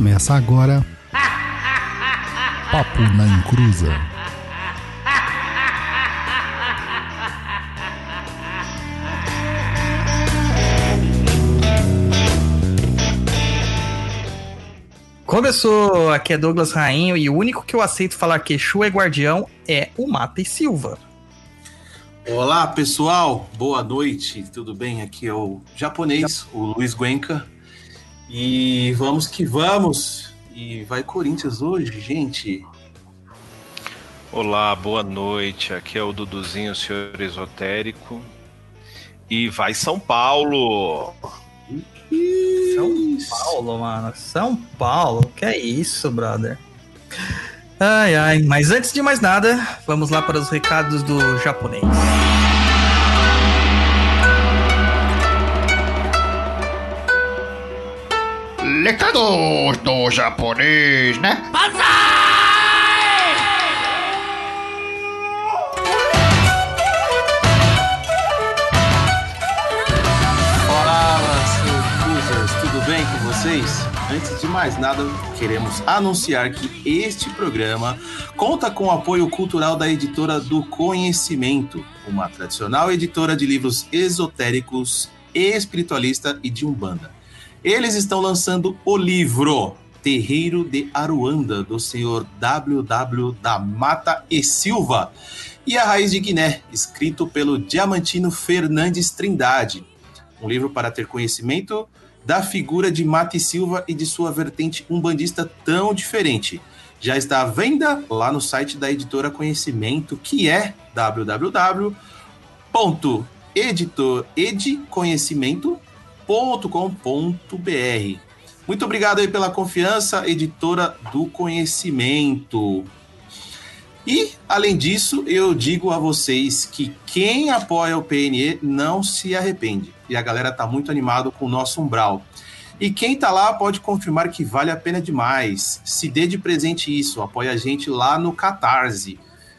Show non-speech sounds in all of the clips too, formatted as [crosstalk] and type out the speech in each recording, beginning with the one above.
Começa agora. Papo na Encruza. Começou, aqui é Douglas Rainho e o único que eu aceito falar que Exu é guardião é o Mata e Silva. Olá pessoal, boa noite, tudo bem? Aqui é o japonês, o Luiz Guenca. E vamos que vamos! E vai Corinthians hoje, gente. Olá, boa noite. Aqui é o Duduzinho, senhor esotérico. E vai São Paulo! São Paulo, mano. São Paulo. Que é isso, brother? Ai, ai. Mas antes de mais nada, vamos lá para os recados do japonês. Recados do japonês, né? Tudo bem com vocês? Antes de mais nada, queremos anunciar que este programa conta com o apoio cultural da editora do Conhecimento, uma tradicional editora de livros esotéricos, espiritualista e de umbanda. Eles estão lançando o livro Terreiro de Aruanda, do senhor WW da Mata e Silva, e A Raiz de Guiné, escrito pelo Diamantino Fernandes Trindade. Um livro para ter conhecimento da figura de Mata e Silva e de sua vertente umbandista tão diferente. Já está à venda lá no site da editora Conhecimento, que é www.edconhecimento.com.br. Muito obrigado aí pela confiança, editora do Conhecimento. E, além disso, eu digo a vocês que quem apoia o PNE não se arrepende. E a galera tá muito animado com o nosso umbral. E quem tá lá pode confirmar que vale a pena demais. Se dê de presente isso, apoia a gente lá no Catarse.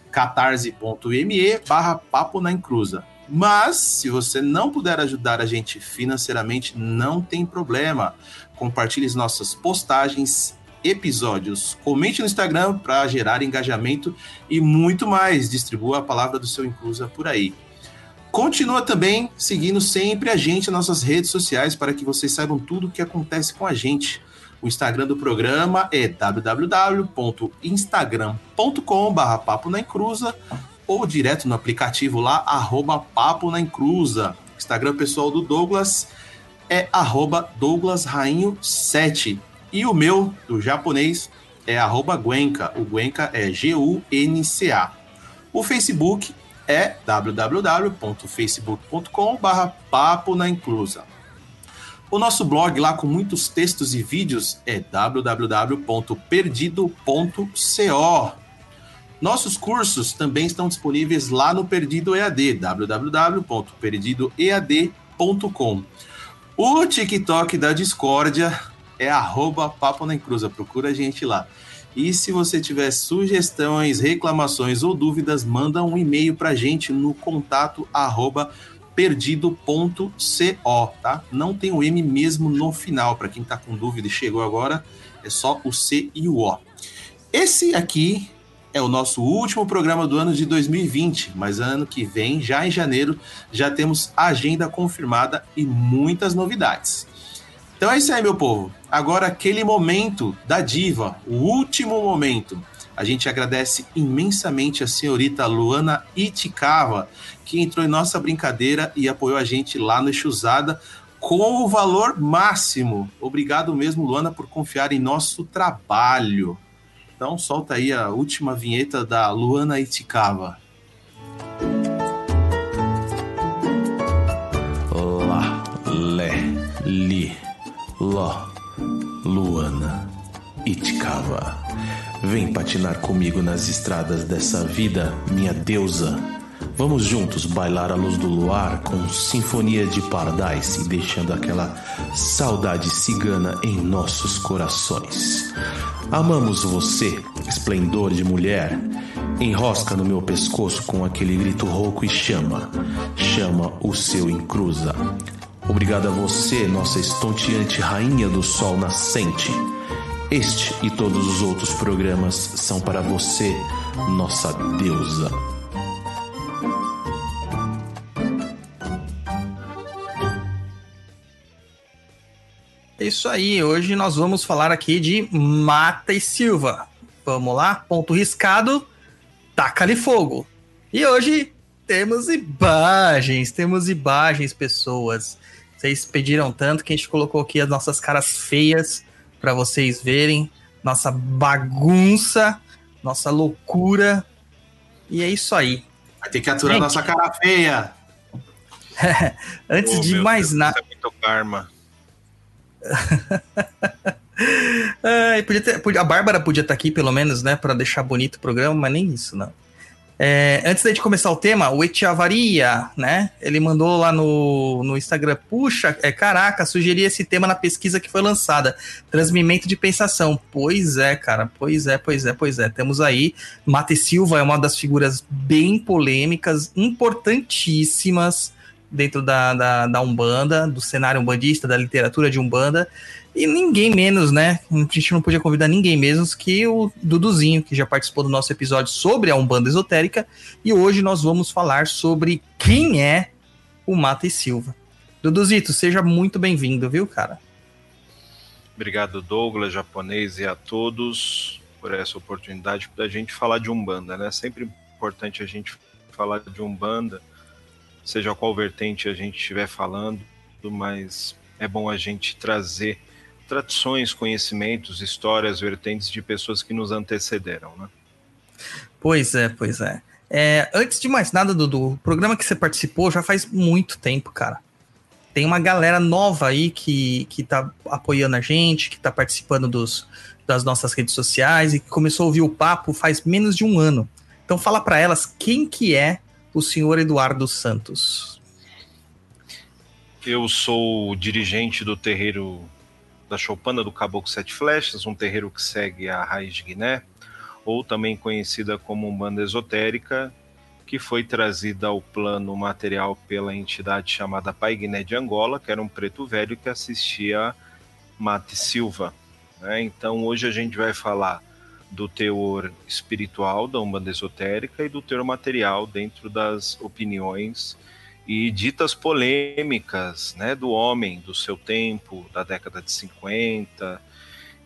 catarse.me barra papo na encruza. Mas, se você não puder ajudar a gente financeiramente, não tem problema. Compartilhe as nossas postagens, episódios. Comente no Instagram para gerar engajamento e muito mais. Distribua a palavra do seu Inclusa por aí. Continua também seguindo sempre a gente nas nossas redes sociais para que vocês saibam tudo o que acontece com a gente. O Instagram do programa é www.instagram.com.br papo na ou direto no aplicativo lá, arroba papo na encruza. Instagram pessoal do Douglas é arroba Douglas Rainho 7. E o meu, do japonês, é arroba Guenca. O Guenca é G-U-N-C-A. O Facebook é www.facebook.com papo na inclusa. O nosso blog lá com muitos textos e vídeos é www.perdido.co. Nossos cursos também estão disponíveis lá no Perdido EAD, www.perdidoead.com. O TikTok da Discórdia é arroba Papo na Encruza, procura a gente lá. E se você tiver sugestões, reclamações ou dúvidas, manda um e-mail pra gente no contato arroba perdido.co, tá? Não tem o M mesmo no final, para quem tá com dúvida e chegou agora, é só o C e o O. Esse aqui é o nosso último programa do ano de 2020, mas ano que vem, já em janeiro, já temos agenda confirmada e muitas novidades. Então é isso aí, meu povo. Agora aquele momento da diva, o último momento. A gente agradece imensamente a senhorita Luana Iticava, que entrou em nossa brincadeira e apoiou a gente lá no Exusada com o valor máximo. Obrigado mesmo, Luana, por confiar em nosso trabalho. Então solta aí a última vinheta da Luana Iticava. Lá, Lé, Li, Ló, Luana, Itkava. Vem patinar comigo nas estradas dessa vida, minha deusa. Vamos juntos bailar à luz do luar com sinfonia de Paradise, deixando aquela saudade cigana em nossos corações. Amamos você, esplendor de mulher. Enrosca no meu pescoço com aquele grito rouco e chama, chama o seu encruza. Obrigado a você, nossa estonteante rainha do sol nascente. Este e todos os outros programas são para você, nossa deusa. É isso aí, hoje nós vamos falar aqui de Mata e Silva. Vamos lá, ponto riscado, taca-lhe fogo. E hoje temos imagens, temos imagens, pessoas. Vocês pediram tanto que a gente colocou aqui as nossas caras feias para vocês verem, nossa bagunça, nossa loucura. E é isso aí. Vai ter que aturar Gente. nossa cara feia. [laughs] Antes Oh, de mais nada. é muito karma. [laughs] Ai, podia ter- podia- a Bárbara podia estar aqui, pelo menos, né, para deixar bonito o programa, mas nem isso, não. É, antes da gente começar o tema, o Etiavaria, né? Ele mandou lá no, no Instagram, puxa, é, caraca, sugeri esse tema na pesquisa que foi lançada, transmimento de pensação. Pois é, cara, pois é, pois é, pois é. Temos aí, Mate Silva é uma das figuras bem polêmicas, importantíssimas dentro da, da, da Umbanda, do cenário umbandista, da literatura de Umbanda, e ninguém menos, né? A gente não podia convidar ninguém menos que o Duduzinho, que já participou do nosso episódio sobre a Umbanda Esotérica. E hoje nós vamos falar sobre quem é o Mata e Silva. Duduzito, seja muito bem-vindo, viu, cara? Obrigado, Douglas, japonês e a todos por essa oportunidade da gente falar de Umbanda, né? Sempre importante a gente falar de Umbanda, seja qual vertente a gente estiver falando, mas é bom a gente trazer tradições, conhecimentos, histórias, vertentes de pessoas que nos antecederam, né? Pois é, pois é. É, antes de mais nada, Dudu, o programa que você participou já faz muito tempo, cara. Tem uma galera nova aí que, que tá apoiando a gente, que tá participando dos, das nossas redes sociais e que começou a ouvir o papo faz menos de um ano. Então fala para elas quem que é o senhor Eduardo Santos. Eu sou o dirigente do terreiro da Choupana do Caboclo Sete Flechas, um terreiro que segue a raiz de Guiné, ou também conhecida como Umbanda Esotérica, que foi trazida ao plano material pela entidade chamada Pai Guiné de Angola, que era um preto velho que assistia Mate Silva. né? Então hoje a gente vai falar do teor espiritual da Umbanda Esotérica e do teor material dentro das opiniões e ditas polêmicas né, do homem, do seu tempo, da década de 50,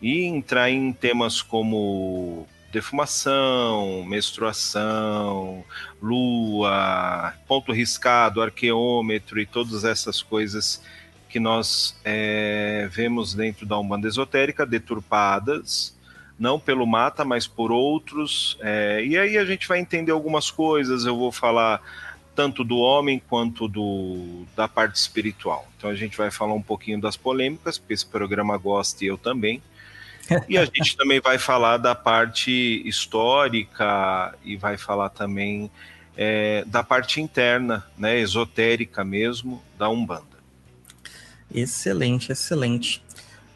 e entrar em temas como defumação, menstruação, lua, ponto riscado, arqueômetro e todas essas coisas que nós é, vemos dentro da Umbanda Esotérica, deturpadas, não pelo mata, mas por outros. é, e aí a gente vai entender algumas coisas, eu vou falar tanto do homem quanto do, da parte espiritual. Então a gente vai falar um pouquinho das polêmicas, porque esse programa gosta e eu também. E a gente [laughs] também vai falar da parte histórica e vai falar também é, da parte interna, né, esotérica mesmo, da Umbanda. Excelente, excelente.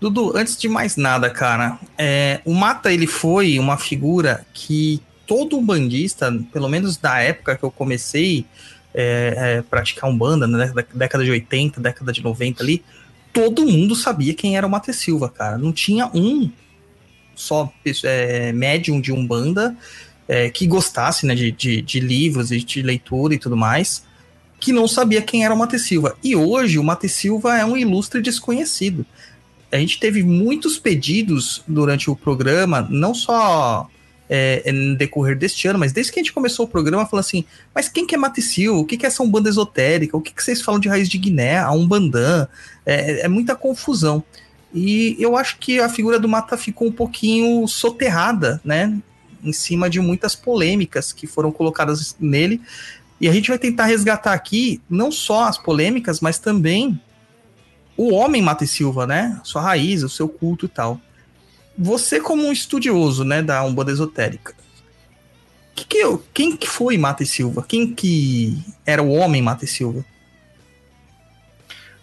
Dudu, antes de mais nada, cara, é, o Mata ele foi uma figura que todo bandista, pelo menos da época que eu comecei é, é, praticar Umbanda, né, da década de 80, década de 90 ali, todo mundo sabia quem era o Mata Silva, cara. Não tinha um só é, médium de Umbanda é, que gostasse né, de, de, de livros e de leitura e tudo mais, que não sabia quem era o Mate Silva. E hoje o Mate Silva é um ilustre desconhecido. A gente teve muitos pedidos durante o programa, não só é, no decorrer deste ano, mas desde que a gente começou o programa, falando assim: mas quem que é Mate Silva? O que, que é essa Umbanda esotérica? O que, que vocês falam de raiz de Guiné? A Umbandã? É, é muita confusão. E eu acho que a figura do Mata ficou um pouquinho soterrada, né? Em cima de muitas polêmicas que foram colocadas nele. E a gente vai tentar resgatar aqui não só as polêmicas, mas também o homem Mata e Silva, né? Sua raiz, o seu culto e tal. Você, como um estudioso, né, da Umbanda Esotérica, que que eu, quem que foi Mata e Silva? Quem que era o homem Mata e Silva?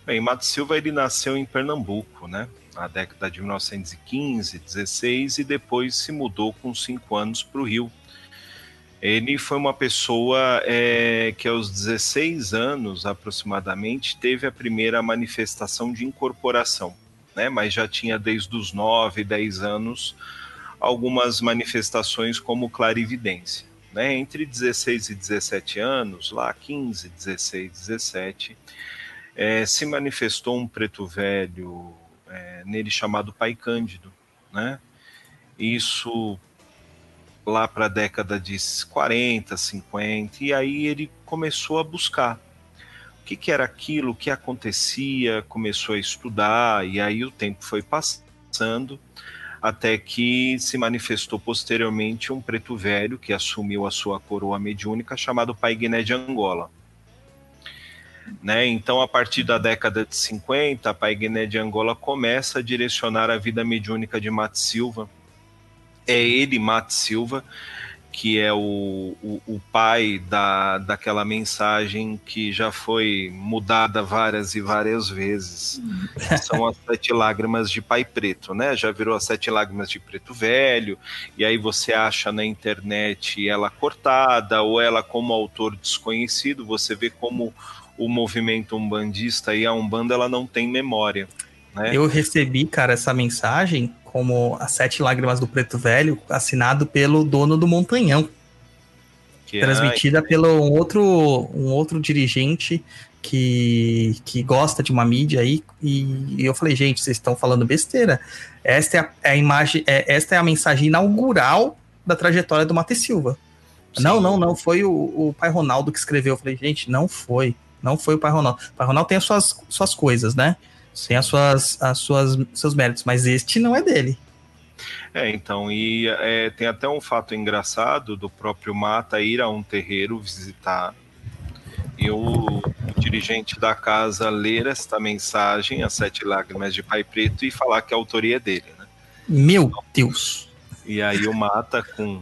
Bem, Mato Silva ele nasceu em Pernambuco, né? Na década de 1915, 16 e depois se mudou com cinco anos para o Rio. Ele foi uma pessoa é, que aos 16 anos aproximadamente teve a primeira manifestação de incorporação. né? Mas já tinha desde os 9, 10 anos algumas manifestações como clarividência. Né? Entre 16 e 17 anos, lá 15, 16, 17, é, se manifestou um preto velho é, nele chamado Pai Cândido. Né? Isso lá para a década de 40, 50, e aí ele começou a buscar o que, que era aquilo, o que acontecia, começou a estudar, e aí o tempo foi passando até que se manifestou posteriormente um preto velho que assumiu a sua coroa mediúnica chamado Pai Guiné de Angola. Né? Então, a partir da década de 50, Pai Guiné de Angola começa a direcionar a vida mediúnica de Matt Silva. É ele, Matt Silva, que é o, o, o, pai da, daquela mensagem que já foi mudada várias e várias vezes. São as sete lágrimas de pai preto, né? Já virou as sete lágrimas de preto velho, e aí você acha na internet ela cortada, ou ela como autor desconhecido, você vê como o movimento umbandista e a Umbanda ela não tem memória. Né? Eu recebi, cara, essa mensagem como As Sete Lágrimas do Preto Velho, assinado pelo dono do Montanhão. Que transmitida ai, pelo um outro, um outro dirigente que, que gosta de uma mídia aí. E, e eu falei, gente, vocês estão falando besteira. Esta é a, é a imagem, é, esta é a mensagem inaugural da trajetória do Mate Silva. Sim. Não, não, não. Foi o, o pai Ronaldo que escreveu. Eu falei, gente, não foi. Não foi o pai Ronaldo. O pai Ronaldo tem as suas, suas coisas, né? Tem as suas, as suas seus méritos, mas este não é dele. É, então, e é, tem até um fato engraçado do próprio Mata ir a um terreiro visitar e o, o, dirigente da casa ler esta mensagem, as sete lágrimas de Pai Preto, e falar que a autoria é dele, né? Meu Deus! E aí o Mata com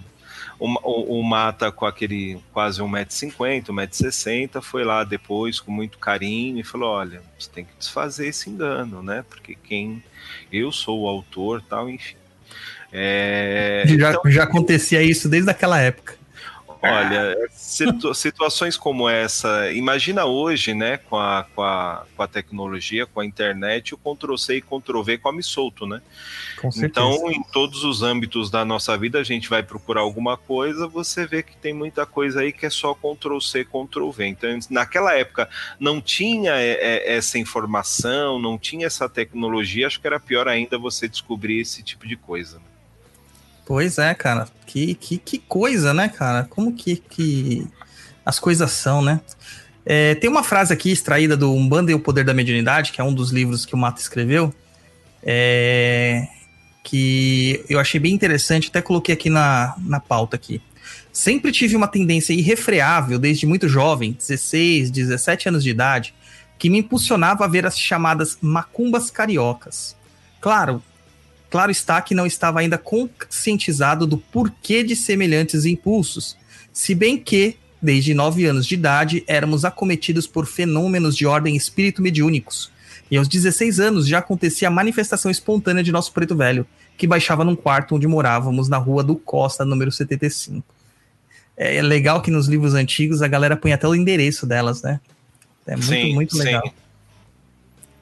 o, o, o Mata com aquele quase 1,50m, 1,60m, foi lá depois com muito carinho e falou: olha, você tem que desfazer esse engano, né? Porque quem. Eu sou o autor tal, enfim. É, já, então, já acontecia isso desde aquela época. Olha, [laughs] situ situações como essa, imagina hoje, né, com a, com, a, com a tecnologia, com a internet, o Ctrl-C e Ctrl-V come solto, né? então, em todos os âmbitos da nossa vida, a gente vai procurar alguma coisa, você vê que tem muita coisa aí que é só Ctrl-C, Ctrl-V. Então, naquela época, não tinha é, é, essa informação, não tinha essa tecnologia, acho que era pior ainda você descobrir esse tipo de coisa. Né? Pois é, cara. Que, que, que coisa, né, cara? Como que, que as coisas são, né? É, tem uma frase aqui extraída do Umbanda e o Poder da Mediunidade, que é um dos livros que o Mato escreveu, é, que eu achei bem interessante, até coloquei aqui na, na pauta aqui. Sempre tive uma tendência irrefreável, desde muito jovem, 16, 17 anos de idade, que me impulsionava a ver as chamadas macumbas cariocas. Claro, Claro está que não estava ainda conscientizado do porquê de semelhantes impulsos, se bem que, desde nove anos de idade, éramos acometidos por fenômenos de ordem espírito mediúnicos. E aos 16 anos já acontecia a manifestação espontânea de nosso preto velho, que baixava num quarto onde morávamos, na rua do Costa, número 75. É legal que nos livros antigos a galera põe até o endereço delas, né? É muito, sim, muito legal. Sim.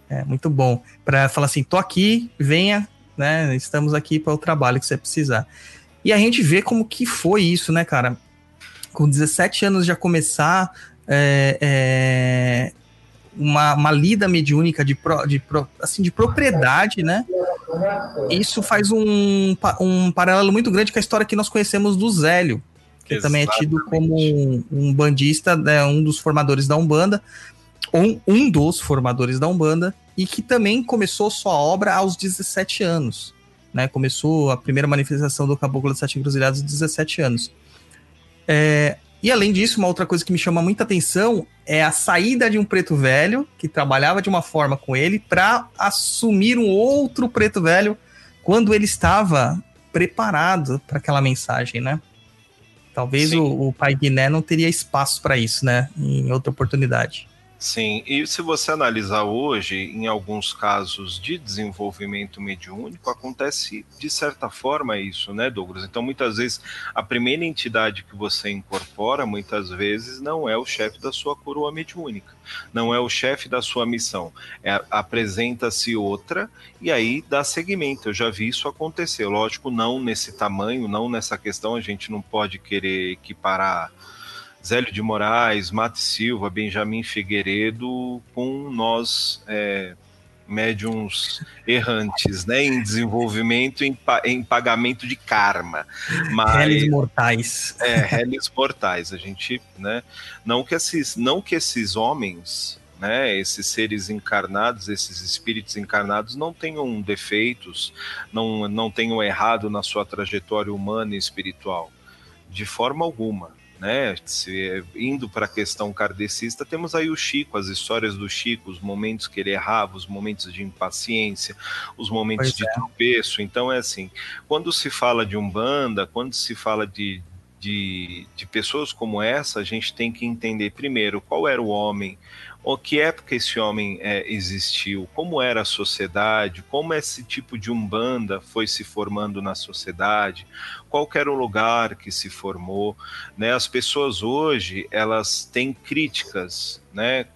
É muito bom. Para falar assim, tô aqui, venha, né? Estamos aqui para o trabalho que você precisar. E a gente vê como que foi isso, né, cara? Com 17 anos já começar é, é, uma, uma lida mediúnica de, pro, de, pro, assim, de propriedade, né? Isso faz um, um paralelo muito grande com a história que nós conhecemos do Zélio, que Exatamente. também é tido como um, um bandista, né, um dos formadores da Umbanda, um, um dos formadores da Umbanda, e que também começou sua obra aos 17 anos. Né? Começou a primeira manifestação do Caboclo das Sete Encruzilhadas aos 17 anos. É, e além disso, uma outra coisa que me chama muita atenção é a saída de um preto velho, que trabalhava de uma forma com ele, para assumir um outro preto velho quando ele estava preparado para aquela mensagem, né? Talvez o, o, pai Guiné não teria espaço para isso, né? Em outra oportunidade. Sim, e se você analisar hoje, em alguns casos de desenvolvimento mediúnico, acontece de certa forma isso, né, Douglas? Então, muitas vezes, a primeira entidade que você incorpora, muitas vezes, não é o chefe da sua coroa mediúnica, não é o chefe da sua missão. É, Apresenta-se outra e aí dá seguimento. Eu já vi isso acontecer. Lógico, não nesse tamanho, não nessa questão, a gente não pode querer equiparar Zélio de Moraes, Mate Silva, Benjamin Figueiredo, com nós é, médiums errantes, né, em desenvolvimento, em, em pagamento de karma. Mas, Reles mortais. É, reles mortais. A gente, né, não que esses, não que esses homens né, esses seres encarnados, esses espíritos encarnados não tenham defeitos, não, não tenham errado na sua trajetória humana e espiritual, de forma alguma né? Se, indo para a questão kardecista, temos aí o Chico, as histórias do Chico, os momentos que ele errava, os momentos de impaciência, os momentos pois de é. tropeço. Então é assim, quando se fala de Umbanda, quando se fala de, de, de, pessoas como essa, a gente tem que entender primeiro qual era o homem, o que época esse homem é, existiu, como era a sociedade, como esse tipo de umbanda foi se formando na sociedade, qual era o lugar que se formou, né? As pessoas hoje elas têm críticas, né?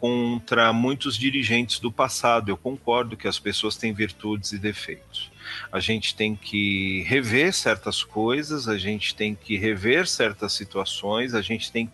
Contra muitos dirigentes do passado. Eu concordo que as pessoas têm virtudes e defeitos. A gente tem que rever certas coisas, a gente tem que rever certas situações, a gente tem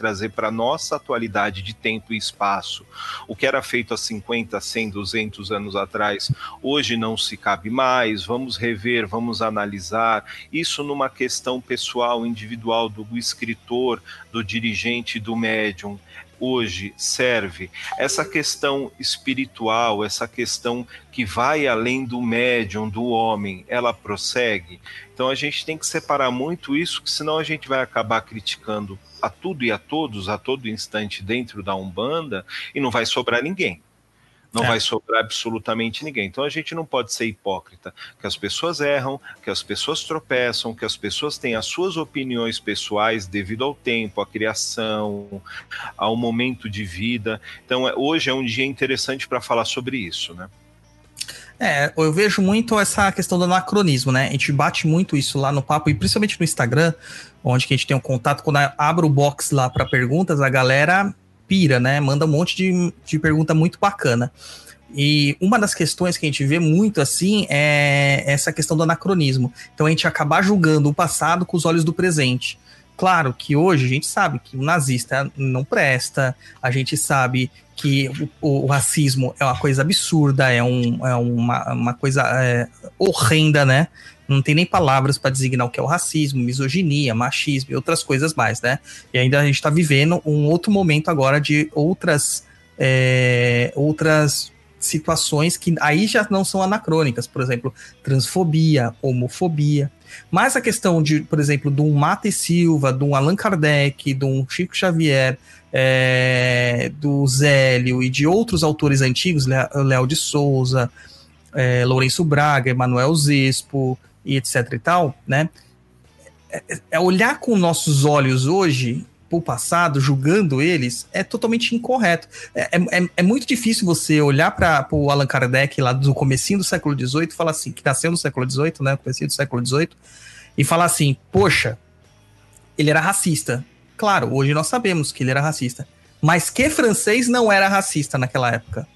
trazer para nossa atualidade de tempo e espaço. O que era feito há 50, 100, 200 anos atrás, hoje não se cabe mais. Vamos rever, vamos analisar isso numa questão pessoal, individual do escritor, do dirigente, do médium hoje serve, essa questão espiritual, essa questão que vai além do médium, do homem, ela prossegue. Então a gente tem que separar muito isso, senão a gente vai acabar criticando a tudo e a todos, a todo instante dentro da Umbanda e não vai sobrar ninguém. Não é. vai sobrar absolutamente ninguém. Então a gente não pode ser hipócrita. Que as pessoas erram, que as pessoas tropeçam, que as pessoas têm as suas opiniões pessoais devido ao tempo, à criação, ao momento de vida. Então é, hoje é um dia interessante para falar sobre isso, né? É, eu vejo muito essa questão do anacronismo, né? A gente bate muito isso lá no papo, e principalmente no Instagram, onde a gente tem um contato. Quando abre o box lá para perguntas, a galera pira, né? Manda um monte de, de pergunta muito bacana. E uma das questões que a gente vê muito assim é essa questão do anacronismo. Então a gente acabar julgando o passado com os olhos do presente. Claro que hoje a gente sabe que o nazista não presta, a gente sabe que o, o racismo é uma coisa absurda, é, um, é uma, uma coisa é, horrenda, né? Não tem nem palavras para designar o que é o racismo, misoginia, machismo e outras coisas mais, né? E ainda a gente está vivendo um outro momento agora de outras, é, outras situações que aí já não são anacrônicas, por exemplo, transfobia, homofobia. Mas a questão de, por exemplo, de um Mate Silva, de um Allan Kardec, de um Chico Xavier, é, do Zélio e de outros autores antigos, Léo de Souza, é, Lourenço Braga, Emanuel Zespo e etc e tal, né? É, é olhar com nossos olhos hoje o passado, julgando eles, é totalmente incorreto. É, é, é muito difícil você olhar para o Allan Kardec lá do comecinho do século XVIII falar assim, que nasceu no século XVIII, né, comecinho do século XVIII, e falar assim, poxa, ele era racista. Claro, hoje nós sabemos que ele era racista. Mas que francês não era racista naquela época,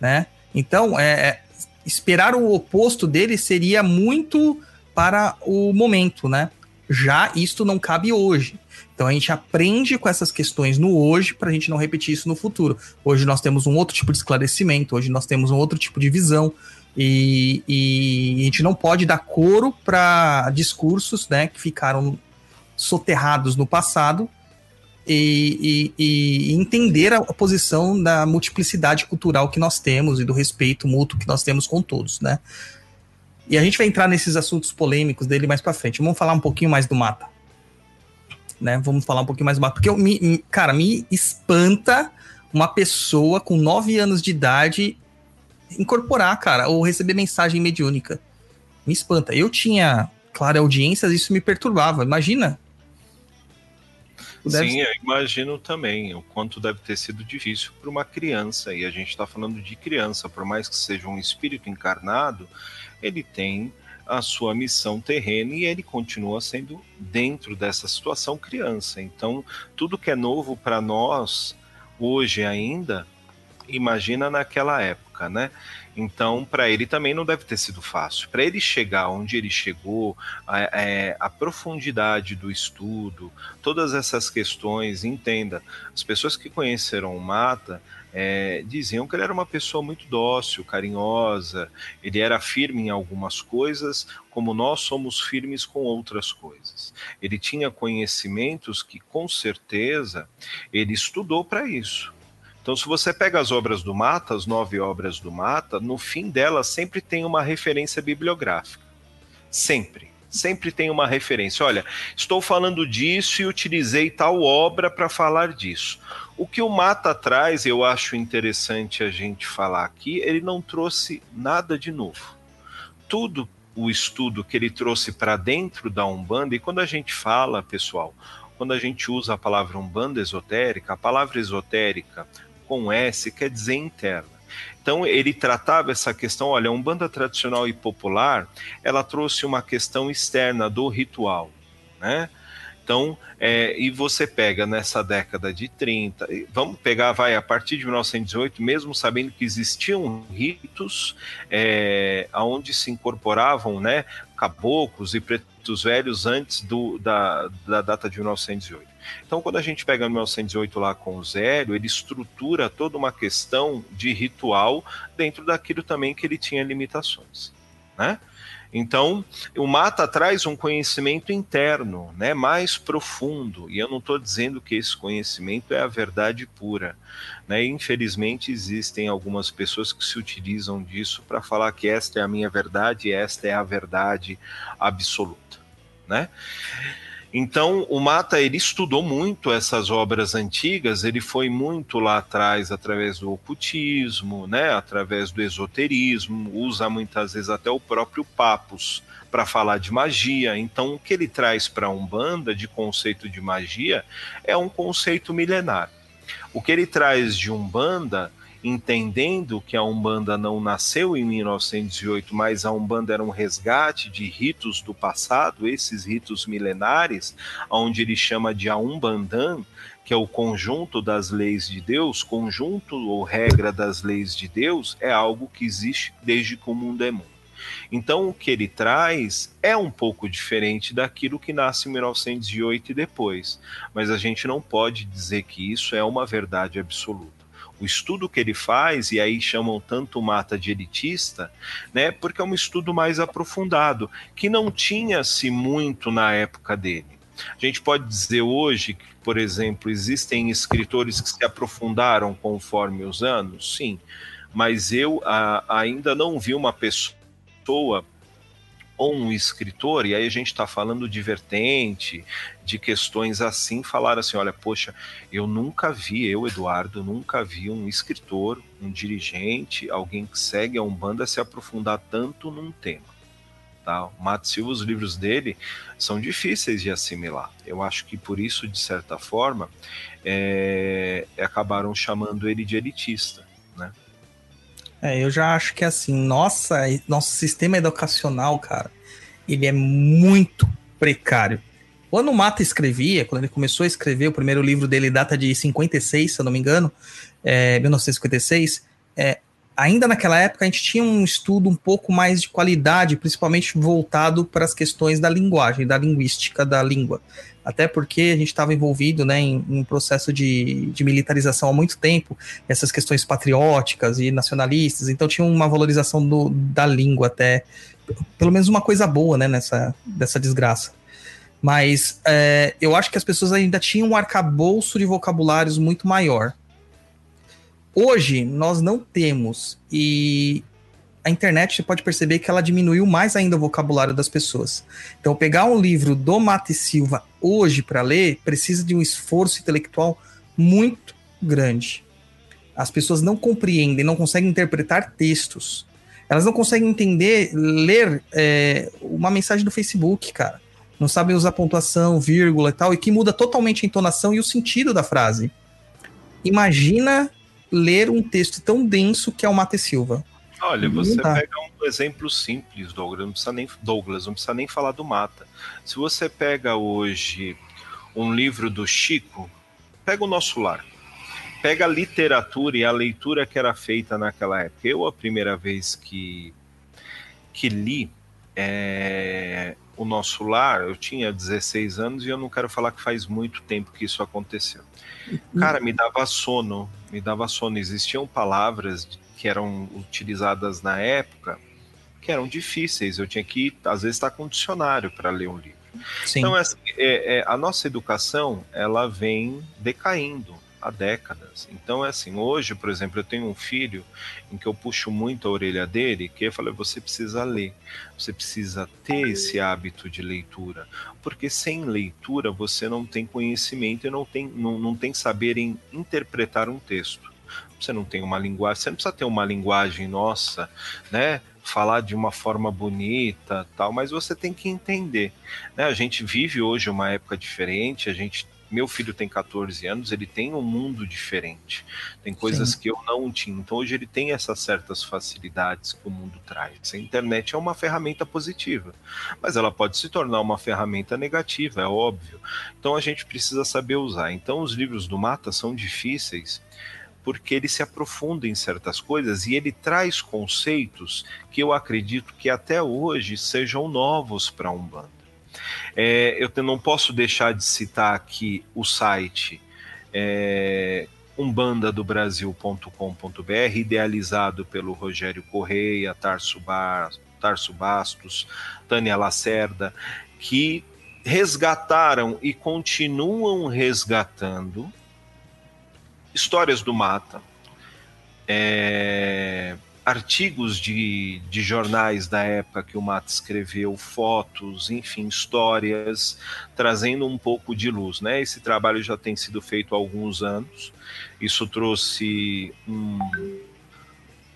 né? Então, é, é esperar o oposto dele seria muito para o momento, né? Já isto não cabe hoje. Então a gente aprende com essas questões no hoje para a gente não repetir isso no futuro. Hoje nós temos um outro tipo de esclarecimento, hoje nós temos um outro tipo de visão. E, e a gente não pode dar coro para discursos né, que ficaram soterrados no passado e, e, e, entender a posição da multiplicidade cultural que nós temos e do respeito mútuo que nós temos com todos, né? E a gente vai entrar nesses assuntos polêmicos dele mais para frente. Vamos falar um pouquinho mais do Mata né? Vamos falar um pouquinho mais mapa. Porque, eu, me, cara, me espanta uma pessoa com 9 anos de idade incorporar, cara, ou receber mensagem mediúnica. Me espanta. Eu tinha, claro, audiências, isso me perturbava. Imagina. Deve Sim, eu imagino também o quanto deve ter sido difícil para uma criança. E a gente está falando de criança, por mais que seja um espírito encarnado, ele tem a sua missão terrena e ele continua sendo dentro dessa situação criança. Então, tudo que é novo para nós hoje ainda, imagina naquela época, né? Então, para ele também não deve ter sido fácil. Para ele chegar onde ele chegou, a, é, a, profundidade do estudo, todas essas questões, entenda, as pessoas que conheceram o Mata é, diziam que ele era uma pessoa muito dócil, carinhosa, ele era firme em algumas coisas, como nós somos firmes com outras coisas. Ele tinha conhecimentos que, com certeza, ele estudou para isso. Então, se você pega as obras do Mata, as nove obras do Mata, no fim delas sempre tem uma referência bibliográfica. Sempre. Sempre tem uma referência. Olha, estou falando disso e utilizei tal obra para falar disso. O que o Mata traz, eu acho interessante a gente falar aqui, ele não trouxe nada de novo. Tudo o estudo que ele trouxe para dentro da Umbanda, e quando a gente fala, pessoal, quando a gente usa a palavra Umbanda esotérica, a palavra esotérica com S quer dizer interna. Então ele tratava essa questão, olha, a Umbanda tradicional e popular, ela trouxe uma questão externa do ritual, né? Então, é, e você pega nessa década de 30, vamos pegar, vai, a partir de 1918, mesmo sabendo que existiam ritos é, onde se incorporavam né, caboclos e pretos velhos antes do, da, da data de 1908. Então, quando a gente pega 1908 lá com o Zélio, ele estrutura toda uma questão de ritual dentro daquilo também que ele tinha limitações, né? Então, o Mata traz um conhecimento interno, né, mais profundo, e eu não estou dizendo que esse conhecimento é a verdade pura. Né? Infelizmente, existem algumas pessoas que se utilizam disso para falar que esta é a minha verdade esta é a verdade absoluta. Né? Então, o Mata ele estudou muito essas obras antigas, ele foi muito lá atrás através do ocultismo, né, através do esoterismo, usa muitas vezes até o próprio Papus para falar de magia. Então, o que ele traz para a Umbanda de conceito de magia é um conceito milenar. O que ele traz de Umbanda entendendo que a Umbanda não nasceu em 1908, mas a Umbanda era um resgate de ritos do passado, esses ritos milenares, onde ele chama de Aumbandan, que é o conjunto das leis de Deus, conjunto ou regra das leis de Deus, é algo que existe desde que o mundo é mundo. Então, o que ele traz é um pouco diferente daquilo que nasce em 1908 e depois, mas a gente não pode dizer que isso é uma verdade absoluta o estudo que ele faz, e aí chamam tanto Mata de elitista, né, porque é um estudo mais aprofundado, que não tinha-se muito na época dele. A gente pode dizer hoje que, por exemplo, existem escritores que se aprofundaram conforme os anos? Sim, mas eu a, ainda não vi uma pessoa ou um escritor, e aí a gente está falando de vertente, de questões assim, falar assim: olha, poxa, eu nunca vi, eu, Eduardo, nunca vi um escritor, um dirigente, alguém que segue a Umbanda se aprofundar tanto num tema. Tá? O Mato Silva, os livros dele são difíceis de assimilar. Eu acho que por isso, de certa forma, é, acabaram chamando ele de elitista. Né? É, eu já acho que assim, nossa, nosso sistema educacional, cara, ele é muito precário. Quando o Mata escrevia, quando ele começou a escrever, o primeiro livro dele data de 56, se eu não me engano, é, 1956, é, ainda naquela época a gente tinha um estudo um pouco mais de qualidade, principalmente voltado para as questões da linguagem, da linguística da língua. Até porque a gente estava envolvido né, em, um processo de, de, militarização há muito tempo, essas questões patrióticas e nacionalistas, então tinha uma valorização do, da língua até, pelo menos uma coisa boa né, nessa dessa desgraça. Mas é, eu acho que as pessoas ainda tinham um arcabouço de vocabulários muito maior. Hoje nós não temos, e a internet você pode perceber que ela diminuiu mais ainda o vocabulário das pessoas. Então, pegar um livro do Mate Silva hoje para ler precisa de um esforço intelectual muito grande. As pessoas não compreendem, não conseguem interpretar textos. Elas não conseguem entender, ler é, uma mensagem do Facebook, cara. Não sabem usar pontuação, vírgula e tal, e que muda totalmente a entonação e o sentido da frase. Imagina ler um texto tão denso que é o Mate Silva. Olha, você pega um exemplo simples, Douglas, não precisa nem Douglas, não precisa nem falar do Mata. Se você pega hoje um livro do Chico, pega o nosso lar. Pega a literatura e a leitura que era feita naquela época. Eu, a primeira vez que, que li é, o nosso lar, eu tinha 16 anos e eu não quero falar que faz muito tempo que isso aconteceu. Cara, me dava sono, me dava sono. Existiam palavras que eram utilizadas na época que eram difíceis. Eu tinha que, às vezes, estar com um dicionário para ler um livro. Sim. Então, assim, é- é, a nossa educação, ela vem decaindo há décadas. Então, é assim, hoje, por exemplo, eu tenho um filho em que eu puxo muito a orelha dele, que eu falo, você precisa ler, você precisa ter esse hábito de leitura, porque sem leitura você não tem conhecimento e não tem, não, não tem saber em interpretar um texto. Você não tem uma linguagem, você não precisa ter uma linguagem nossa, né? Falar de uma forma bonita, tal, mas você tem que entender. Né? A gente vive hoje uma época diferente, a gente meu filho tem 14 anos, ele tem um mundo diferente. Tem coisas Sim. que eu não tinha. Então hoje ele tem essas certas facilidades que o mundo traz. A internet é uma ferramenta positiva, mas ela pode se tornar uma ferramenta negativa, é óbvio. Então a gente precisa saber usar. Então os livros do Mata são difíceis porque ele se aprofunda em certas coisas e ele traz conceitos que eu acredito que até hoje sejam novos para a Umbanda. É, eu não posso deixar de citar aqui o site é, umbandadobrasil.com.br, idealizado pelo Rogério Correia, Tarso, Ba- Tarso Bastos, Tânia Lacerda, que resgataram e continuam resgatando histórias do Mata, é, artigos de, de jornais da época que o Mata escreveu, fotos, enfim, histórias, trazendo um pouco de luz. Né? Esse trabalho já tem sido feito há alguns anos, isso trouxe um,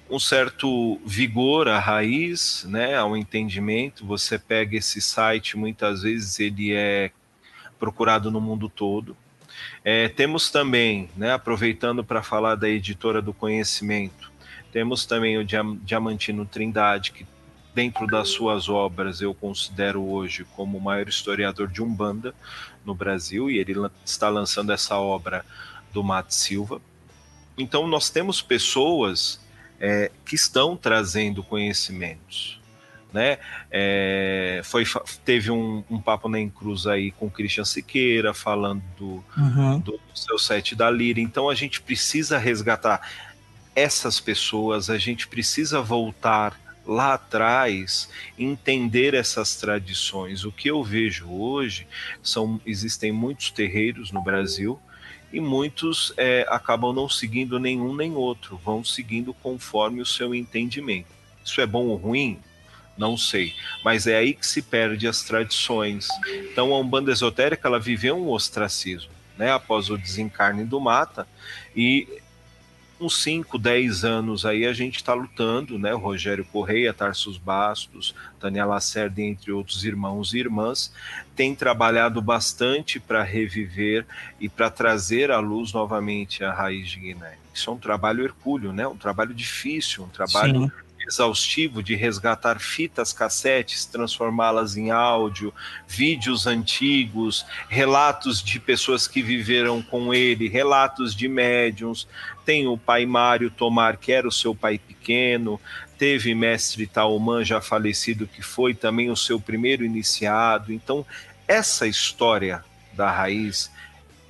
um certo vigor à raiz, né, ao entendimento. Você pega esse site, muitas vezes ele é procurado no mundo todo. É, temos também, né, aproveitando para falar da editora do conhecimento, temos também o Diam- Diamantino Trindade, que dentro das suas obras eu considero hoje como o maior historiador de Umbanda no Brasil, e ele está lançando essa obra do Mato Silva. Então nós temos pessoas é, que estão trazendo conhecimentos. Né? É, foi, teve um, um papo na Encruz aí com o Christian Siqueira falando do, Uhum. do seu set da Lira. Então a gente precisa resgatar essas pessoas, a gente precisa voltar lá atrás, entender essas tradições. O que eu vejo hoje são existem muitos terreiros no Brasil e muitos é, acabam não seguindo nenhum nem outro, vão seguindo conforme o seu entendimento. Isso é bom ou ruim? Não sei, mas é aí que se perde as tradições. Então a Umbanda Esotérica ela viveu um ostracismo, né, após o desencarne do Mata e uns 5, 10 anos aí a gente está lutando, né? O Rogério Correia, Tarsus Bastos, Tânia Lacerda, entre outros irmãos e irmãs, tem trabalhado bastante para reviver e para trazer à luz novamente a raiz de Guiné. Isso é um trabalho hercúleo, né? Um trabalho difícil, um trabalho Sim. Exaustivo de resgatar fitas cassetes, transformá-las em áudio, vídeos antigos, relatos de pessoas que viveram com ele, relatos de médiums. Tem o pai Mário Tomar, que era o seu pai pequeno, teve mestre Taumã já falecido, que foi também o seu primeiro iniciado. Então, essa história da raiz,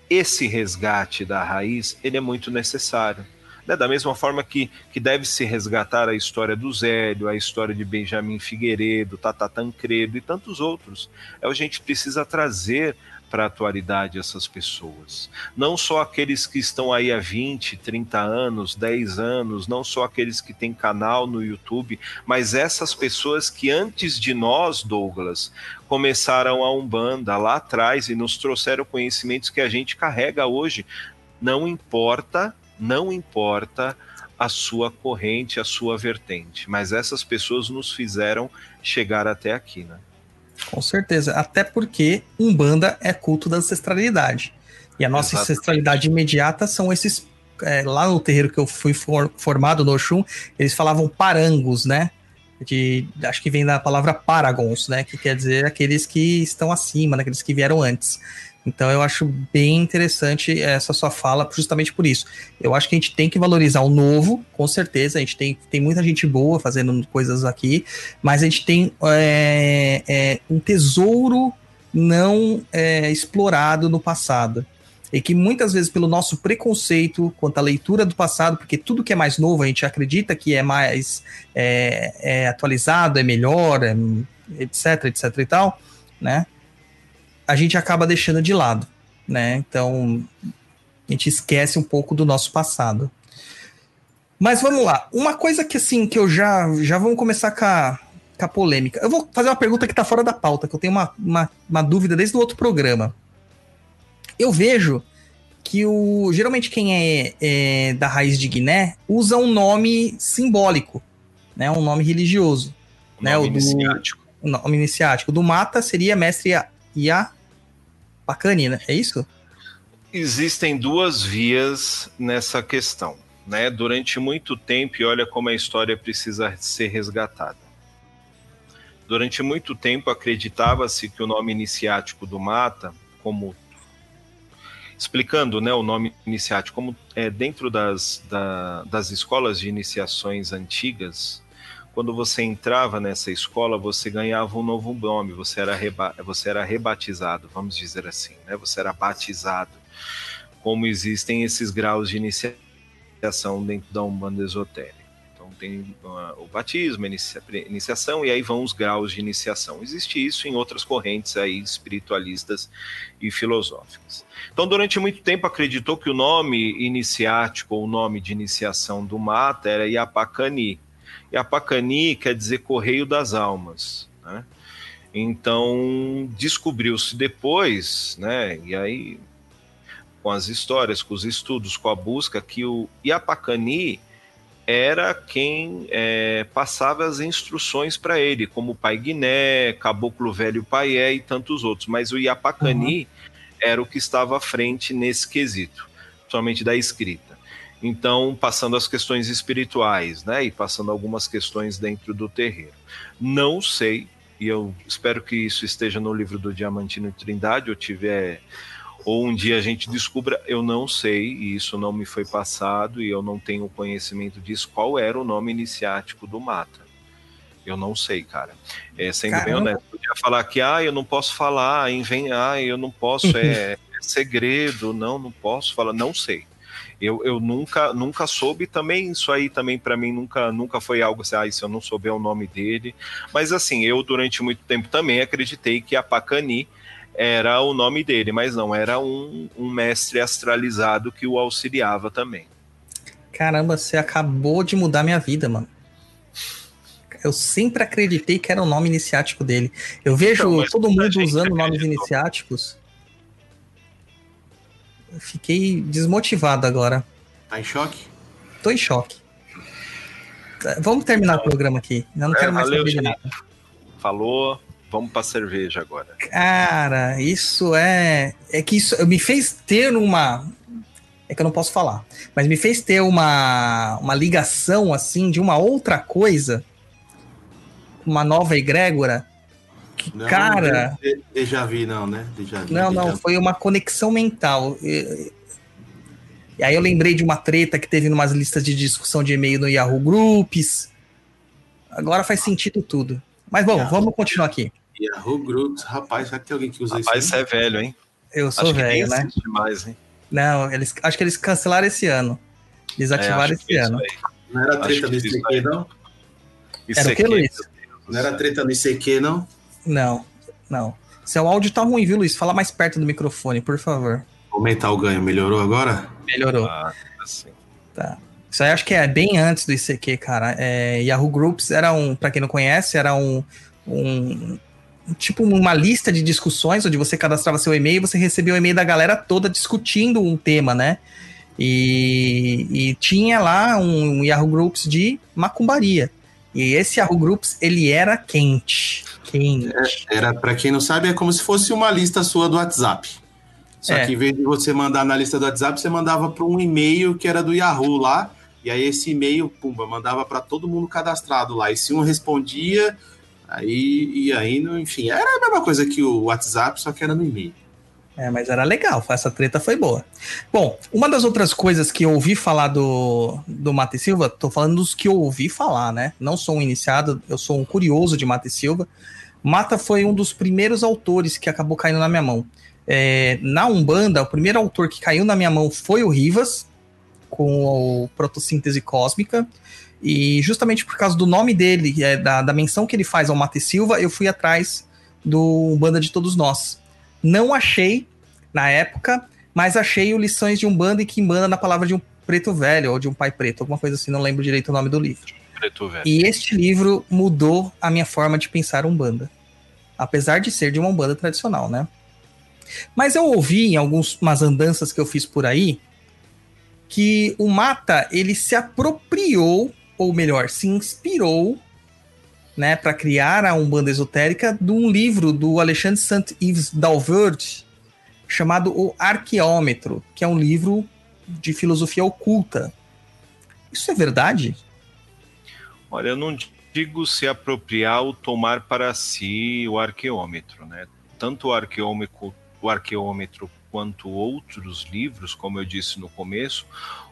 esse resgate da raiz, ele é muito necessário. Né? Da mesma forma que, que deve se resgatar a história do Zélio, a história de Benjamin Figueiredo, Tata Tancredo e tantos outros. É, a gente precisa trazer para a atualidade essas pessoas. Não só aqueles que estão aí há 20, 30 anos, 10 anos, não só aqueles que têm canal no YouTube, mas essas pessoas que antes de nós, Douglas, começaram a Umbanda lá atrás e nos trouxeram conhecimentos que a gente carrega hoje. Não importa, não importa a sua corrente, a sua vertente, mas essas pessoas nos fizeram chegar até aqui, né? Com certeza. Até porque Umbanda é culto da ancestralidade. E a nossa Exatamente. ancestralidade imediata são esses. é, lá no terreiro que eu fui for- formado no Oxum, eles falavam parangos, né? De, acho que vem da palavra paragons, né? Que quer dizer aqueles que estão acima, né? aqueles que vieram antes. Então eu acho bem interessante essa sua fala, justamente por isso. Eu acho que a gente tem que valorizar o novo, com certeza. A gente tem, tem muita gente boa fazendo coisas aqui, mas a gente tem é, é, um tesouro não é, explorado no passado. E que muitas vezes, pelo nosso preconceito quanto à leitura do passado, porque tudo que é mais novo a gente acredita que é mais é, é atualizado, é melhor, é, etc, etc e tal, né? A gente acaba deixando de lado, né? Então, a gente esquece um pouco do nosso passado. Mas vamos lá. Uma coisa que assim, que eu já já vamos começar com a, com a polêmica. Eu vou fazer uma pergunta que tá fora da pauta, que eu tenho uma, uma, uma dúvida desde o outro programa. Eu vejo que o geralmente quem é, é da raiz de Guiné usa um nome simbólico, né? Um nome religioso, né? Nome O do iniciático. o nome iniciático. Do Mata seria mestre Ia Pacani, né? É isso? Existem duas vias nessa questão. Né? Durante muito tempo, e olha como a história precisa ser resgatada. Durante muito tempo, acreditava-se que o nome iniciático do Mata, como explicando né, o nome iniciático, como é, dentro das, da- das escolas de iniciações antigas, quando você entrava nessa escola, você ganhava um novo nome, você era, reba você era rebatizado, vamos dizer assim, né? você era batizado, como existem esses graus de iniciação dentro da Umbanda Esotérica. Então tem uh, o batismo, inicia iniciação, e aí vão os graus de iniciação. Existe isso em outras correntes aí espiritualistas e filosóficas. Então, durante muito tempo, acreditou que o nome iniciático, ou o nome de iniciação do mata, era Yapacani. Yapacani quer dizer correio das almas. Né? Então, descobriu-se depois, né, e aí, com as histórias, com os estudos, com a busca, que o Yapacani era quem é, passava as instruções para ele, como o Pai Guiné, Caboclo Velho Paié e tantos outros. Mas o Yapacani era o que estava à frente nesse quesito, somente da escrita. Então, passando as questões espirituais, né, e passando algumas questões dentro do terreiro. Não sei, e eu espero que isso esteja no livro do Diamantino Trindade, ou tiver, ou um dia a gente descubra, eu não sei, e isso não me foi passado, e eu não tenho conhecimento disso, qual era o nome iniciático do Mata. Eu não sei, cara. É, sendo bem Caramba. honesto, podia falar que, ah, eu não posso falar, invem, ah, eu não posso, é, é segredo, não, não posso falar, não sei. Eu, eu nunca nunca soube também isso aí também para mim nunca nunca foi algo assim, ah, se eu não souber o nome dele, mas assim, eu durante muito tempo também acreditei que a Pacani era o nome dele, mas não, era um, um mestre astralizado que o auxiliava também. Caramba, você acabou de mudar minha vida, mano. Eu sempre acreditei que era o nome iniciático dele. Eu vejo Então, todo mundo usando nomes iniciáticos. Fiquei desmotivado agora. Tá em choque? Tô em choque. Vamos terminar o programa aqui. Eu não É, quero mais valeu, saber de nada. Falou, vamos para cerveja agora. Cara, isso é. É que isso me fez ter uma. É que eu não posso falar. Mas me fez ter uma, uma ligação, assim, de uma outra coisa. Uma nova egrégora. Que, Não, cara. de- Déjà vu, não, né? Déjà vu, Não, déjà não, foi uma conexão mental. E, e aí eu lembrei de uma treta que teve numas listas de discussão de e-mail no Yahoo Groups. Agora faz sentido tudo. Mas bom, Yahoo. vamos continuar aqui. Yahoo Groups, rapaz, será que tem alguém que usa Rapaz, isso? você é velho, hein? Eu sou Acho velho, né? existe mais, hein? Não, eles, acho que eles cancelaram esse ano. Desativaram É, esse isso ano. Não era treta no isso ICQ, não? Isso Era o que, Luiz? Não era treta no ICQ, não? Não, não. Seu áudio tá ruim, viu, Luiz? Fala mais perto do microfone, por favor. Aumentar o ganho, melhorou agora? Melhorou. Ah, assim. Tá. Isso aí acho que é bem antes do ICQ, cara. É, Yahoo Groups era um, pra quem não conhece, era um, um tipo uma lista de discussões onde você cadastrava seu e-mail e você recebia o e-mail da galera toda discutindo um tema, né? E, e tinha lá um, um Yahoo Groups de macumbaria. E esse Yahoo Groups, ele era quente. Quente. Era, para quem não sabe, é como se fosse uma lista sua do WhatsApp. Só É. que em vez de você mandar na lista do WhatsApp, você mandava para um e-mail que era do Yahoo lá. E aí esse e-mail, pumba, mandava para todo mundo cadastrado lá. E se um respondia, aí ia indo, enfim, era a mesma coisa que o WhatsApp, só que era no e-mail. É, mas era legal, essa treta foi boa. Bom, uma das outras coisas que eu ouvi falar do, do Mate Silva, tô falando dos que eu ouvi falar, né? Não sou um iniciado, eu sou um curioso de Mate Silva. Mata foi um dos primeiros autores que acabou caindo na minha mão. É, na Umbanda, o primeiro autor que caiu na minha mão foi o Rivas, com o Protossíntese Cósmica. E justamente por causa do nome dele, é, da, da menção que ele faz ao Mate Silva, eu fui atrás do Umbanda de Todos Nós. Não achei na época, mas achei o Lições de Umbanda e Quimbanda na palavra de um preto velho, ou de um pai preto, alguma coisa assim, não lembro direito o nome do livro. Preto velho. E este livro mudou a minha forma de pensar Umbanda. Apesar de ser de uma Umbanda tradicional, né? Mas eu ouvi em algumas andanças que eu fiz por aí que o Mata, ele se apropriou, ou melhor, se inspirou, né, para criar a Umbanda esotérica de um livro do Alexandre Saint-Yves d'Alverde chamado O Arqueômetro, que é um livro de filosofia oculta. Isso é verdade? Olha, eu não digo se apropriar ou tomar para si o arqueômetro, né? Tanto o arqueômetro, o arqueômetro quanto outros livros, como eu disse no começo,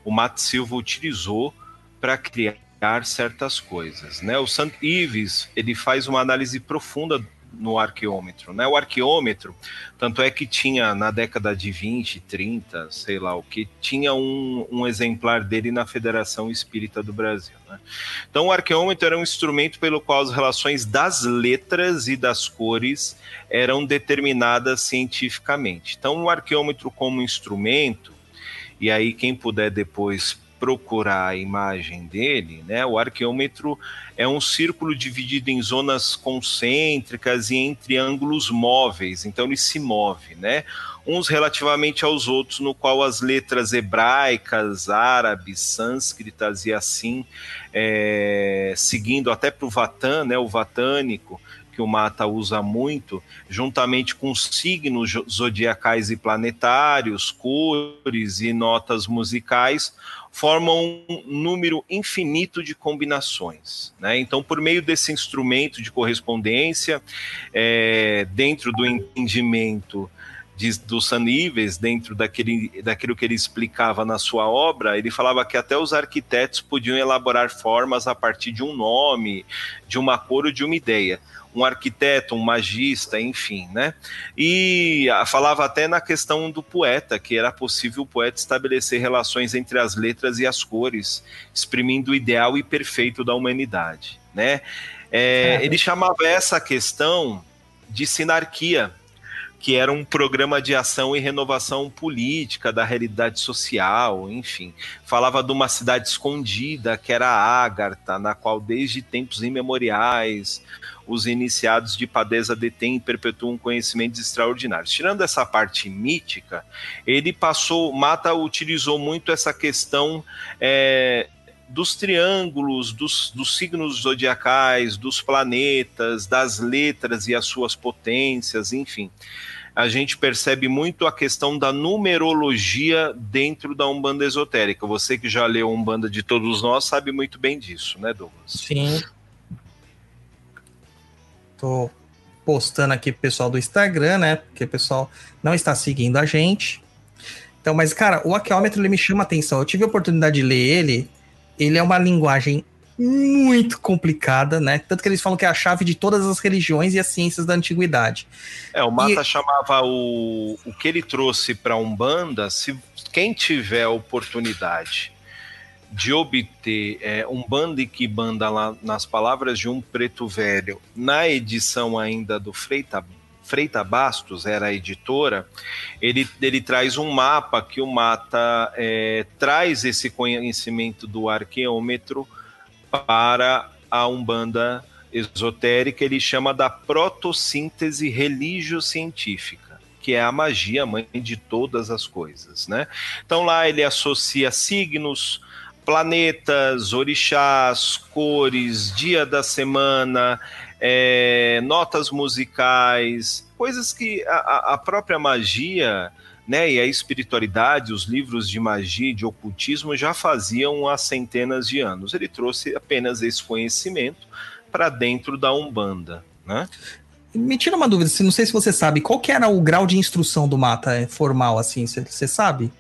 o Matt Silva utilizou para criar certas coisas, né? O St. Ives, ele faz uma análise profunda no arqueômetro, né? O arqueômetro, tanto é que tinha na década de 20, 30, sei lá o que, tinha um, um exemplar dele na Federação Espírita do Brasil, né? Então, o arqueômetro era um instrumento pelo qual as relações das letras e das cores eram determinadas cientificamente. Então, o arqueômetro como instrumento, e aí quem puder depois procurar a imagem dele, né? O arqueômetro é um círculo dividido em zonas concêntricas e em triângulos móveis, então ele se move, né? Uns relativamente aos outros, no qual as letras hebraicas, árabes, sânscritas e assim, é, seguindo até para o Vatan, né? O vatânico, que o Mata usa muito, juntamente com signos zodiacais e planetários, cores e notas musicais, formam um número infinito de combinações. Né? Então, por meio desse instrumento de correspondência, é, dentro do entendimento de, do Saníveis, dentro daquele, daquilo que ele explicava na sua obra, ele falava que até os arquitetos podiam elaborar formas a partir de um nome, de uma cor ou de uma ideia um arquiteto, um magista, enfim, né? E falava até na questão do poeta, que era possível o poeta estabelecer relações entre as letras e as cores, exprimindo o ideal e perfeito da humanidade, né? É, ele chamava essa questão de sinarquia, que era um programa de ação e renovação política da realidade social, enfim. Falava de uma cidade escondida, que era Ágartha, na qual desde tempos imemoriais os iniciados de Padeza detêm e perpetuam conhecimentos extraordinários. Tirando essa parte mítica, ele passou, Mata utilizou muito essa questão é, dos triângulos, dos, dos, signos zodiacais, dos planetas, das letras e as suas potências, enfim. A gente percebe muito a questão da numerologia dentro da Umbanda esotérica. Você que já leu Umbanda de todos nós sabe muito bem disso, né, Douglas? Sim. Tô postando aqui pro pessoal do Instagram, né? Porque o pessoal não está seguindo a gente. Então, mas, cara, o arqueômetro ele me chama a atenção. Eu tive a oportunidade de ler ele. Ele é uma linguagem muito complicada, né? Tanto que eles falam que é a chave de todas as religiões e as ciências da antiguidade. É, o Mata e... chamava o, o que ele trouxe para Umbanda, se quem tiver a oportunidade de obter é, um banda e que banda lá nas palavras de um preto velho, na edição ainda do Freita, Freita Bastos, era a editora, ele, ele traz um mapa que o Mata é, traz esse conhecimento do arqueômetro para a Umbanda esotérica, ele chama da protossíntese religio-científica que é a magia, mãe de todas as coisas, né? Então lá ele associa signos, planetas, orixás, cores, dia da semana, é, notas musicais, coisas que a, a própria magia né, e a espiritualidade, os livros de magia, de ocultismo já faziam há centenas de anos. Ele trouxe apenas esse conhecimento para dentro da Umbanda, né? Me tira uma dúvida, não sei se você sabe, qual que era o grau de instrução do Mata é, formal, assim, você sabe?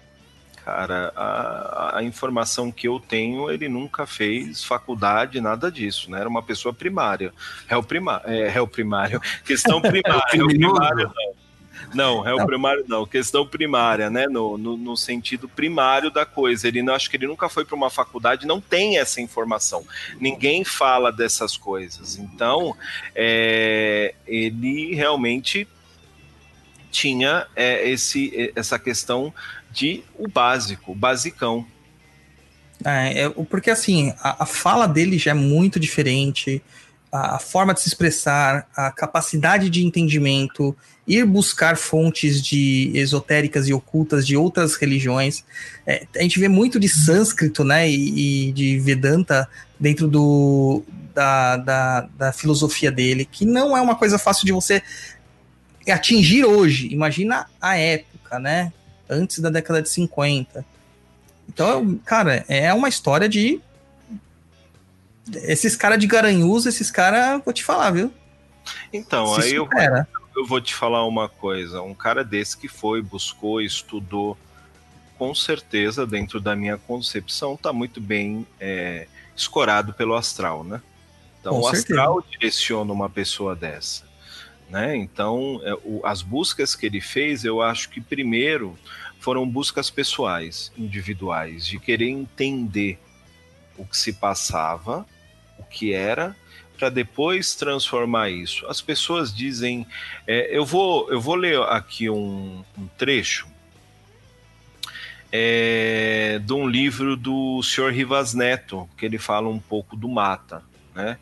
Cara, a, a, informação que eu tenho, ele nunca fez faculdade, nada disso, né? Era uma pessoa primária. Réu, prima, é, réu primário. [laughs] Questão primária. réu primário não. Não, réu primário não. Questão primária, né? No, no, no, sentido primário da coisa. Ele não acho que ele nunca foi para uma faculdade, não tem essa informação. Ninguém fala dessas coisas. Então, é, ele realmente tinha é, esse, essa questão de o básico, o basicão. É, é, porque assim, a, a, fala dele já é muito diferente, a, a, forma de se expressar, a capacidade de entendimento, ir buscar fontes de esotéricas e ocultas de outras religiões. É, a gente vê muito de sânscrito, né, e, e de Vedanta dentro do, da, da, da filosofia dele, que não é uma coisa fácil de você atingir hoje. Imagina a época, né? Antes da década de 50. Então, cara, é uma história de. Esses caras de Garanhuns, esses caras, vou te falar, viu? Então, Se aí eu, eu vou te falar uma coisa. Um cara desse que foi, buscou, estudou, com certeza, dentro da minha concepção, tá muito bem é, escorado pelo astral, né? Então, com o certeza. astral direciona uma pessoa dessa. Né? Então, é, as buscas que ele fez, eu acho que primeiro foram buscas pessoais, individuais, de querer entender o que se passava, o que era, para depois transformar isso. As pessoas dizem, é, eu vou eu vou ler aqui um, um trecho é, de um livro do Sr. Rivas Neto, que ele fala um pouco do mata, né?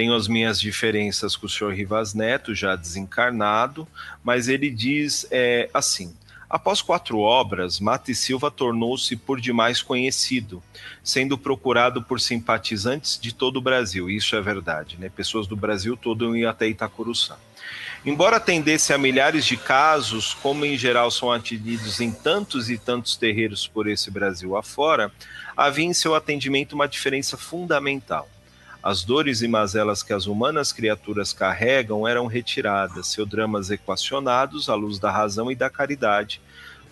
Tenho as minhas diferenças com o senhor Rivas Neto, já desencarnado, mas ele diz é, assim: Após quatro obras, Mata e Silva tornou-se por demais conhecido, sendo procurado por simpatizantes de todo o Brasil. Isso é verdade, né? Pessoas do Brasil todo iam até Itacuruçá. Embora atendesse a milhares de casos, como em geral são atendidos em tantos e tantos terreiros por esse Brasil afora, havia em seu atendimento uma diferença fundamental. As dores e mazelas que as humanas criaturas carregam eram retiradas, seus dramas equacionados à luz da razão e da caridade,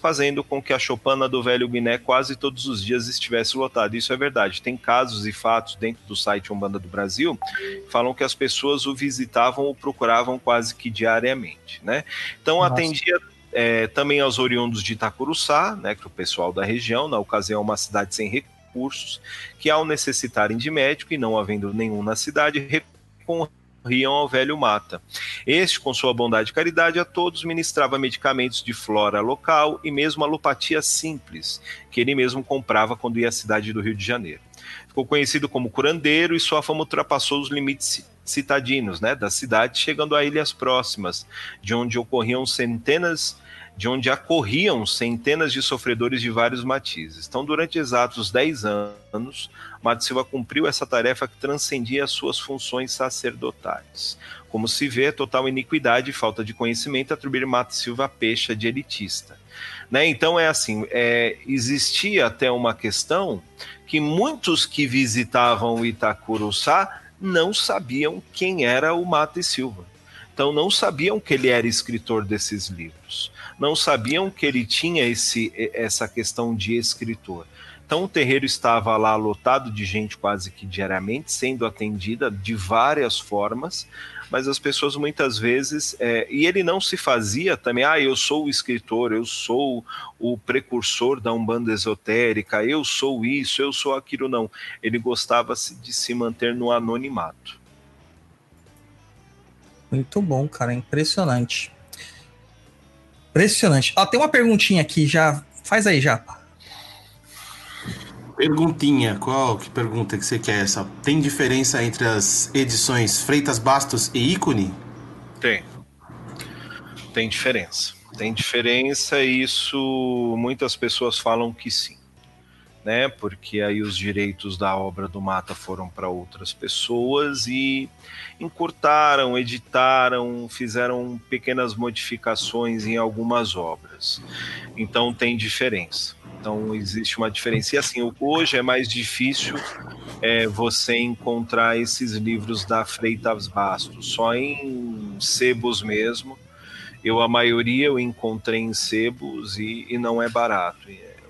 fazendo com que a chopana do velho Guiné quase todos os dias estivesse lotada. Isso é verdade. Tem casos e fatos dentro do site Umbanda do Brasil que falam que as pessoas o visitavam ou procuravam quase que diariamente, né? Então Nossa. atendia é, também aos oriundos de Itacuruçá, né, que é o pessoal da região, na ocasião uma cidade sem recursos recursos que, ao necessitarem de médico e não havendo nenhum na cidade, recorriam ao velho Mata. Este, com sua bondade e caridade a todos, ministrava medicamentos de flora local e mesmo alopatia simples, que ele mesmo comprava quando ia à cidade do Rio de Janeiro. Ficou conhecido como curandeiro e sua fama ultrapassou os limites citadinos né, da cidade, chegando a ilhas próximas, de onde ocorriam centenas de onde acorriam centenas de sofredores de vários matizes. Então, durante exatos 10 anos, Mato Silva cumpriu essa tarefa que transcendia as suas funções sacerdotais. Como se vê, total iniquidade e falta de conhecimento atribuir Mato Silva a pecha de elitista. Né? Então, é assim: é, existia até uma questão que muitos que visitavam Itacuruçá não sabiam quem era o Mato e Silva. Então, não sabiam que ele era escritor desses livros não sabiam que ele tinha esse, essa questão de escritor. Então o terreiro estava lá lotado de gente quase que diariamente, sendo atendida de várias formas, mas as pessoas muitas vezes. É, e ele não se fazia também, ah, eu sou o escritor, eu sou o precursor da Umbanda esotérica, eu sou isso, eu sou aquilo, não. Ele gostava de se manter no anonimato. Muito bom, cara, impressionante. Impressionante. Ó, tem uma perguntinha aqui, já. Faz aí, Japa. Perguntinha, qual que pergunta que você quer essa? Tem diferença entre as edições Freitas Bastos e Ícone? Tem. Tem diferença. Tem diferença e isso muitas pessoas falam que sim. Né? Porque aí os direitos da obra do Mata foram para outras pessoas e encurtaram, editaram, fizeram pequenas modificações em algumas obras. Então tem diferença. Então existe uma diferença. E assim, hoje é mais difícil é, você encontrar esses livros da Freitas Bastos, só em sebos mesmo. Eu, a maioria, eu encontrei em sebos e, e não é barato.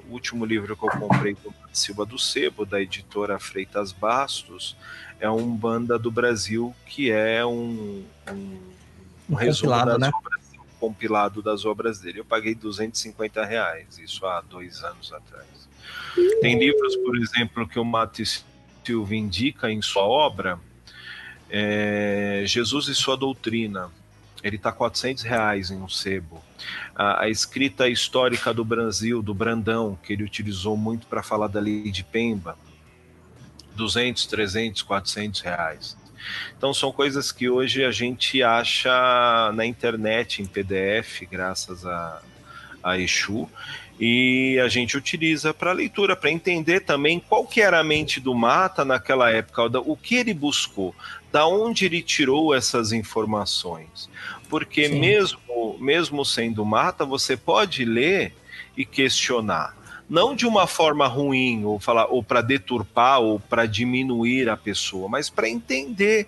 O último livro que eu comprei do Silva do Sebo, da editora Freitas Bastos, é um Banda do Brasil, que é um, um, um resumo das né? obras, um compilado das obras dele. Eu paguei 250 reais, isso há dois anos atrás. Tem livros, por exemplo, que o Matheus Silva indica em sua obra, é, Jesus e sua doutrina, ele está 400 reais em um sebo. A, a, escrita histórica do Brasil, do Brandão, que ele utilizou muito para falar da lei de Pemba, 200, 300, 400 reais. Então são coisas que hoje a gente acha na internet, em PDF, graças a, a Exu, e a gente utiliza para leitura, para entender também qual que era a mente do Mata naquela época, o que ele buscou, da onde ele tirou essas informações. Porque mesmo, mesmo sendo Mata, você pode ler e questionar. Não de uma forma ruim, ou, falar, ou para deturpar, ou para diminuir a pessoa, mas para entender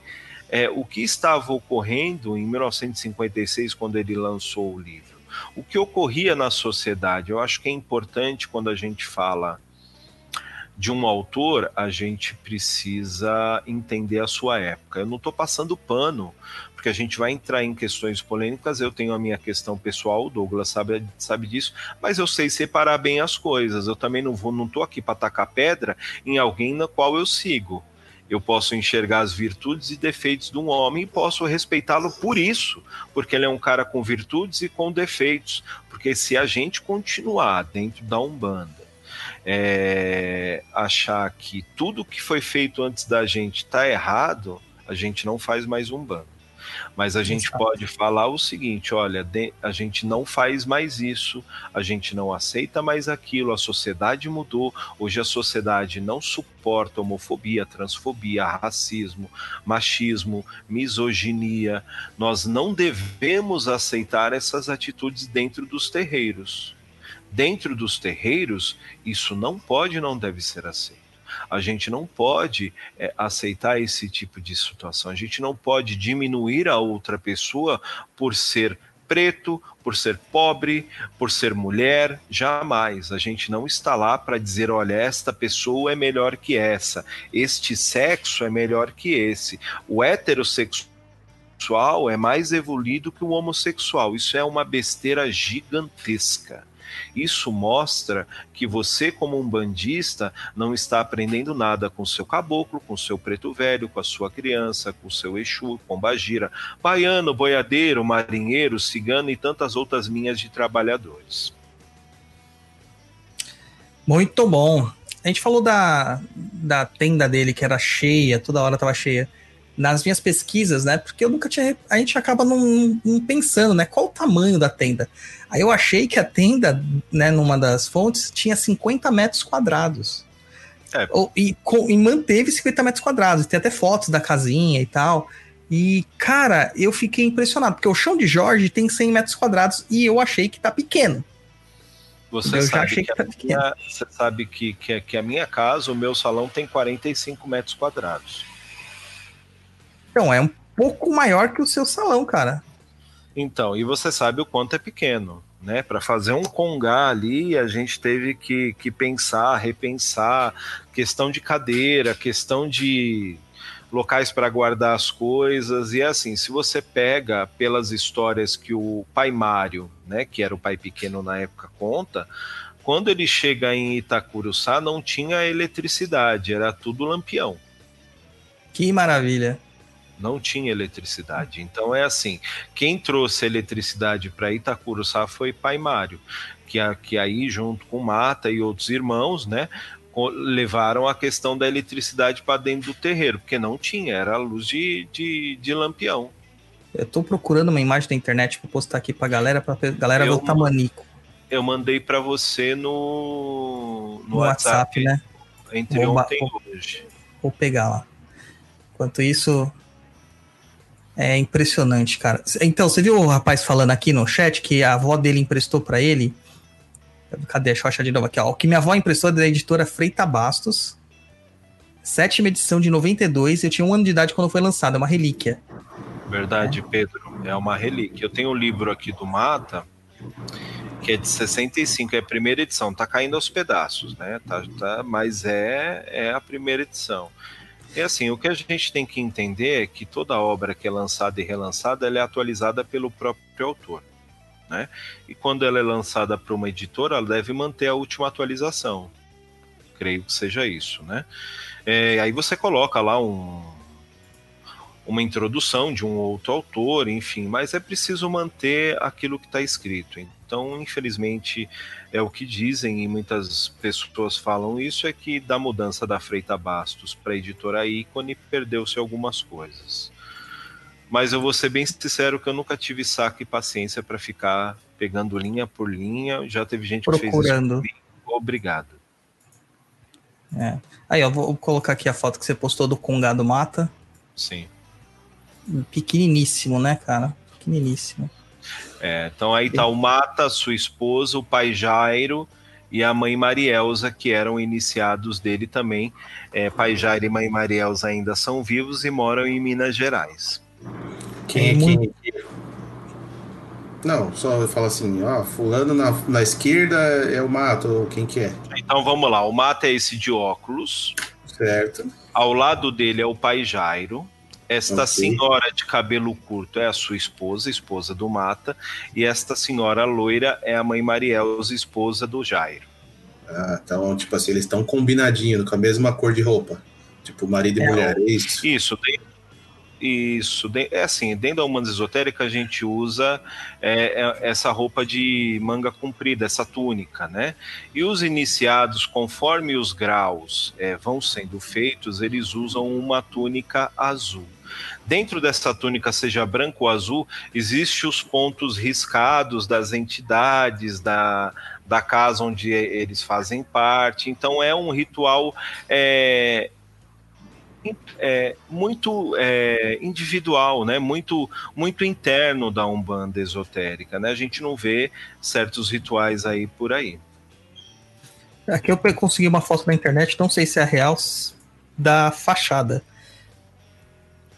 é, o que estava ocorrendo em 1956, quando ele lançou o livro o que ocorria na sociedade. Eu acho que é importante quando a gente fala de um autor, a gente precisa entender a sua época. Eu não estou passando pano, porque a gente vai entrar em questões polêmicas. Eu tenho a minha questão pessoal, o Douglas sabe, sabe disso, mas eu sei separar bem as coisas. Eu também não vou, não estou aqui para tacar pedra em alguém na qual eu sigo eu posso enxergar as virtudes e defeitos de um homem e posso respeitá-lo por isso, porque ele é um cara com virtudes e com defeitos. Porque se a gente continuar dentro da Umbanda, é, achar que tudo que foi feito antes da gente está errado, a gente não faz mais Umbanda. Mas a gente pode falar o seguinte: olha, a gente não faz mais isso, a gente não aceita mais aquilo, a sociedade mudou. Hoje a sociedade não suporta homofobia, transfobia, racismo, machismo, misoginia. Nós não devemos aceitar essas atitudes dentro dos terreiros. Dentro dos terreiros, isso não pode e não deve ser aceito. A gente não pode é, aceitar esse tipo de situação. A gente não pode diminuir a outra pessoa por ser preto, por ser pobre, por ser mulher, jamais. A gente não está lá para dizer, olha, esta pessoa é melhor que essa, este sexo é melhor que esse. O heterossexual é mais evoluído que o homossexual. Isso é uma besteira gigantesca. Isso mostra que você, como um bandista, não está aprendendo nada com seu caboclo, com seu preto velho, com a sua criança, com seu Exu, com Bagira, baiano, boiadeiro, marinheiro, cigano e tantas outras linhas de trabalhadores. Muito bom. A gente falou da, da tenda dele que era cheia, toda hora estava cheia nas minhas pesquisas, né? Porque eu nunca tinha. A gente acaba não, não, pensando, né? Qual o tamanho da tenda? Aí eu achei que a tenda, né, numa das fontes, tinha 50 metros quadrados. É. E, e manteve 50 metros quadrados. Tem até fotos da casinha e tal. E, cara, eu fiquei impressionado, porque o chão de Jorge tem 100 metros quadrados e eu achei que tá pequeno. Você eu sabe que, que, tá minha, você sabe que, que, que a minha casa, o meu salão tem 45 metros quadrados. Então, é um pouco maior que o seu salão, cara. Então, e você sabe o quanto é pequeno, né? Para fazer um congá ali, a gente teve que, que pensar, repensar, questão de cadeira, questão de locais para guardar as coisas. E é assim, se você pega pelas histórias que o pai Mário, né, que era o pai pequeno na época, conta, quando ele chega em Itacuruçá não tinha eletricidade, era tudo lampião. Que maravilha não tinha eletricidade. Então é assim, quem trouxe eletricidade para Itacuruçá foi Pai Mário, que, que aí junto com Mata e outros irmãos, né, levaram a questão da eletricidade para dentro do terreiro, porque não tinha, era a luz de, de, de lampião. Eu estou procurando uma imagem da internet para postar aqui para galera, para galera ver o tamanico. Eu mandei para você no no, no WhatsApp, né? entre Vou ontem vou- e hoje. Vou pegar lá. Enquanto isso, é impressionante, cara. Então, você viu o rapaz falando aqui no chat que a avó dele emprestou pra ele? Cadê? Deixa eu achar de novo aqui, ó. O que minha avó emprestou é da editora Freita Bastos. Sétima edição de 92. Eu tinha um ano de idade quando foi lançada, é uma relíquia. Verdade, Pedro. É uma relíquia. Eu tenho um livro aqui do Mata, que é de 65, é a primeira edição. Tá caindo aos pedaços, né? Tá, tá, mas é, é a primeira edição. E assim, o que a gente tem que entender é que toda obra que é lançada e relançada, ela é atualizada pelo próprio autor. Né? E quando ela é lançada para uma editora, ela deve manter a última atualização. Creio que seja isso, né? É, aí você coloca lá um, uma introdução de um outro autor, enfim, mas é preciso manter aquilo que está escrito. Então, infelizmente, é o que dizem e muitas pessoas falam isso é que da mudança da Freita Bastos para a editora Ícone perdeu-se algumas coisas. Mas eu vou ser bem sincero que eu nunca tive saco e paciência para ficar pegando linha por linha. Já teve gente que fez isso Procurando. Obrigado. É. Aí, ó, vou colocar aqui a foto que você postou do Congado Mata. Sim. Pequeniníssimo, né, cara? Pequeniníssimo. É, então aí tá o Mata, sua esposa, o pai Jairo e a mãe Marielza, que eram iniciados dele também. É, pai Jairo e mãe Marielza ainda são vivos e moram em Minas Gerais. Quem é Muito- quem? Não, só fala assim, ó, fulano na, na esquerda é o mato, ou quem que é? Então vamos lá, o Mata é esse de óculos, Certo. ao lado dele é o pai Jairo. Esta Ok. senhora de cabelo curto é a sua esposa, esposa do Mata, e esta senhora loira é a mãe Marielza, esposa do Jairo. Ah, então, tipo assim, eles estão combinadinhos, com a mesma cor de roupa. Tipo, marido e É, mulher, é isso? Isso, de- isso. de- é assim, dentro da Humanas Esotérica a gente usa é, é, essa roupa de manga comprida, essa túnica, né? E os iniciados, conforme os graus é, vão sendo feitos, eles usam uma túnica azul. Dentro dessa túnica, seja branco ou azul, existem os pontos riscados das entidades, da, da casa onde eles fazem parte. Então é um ritual é, é, muito é, individual, né? Muito, muito interno da umbanda esotérica, né? A gente não vê certos rituais aí por aí. Aqui eu consegui uma foto na internet, não sei se é real, da fachada.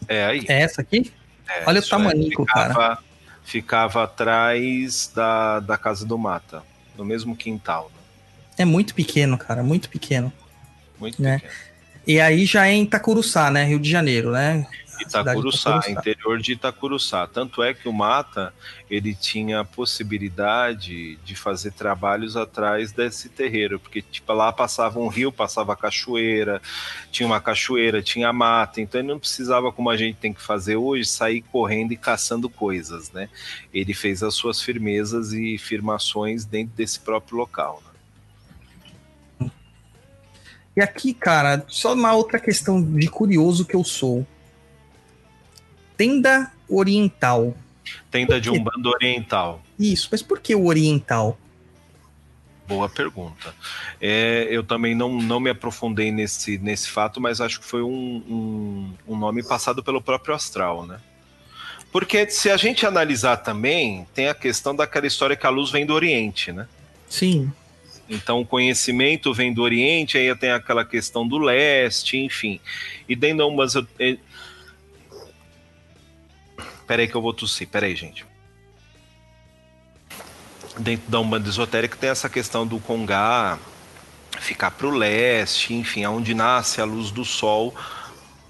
É aí. É essa aqui? É, Olha o tamanico, ficava, Ficava atrás da, da casa do Mata, no mesmo quintal. né? É muito pequeno, cara, muito pequeno. Muito Né? pequeno. E aí já é em Itacuruçá, né? Rio de Janeiro, né? Itacuruçá, Itacuruçá. interior de Itacuruçá. Tanto é que o Mata ele tinha a possibilidade de fazer trabalhos atrás desse terreiro, porque tipo lá passava um rio, passava cachoeira, tinha uma cachoeira, tinha mata, então ele não precisava como a gente tem que fazer hoje sair correndo e caçando coisas, né? Ele fez as suas firmezas e firmações dentro desse próprio local. Né? E aqui, cara, só uma outra questão de curioso que eu sou. Tenda oriental. Tenda de Umbanda Oriental. Isso, mas por que o oriental? Boa pergunta. É, eu também não, não me aprofundei nesse, nesse fato, mas acho que foi um, um, um nome passado pelo próprio astral, né? Porque se a gente analisar também, tem a questão daquela história que a luz vem do Oriente, né? Sim. Então o conhecimento vem do Oriente, aí tem aquela questão do leste, enfim. E dentro da umas. Peraí que eu vou tossir, peraí, gente. Dentro da Umbanda Esotérica tem essa questão do Congá ficar para o leste, enfim, aonde nasce a luz do sol.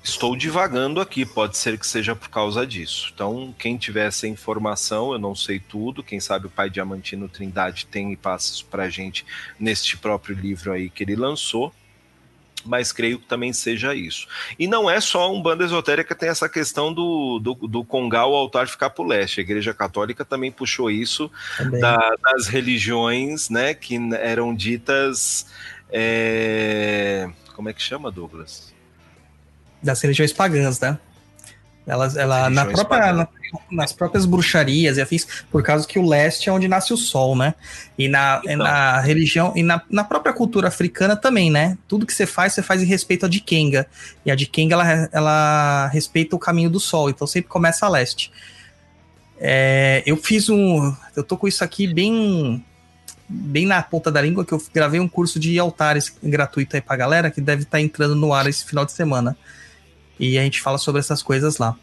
Estou divagando aqui, pode ser que seja por causa disso. Então, quem tiver essa informação, eu não sei tudo, quem sabe o pai Diamantino Trindade tem e passa isso pra gente neste próprio livro aí que ele lançou, mas creio que também seja isso. E não é só um banda esotérica, tem essa questão do, do, do Congá, o altar ficar pro leste. A Igreja Católica também puxou isso da- das religiões, né, que eram ditas... é, Como é que chama, Douglas? Das religiões pagãs, né? Elas, ela, na própria, na- nas próprias bruxarias e afins, por causa que o leste é onde nasce o sol, né? E na, Então. na religião, e na, na própria cultura africana também, né? Tudo que você faz, você faz em respeito a Dikenga. E a Dikenga, ela, ela respeita o caminho do sol, então sempre começa a leste. É, eu fiz um. Eu tô com isso aqui bem. Bem na ponta da língua, que eu gravei um curso de altares gratuito aí pra galera, que deve estar entrando no ar esse final de semana. E a gente fala sobre essas coisas lá.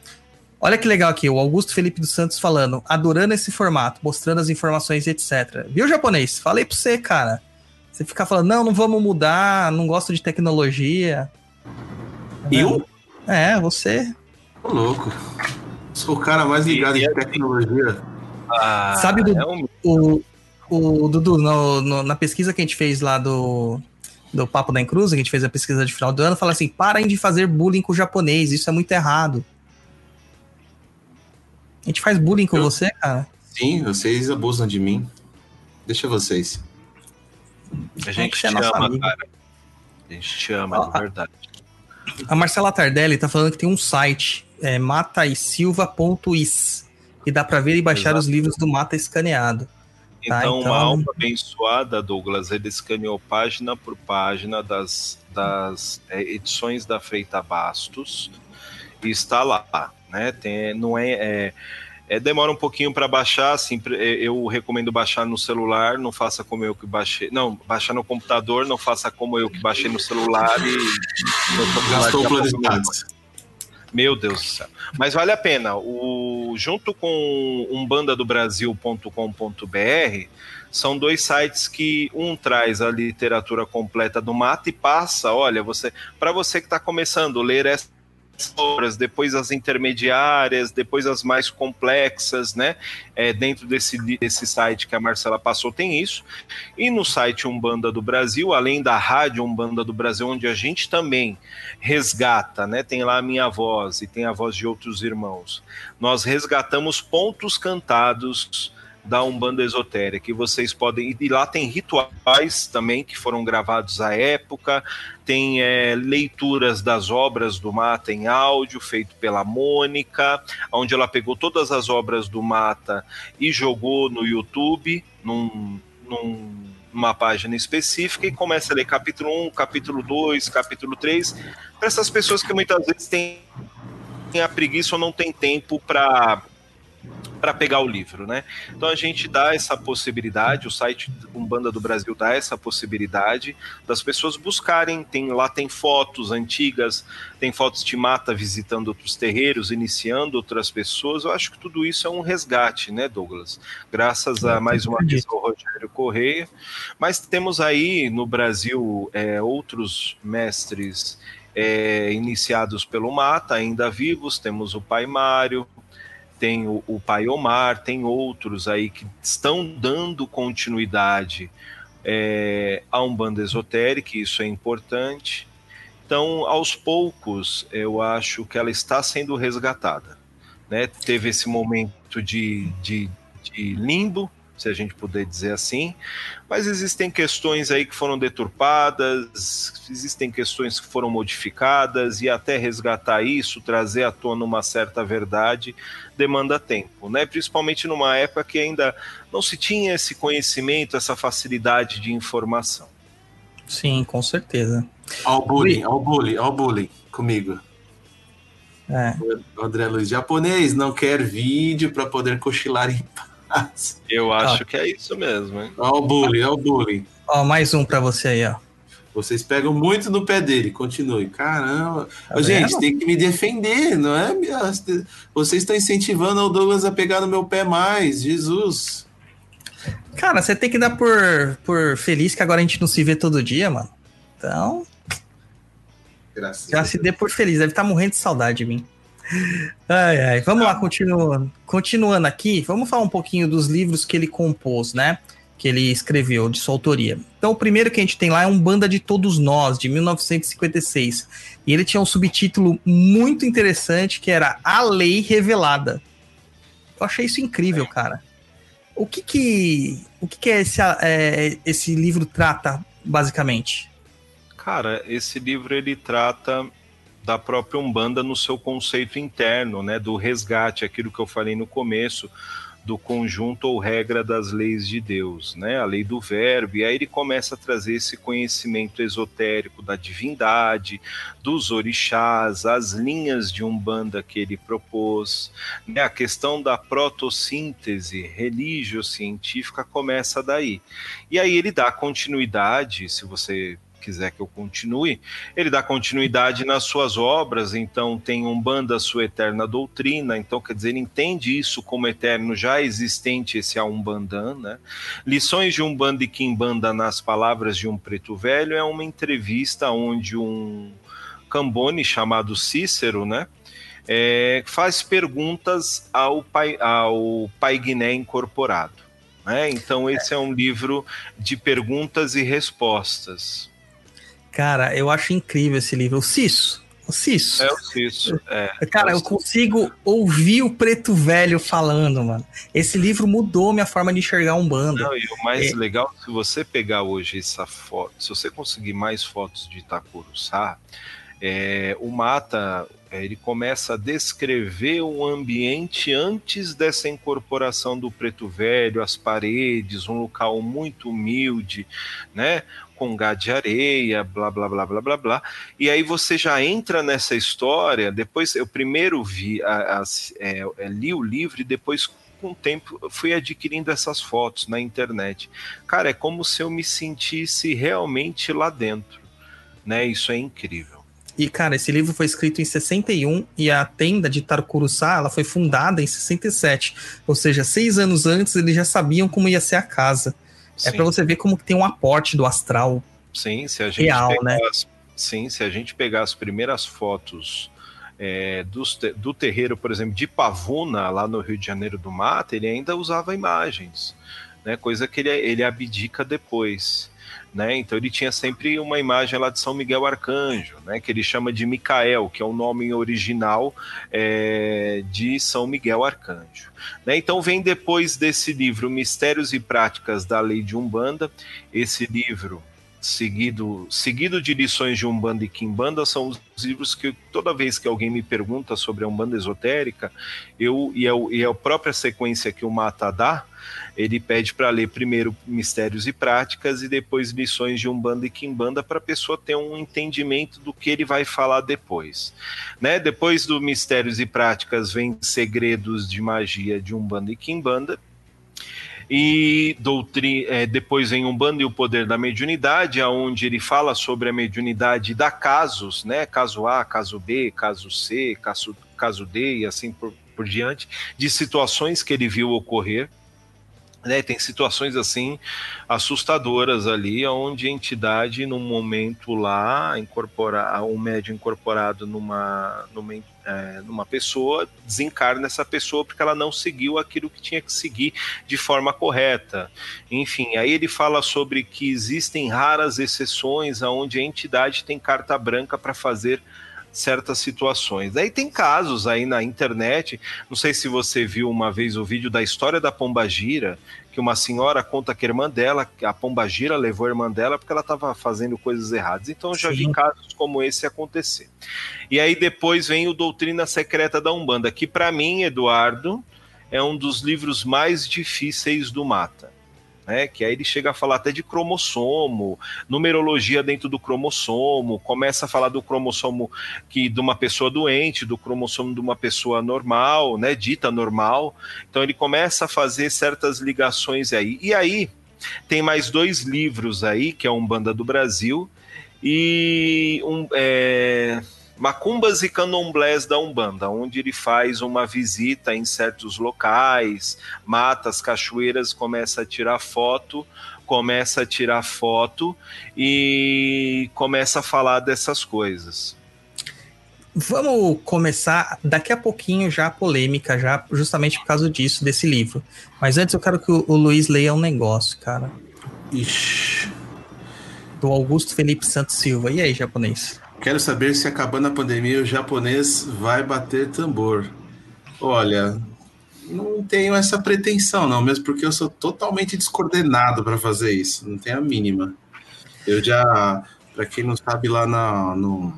Olha que legal aqui, o Augusto Felipe dos Santos falando, adorando esse formato, mostrando as informações e etc. Viu, japonês? Falei pra você, cara. Você fica falando, não, não vamos mudar, não gosto de tecnologia. Eu? É, você. Tô louco. Sou o cara mais ligado em tecnologia. Ah, Sabe do- é um- O, o Dudu, no- no- na pesquisa que a gente fez lá do, do Papo da Encruza, que a gente fez a pesquisa de final do ano, fala assim: parem de fazer bullying com o japonês, isso é muito errado. A gente faz bullying com Eu- você, cara? Sim, vocês abusam de mim. Deixa vocês. A É gente te é ama, cara. A gente te ama, Ó, verdade. A Marcela Tardelli tá falando que tem um site, é mataisilva.is, que dá pra ver e baixar Exato. os livros do Mata escaneado. Tá, Então, então- uma alma abençoada, Douglas, ele escaneou página por página das, das é, edições da Freita Bastos e está lá, né? Tem, não é, é- é, demora um pouquinho para baixar, assim, é, eu recomendo baixar no celular, não faça como eu que baixei, não, baixar no computador, não faça como eu que baixei no celular e Gastou o daqui a plano de pouco não- dados. Meu Deus do céu. Mas vale a pena. O, junto com umbandadobrasil.com.br, são dois sites que um traz a literatura completa do mata e passa, olha, você para você que está começando, ler essas depois as intermediárias, depois as mais complexas, né? É, dentro desse, desse site que a Marcela passou tem isso. E no site Umbanda do Brasil, além da rádio Umbanda do Brasil, onde a gente também resgata, né? Tem lá a minha voz e tem a voz de outros irmãos. Nós resgatamos pontos cantados da Umbanda Esotérica, e vocês podem. E lá tem rituais também que foram gravados à época, tem é, leituras das obras do Mata em áudio, feito pela Mônica, onde ela pegou todas as obras do Mata e jogou no YouTube, num, num- numa página específica, e começa a ler capítulo 1, capítulo 2, capítulo 3, para essas pessoas que muitas vezes têm a preguiça ou não tem tempo para para pegar o livro, né? Então a gente dá essa possibilidade, o site Umbanda do Brasil dá essa possibilidade das pessoas buscarem, tem lá tem fotos antigas, tem fotos de mata visitando outros terreiros, iniciando outras pessoas. Eu acho que tudo isso é um resgate, né, Douglas? Graças a mais uma vez ao Rogério Correia. Mas temos aí no Brasil é, outros mestres é, iniciados pelo Mata, ainda vivos. Temos o Pai Mário, tem o, o Pai Omar, tem outros aí que estão dando continuidade é, a Umbanda Esotérica, e isso é importante. Então, aos poucos, eu acho que ela está sendo resgatada. Né? Teve esse momento de, de, de limbo, se a gente puder dizer assim, mas existem questões aí que foram deturpadas, existem questões que foram modificadas, e até resgatar isso, trazer à tona uma certa verdade, demanda tempo, né? Principalmente numa época que ainda não se tinha esse conhecimento, essa facilidade de informação. Sim, com certeza. Ó o bullying, ó o bullying, ó o bullying comigo. É. O André Luiz, japonês, não quer vídeo para poder cochilar em paz. [laughs] Eu acho que é isso mesmo, hein? Ó o bullying, ó o bullying. Ó, mais um pra você aí, ó. Vocês pegam muito no pé dele, continue. Caramba. Tá gente, tem que me defender, não é? Vocês estão incentivando o Douglas a pegar no meu pé mais. Jesus. Cara, você tem que dar por, por feliz que agora a gente não se vê todo dia, mano. Então, Graças já a se dê por feliz. Deve estar morrendo de saudade de mim. Ai, ai. Vamos lá, continuando. Continuando aqui, vamos falar um pouquinho dos livros que ele compôs, né? Que ele escreveu, de sua autoria. Então, o primeiro que a gente tem lá é Um Banda de Todos Nós, de 1956. E ele tinha um subtítulo muito interessante, que era A Lei Revelada. Eu achei isso incrível, cara. O que que, o que, que é esse, é, esse livro trata, basicamente? Cara, esse livro ele trata da própria Umbanda no seu conceito interno, né, do resgate, aquilo que eu falei no começo, do conjunto ou regra das leis de Deus, né? A lei do verbo, e aí ele começa a trazer esse conhecimento esotérico da divindade, dos orixás, as linhas de umbanda que ele propôs, né? A questão da protossíntese religio-científica começa daí. E aí ele dá continuidade, se você quiser que eu continue, ele dá continuidade nas suas obras, então tem Umbanda, sua eterna doutrina, então quer dizer, ele entende isso como eterno já existente, esse a Umbandan, né? Lições de Umbanda e Kimbanda nas palavras de um preto velho é uma entrevista onde um cambone chamado Cícero, né? É, faz perguntas ao pai, ao pai Guiné incorporado. Né? Então, esse é um livro de perguntas e respostas. Cara, eu acho incrível esse livro. O Cisso. O Cisso. É o Cisso. É, Cara, é o eu consigo ouvir o preto velho falando, mano. Esse livro mudou minha forma de enxergar um bando. Não, e o mais É. legal, se você pegar hoje essa foto, se você conseguir mais fotos de Itacuruçá, é, o Mata ele começa a descrever o ambiente antes dessa incorporação do preto velho, as paredes, um local muito humilde, né? Com gá de areia, blá blá blá blá blá blá. E aí você já entra nessa história. Depois eu primeiro vi, a, a- é, é, li o livro e depois com o tempo fui adquirindo essas fotos na internet. Cara, é como se eu me sentisse realmente lá dentro, né? Isso é incrível. E, cara, esse livro foi escrito em 61 e a tenda de Tarcuruçá ela foi fundada em 67. Ou seja, seis anos antes eles já sabiam como ia ser a casa. É Sim. pra você ver como que tem um aporte do astral. Sim, se a gente Real, pegar né? as, sim, se a gente pegar as primeiras fotos é, dos do terreiro, por exemplo, de Pavuna, lá no Rio de Janeiro do Mata, ele ainda usava imagens, né? Coisa que ele, ele abdica depois. Né? Então ele tinha sempre uma imagem lá de São Miguel Arcanjo, né? que ele chama de Micael, que é o nome original é, de São Miguel Arcanjo. Né? Então vem depois desse livro Mistérios e Práticas da Lei de Umbanda, esse livro seguido, seguido de lições de Umbanda e Kimbanda são os livros que toda vez que alguém me pergunta sobre a Umbanda esotérica, eu e, é, o- e é a própria sequência que o Mata dá, ele pede para ler primeiro Mistérios e Práticas e depois lições de Umbanda e Kimbanda para a pessoa ter um entendimento do que ele vai falar depois. Né? Depois do Mistérios e Práticas vem Segredos de Magia de Umbanda e Kimbanda, e é, depois vem Umbanda e o Poder da Mediunidade, aonde ele fala sobre a mediunidade e dá casos, né? Caso A, caso B, caso C, caso, caso D e assim por, por diante, de situações que ele viu ocorrer. Né, tem situações assim assustadoras ali, onde a entidade, num momento lá, incorporar um médium incorporado numa, numa, é, numa pessoa, desencarna essa pessoa porque ela não seguiu aquilo que tinha que seguir de forma correta. Enfim, aí ele fala sobre que existem raras exceções aonde a entidade tem carta branca para fazer certas situações. Aí tem casos aí na internet, não sei se você viu uma vez o vídeo da história da Pombagira, que uma senhora conta que a irmã dela, a Pombagira levou a irmã dela porque ela estava fazendo coisas erradas. Então eu já vi casos como esse acontecer. E aí depois vem o Doutrina Secreta da Umbanda, que para mim, Eduardo, é um dos livros mais difíceis do Mata. Né, que aí ele chega a falar até de cromossomo, numerologia dentro do cromossomo, começa a falar do cromossomo que de uma pessoa doente, do cromossomo de uma pessoa normal, né, dita normal. Então ele começa a fazer certas ligações aí. E aí tem mais dois livros aí, que é Umbanda do Brasil e um, é, Macumbas e Candomblés da Umbanda, onde ele faz uma visita em certos locais, matas, cachoeiras, começa a tirar foto, começa a tirar foto e começa a falar dessas coisas. Vamos começar daqui a pouquinho já a polêmica, já justamente por causa disso, desse livro. Mas antes eu quero que o, o Luiz leia um negócio, cara. Ixi. Do Augusto Felipe Santos Silva. E aí, japonês? Quero saber se acabando a pandemia o japonês vai bater tambor. Olha, não tenho essa pretensão, não, mesmo porque eu sou totalmente descoordenado para fazer isso. Não tenho a mínima. Eu já, para quem não sabe, lá na, no,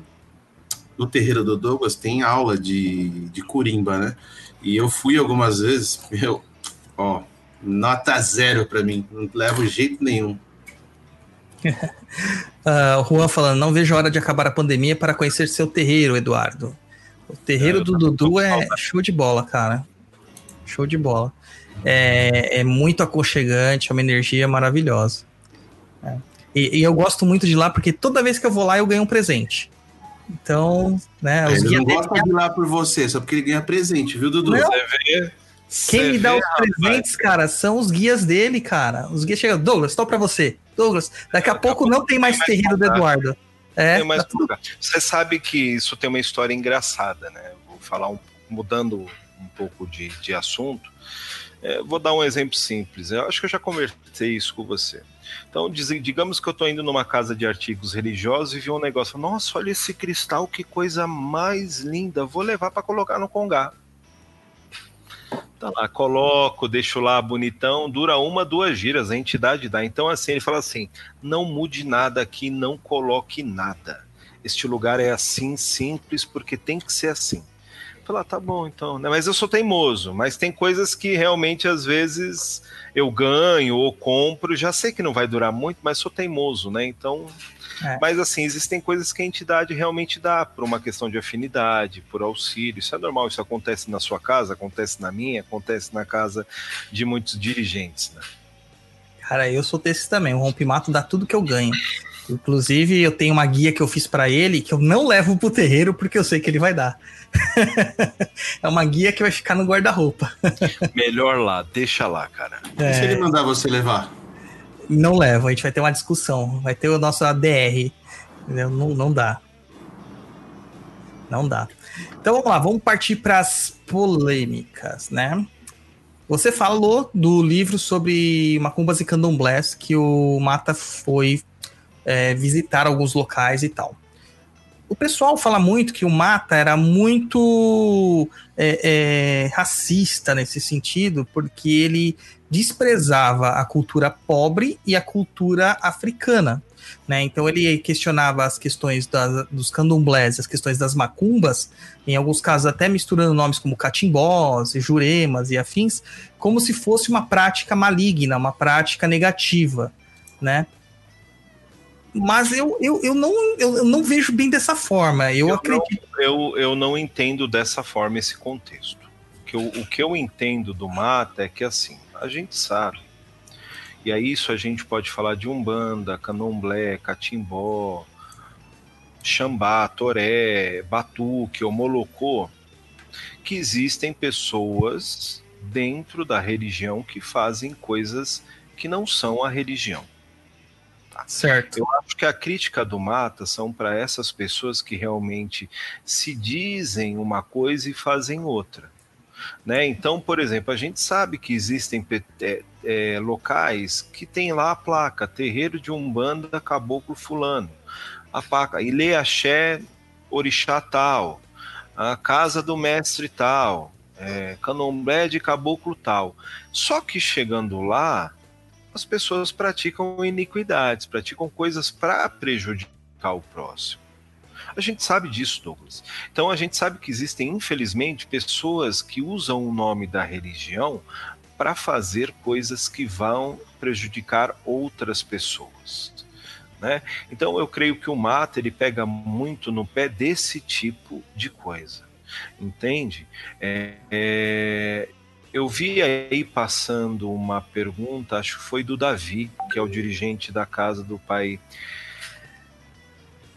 no terreiro do Douglas tem aula de, de curimba, né? E eu fui algumas vezes, meu, ó, nota zero para mim, não levo jeito nenhum. Uh, [laughs] o Juan falando, não vejo a hora de acabar a pandemia para conhecer seu terreiro, Eduardo. O terreiro É, do Dudu é show de bola, cara. Show de bola. É, é muito aconchegante, é uma energia maravilhosa. É. E, e eu gosto muito de lá porque toda vez que eu vou lá eu ganho um presente. Então, né, os Ele guias não dele- gosta de ir lá por você, só porque ele ganha presente, viu, Dudu? Não. Você vê. Quem você me dá vê, os presentes, cara, são os guias dele, cara. Os guias chegam, Douglas, estou pra você. Douglas, daqui a Daqui a pouco não tem mais mais terreiro do. Eduardo. É, Tem mais tá tudo-. Você sabe que isso tem uma história engraçada, né? Vou falar um, mudando um pouco de, de assunto. É, vou dar um exemplo simples. Eu acho que eu já conversei isso com você. Então, digamos que eu estou indo numa casa de artigos religiosos e vi um negócio. Nossa, olha esse cristal, que coisa mais linda. Vou levar para colocar no congá. Tá lá, coloco, deixo lá bonitão, dura uma, duas giras, a entidade dá. Então, assim, ele fala assim: não mude nada aqui, não coloque nada. Este lugar é assim, simples, porque tem que ser assim. Falar, tá bom, então, né? Mas eu sou teimoso, mas tem coisas que realmente às vezes eu ganho ou compro, já sei que não vai durar muito, mas sou teimoso, né? Então. É. Mas assim, existem coisas que a entidade realmente dá por uma questão de afinidade, por auxílio. Isso é normal, isso acontece na sua casa, acontece na minha, acontece na casa de muitos dirigentes, né? Cara, eu sou desse também. O rompimato dá tudo que eu ganho. Inclusive, eu tenho uma guia que eu fiz pra ele que eu não levo pro terreiro porque eu sei que ele vai dar. [laughs] é uma guia que vai ficar no guarda-roupa. Melhor lá, deixa lá, cara. E se ele mandar você levar? Não levo, a gente vai ter uma discussão. Vai ter o nosso ADR. Não, não dá. Não dá. Então vamos lá, vamos partir para as polêmicas, né? Você falou do livro sobre macumbas e candomblés que o Mata foi é, visitar alguns locais e tal. O pessoal fala muito que o Mata era muito é, é, racista nesse sentido, porque ele desprezava a cultura pobre e a cultura africana. Né? Então ele questionava as questões das, dos candomblés, as questões das macumbas, em alguns casos até misturando nomes como catimbós, juremas e afins, como se fosse uma prática maligna, uma prática negativa, né? Mas eu, eu, eu, não, eu, não vejo bem dessa forma. Eu, Eu acredito. Eu, eu não entendo dessa forma esse contexto. O que, eu, o que eu entendo do mata é que assim, a gente sabe. E aí isso a gente pode falar de Umbanda, Candomblé, Catimbó, Xambá, Toré, Batuque ou Molocô, que existem pessoas dentro da religião que fazem coisas que não são a religião. Certo. Eu acho que a crítica do Mata são para essas pessoas que realmente se dizem uma coisa e fazem outra. Né? Então, por exemplo, a gente sabe que existem é, é, locais que tem lá a placa Terreiro de Umbanda Caboclo Fulano, a placa Ilê Axé Orixá tal, a Casa do Mestre tal, é, de Caboclo tal. Só que chegando lá, as pessoas praticam iniquidades, praticam coisas para prejudicar o próximo. A gente sabe disso, Douglas. Então a gente sabe que existem, infelizmente, pessoas que usam o nome da religião para fazer coisas que vão prejudicar outras pessoas. Né? Então eu creio que o Mata ele pega muito no pé desse tipo de coisa. Entende? É, é, eu vi aí passando uma pergunta, acho que foi do Davi, que é o dirigente da casa do pai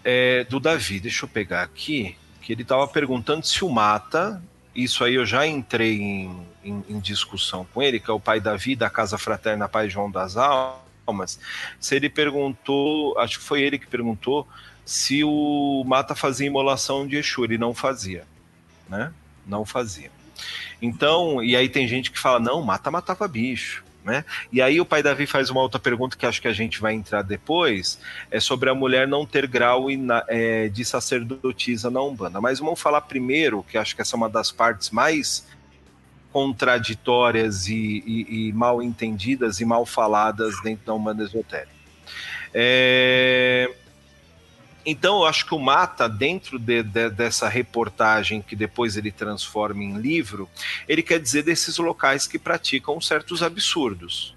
é, do Davi. Deixa eu pegar aqui, que ele estava perguntando se o Mata, isso aí eu já entrei em, em, em, discussão com ele, que é o pai Davi da Casa Fraterna Pai João das Almas, se ele perguntou, acho que foi ele que perguntou, se o Mata fazia imolação de Exu, ele não fazia, né? Não fazia. Então, e aí tem gente que fala, não, Mata matava bicho. Né? E aí o pai Davi faz uma outra pergunta que acho que a gente vai entrar depois, é sobre a mulher não ter grau é, de sacerdotisa na Umbanda. Mas vamos falar primeiro, que acho que essa é uma das partes mais contraditórias e, e, e mal entendidas e mal faladas dentro da Umbanda esotérica. É... Então, eu acho que o Mata, dentro de, de, dessa reportagem que depois ele transforma em livro, ele quer dizer desses locais que praticam certos absurdos.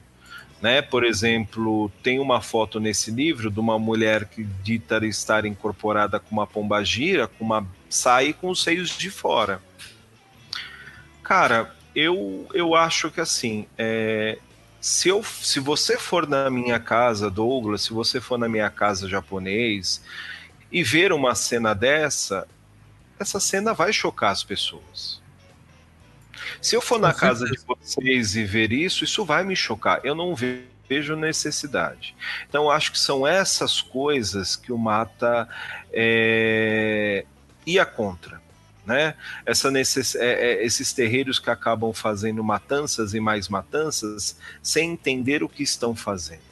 Né? Por exemplo, tem uma foto nesse livro de uma mulher que dita estar incorporada com uma pombagira, com uma saia com os seios de fora. Cara, eu, eu acho que assim, é, se, eu, se você for na minha casa, Douglas, se você for na minha casa japonês, e ver uma cena dessa, essa cena vai chocar as pessoas. Se eu for na casa de vocês e ver isso, isso vai me chocar. Eu não vejo necessidade. Então, acho que são essas coisas que o Mata é, ia contra. Né? Essa necess... É, é, esses terreiros que acabam fazendo matanças e mais matanças sem entender o que estão fazendo.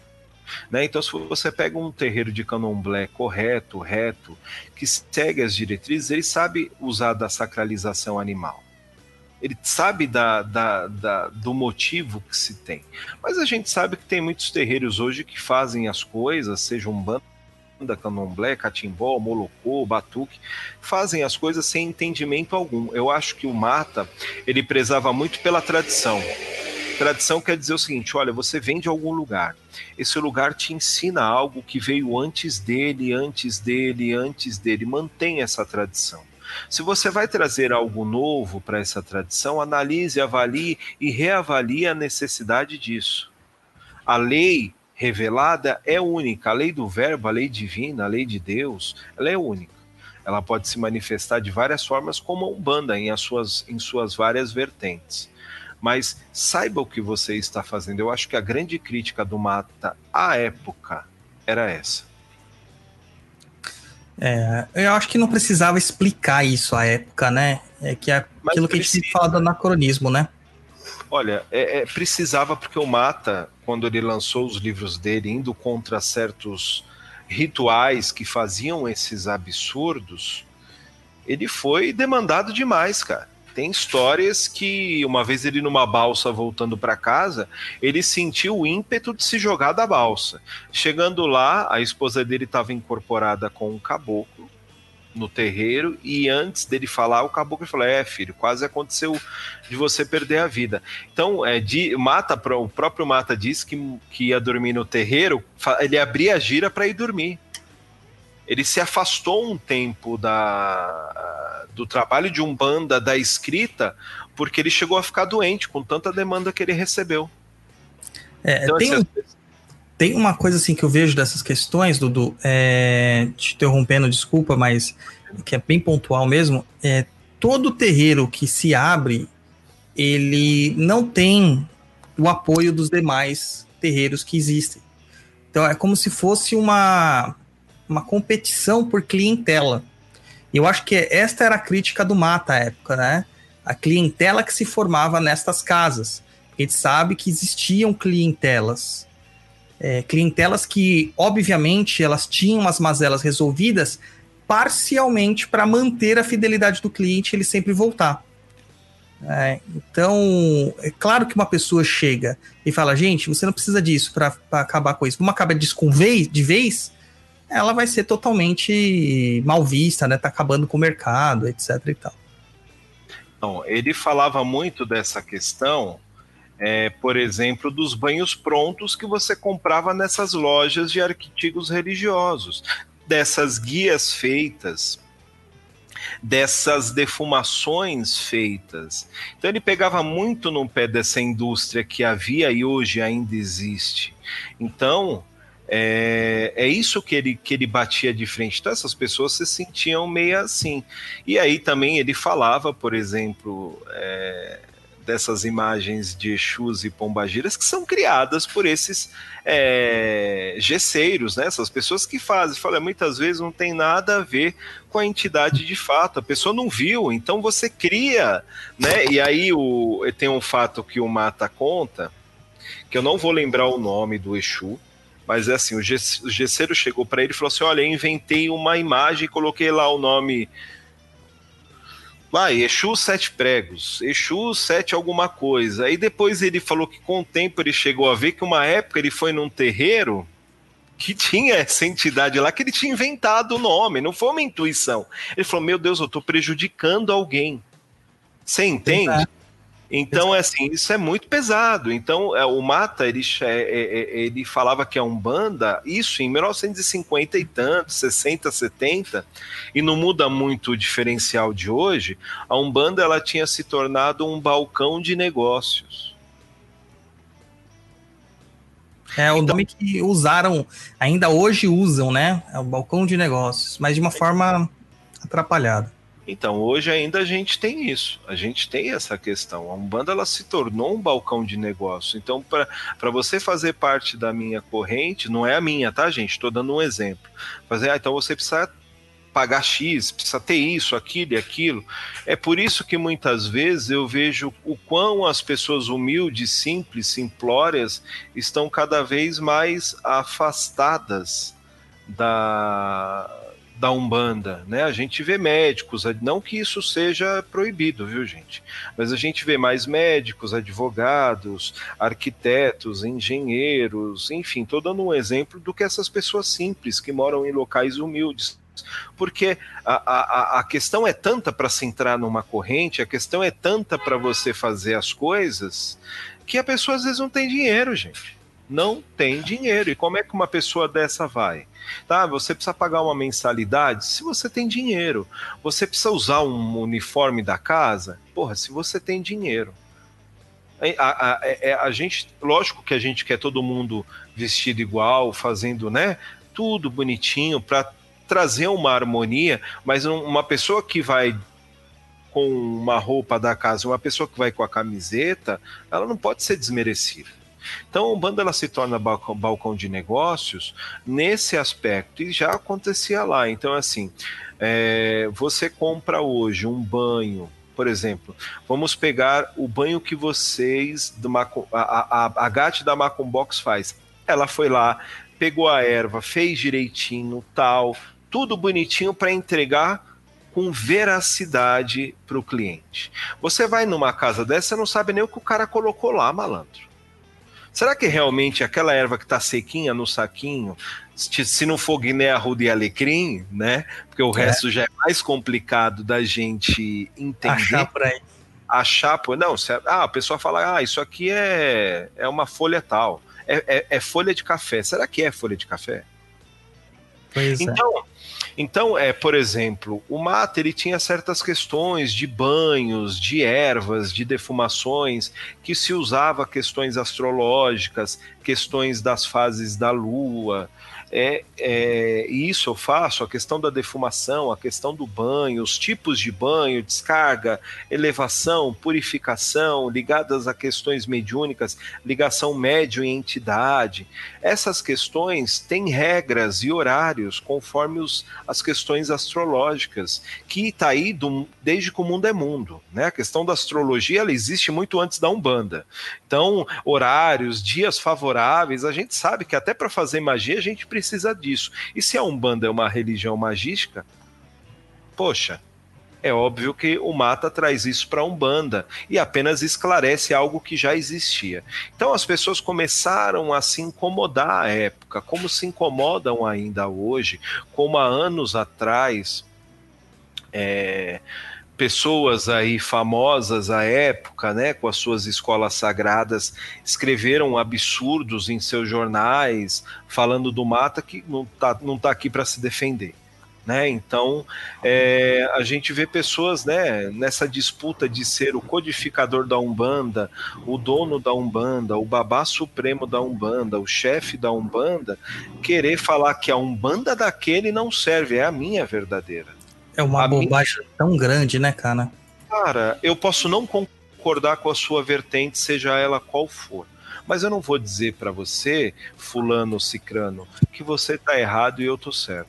Né? Então, se você pega um terreiro de candomblé correto, reto, que segue as diretrizes, ele sabe usar da sacralização animal. Ele sabe da, da, da, do motivo que se tem. Mas a gente sabe que tem muitos terreiros hoje que fazem as coisas, seja um bando da candomblé, catimbó, molocô, batuque, fazem as coisas sem entendimento algum. Eu acho que o Mata, ele prezava muito pela tradição. Tradição quer dizer o seguinte: olha, você vem de algum lugar. Esse lugar te ensina algo que veio antes dele, antes dele, antes dele. Mantém essa tradição. Se você vai trazer algo novo para essa tradição, analise, avalie e reavalie a necessidade disso. A lei revelada é única. A lei do verbo, a lei divina, a lei de Deus, ela é única. Ela pode se manifestar de várias formas, como a Umbanda, em, as suas, em suas várias vertentes mas saiba o que você está fazendo. Eu acho que a grande crítica do Mata à época era essa. É, eu acho que não precisava explicar isso à época, né? É que é aquilo que a gente fala do anacronismo, né? Olha, é, é, precisava porque o Mata, quando ele lançou os livros dele, indo contra certos rituais que faziam esses absurdos, ele foi demandado demais, cara. Tem histórias que, uma vez ele numa balsa voltando para casa, ele sentiu o ímpeto de se jogar da balsa. Chegando lá, a esposa dele estava incorporada com um caboclo no terreiro e antes dele falar, o caboclo falou: É, filho, quase aconteceu de você perder a vida. Então, é, de, Mata, o próprio Mata disse que, que ia dormir no terreiro, ele abria a gira para ir dormir ele se afastou um tempo da, do trabalho de Umbanda, da escrita, porque ele chegou a ficar doente com tanta demanda que ele recebeu. É, então, tem, assim, tem uma coisa assim que eu vejo dessas questões, Dudu, é, te interrompendo, desculpa, mas que é bem pontual mesmo, é todo terreiro que se abre, ele não tem o apoio dos demais terreiros que existem. Então é como se fosse uma uma competição por clientela. Eu acho que esta era a crítica do Mata à época, né? A clientela que se formava nestas casas. A gente sabe que existiam clientelas. É, clientelas que, obviamente, elas tinham as mazelas resolvidas parcialmente para manter a fidelidade do cliente ele sempre voltar. É, então, é claro que uma pessoa chega e fala, gente, você não precisa disso para acabar com isso. Vamos acabar disso de vez? Ela vai ser totalmente mal vista, né? Tá acabando com o mercado, etc e tal. Então, ele falava muito dessa questão, é, por exemplo, dos banhos prontos que você comprava nessas lojas de artigos religiosos, dessas guias feitas, dessas defumações feitas. Então ele pegava muito no pé dessa indústria que havia e hoje ainda existe. Então, é, é isso que ele, que ele batia de frente. Então, essas pessoas se sentiam meio assim. E aí também ele falava, por exemplo, é, dessas imagens de Exus e Pombagiras que são criadas por esses é, gesseiros, né? essas pessoas que fazem. Fala, muitas vezes não tem nada a ver com a entidade de fato, a pessoa não viu, então você cria. Né? E aí o, tem um fato que o Mata conta, que eu não vou lembrar o nome do Exu, mas é assim, o, gesseiro chegou para ele e falou assim: Olha, eu inventei uma imagem coloquei lá o nome. Vai, Exu sete pregos, Exu sete alguma coisa. Aí depois ele falou que com o tempo ele chegou a ver que uma época ele foi num terreiro que tinha essa entidade lá que ele tinha inventado o nome, não foi uma intuição. Ele falou: Meu Deus, eu estou prejudicando alguém. Você entende? Então, é assim, isso é muito pesado. Então, é, o Mata, ele, é, é, ele falava que a Umbanda, isso em 1950 e tanto, 60, 70, e não muda muito o diferencial de hoje, a Umbanda ela tinha se tornado um balcão de negócios. É o então, nome que usaram, ainda hoje usam, né? É o balcão de negócios, mas de uma forma atrapalhada. Então, hoje ainda a gente tem isso, a gente tem essa questão. A Umbanda ela se tornou um balcão de negócio. Então, para você fazer parte da minha corrente, não é a minha, tá, gente? Estou dando um exemplo. Fazer, ah, então você precisa pagar X, precisa ter isso, aquilo e aquilo. É por isso que muitas vezes eu vejo o quão as pessoas humildes, simples, simplórias estão cada vez mais afastadas da da Umbanda, né? A gente vê médicos, não que isso seja proibido, viu, gente? Mas a gente vê mais médicos, advogados, arquitetos, engenheiros, enfim, tô dando um exemplo do que essas pessoas simples que moram em locais humildes. Porque a, a, a questão é tanta para se entrar numa corrente, a questão é tanta para você fazer as coisas, que a pessoa às vezes não tem dinheiro, gente. Não tem dinheiro. E como é que uma pessoa dessa vai? Tá, você precisa pagar uma mensalidade se você tem dinheiro. Você precisa usar um uniforme da casa? Porra, se você tem dinheiro. A, a, a, é, a, gente, lógico que a gente quer todo mundo vestido igual, fazendo, né, tudo bonitinho para trazer uma harmonia, mas uma pessoa que vai com uma roupa da casa, uma pessoa que vai com a camiseta, ela não pode ser desmerecida. Então, a Umbanda ela se torna balcão, balcão de negócios nesse aspecto, e já acontecia lá. Então, assim, é, você compra hoje um banho, por exemplo, vamos pegar o banho que vocês, do a, a, a Gate da Macom Box faz. Ela foi lá, pegou a erva, fez direitinho, tal, tudo bonitinho para entregar com veracidade para o cliente. Você vai numa casa dessa, não sabe nem o que o cara colocou lá, malandro. Será que realmente aquela erva que está sequinha no saquinho, se não for Guiné, Arruda e Alecrim, né? Porque o é. resto já é mais complicado da gente entender. Achar por aí. Achar, não, se, ah, a pessoa fala, ah, isso aqui é, é uma folha tal. É, é, é folha de café. Será que é folha de café? Pois é. então, é. Então, é, por exemplo, o mate ele tinha certas questões de banhos, de ervas, de defumações, que se usava questões astrológicas, questões das fases da lua, é, é, isso eu faço, a questão da defumação, a questão do banho, os tipos de banho, descarga, elevação, purificação, ligadas a questões mediúnicas, ligação médio e entidade. Essas questões têm regras e horários conforme os, as questões astrológicas, que está aí do, desde que o mundo é mundo. Né? A questão da astrologia ela existe muito antes da Umbanda. Então, horários, dias favoráveis, a gente sabe que até para fazer magia a gente precisa precisa disso. E se a Umbanda é uma religião magística, poxa, é óbvio que o Mata traz isso para a Umbanda e apenas esclarece algo que já existia. Então as pessoas começaram a se incomodar à época, como se incomodam ainda hoje, como há anos atrás. É, pessoas aí famosas à época, né, com as suas escolas sagradas, escreveram absurdos em seus jornais, falando do Mata que não tá, não tá aqui para se defender. Né? Então é, a gente vê pessoas né, nessa disputa de ser o codificador da Umbanda, o dono da Umbanda, o babá supremo da Umbanda, o chefe da Umbanda, querer falar que a Umbanda daquele não serve, é a minha verdadeira. É uma a bobagem minha... tão grande, né, cara? Cara, eu posso não concordar com a sua vertente, seja ela qual for. Mas eu não vou dizer para você, fulano cicrano, que você tá errado e eu tô certo.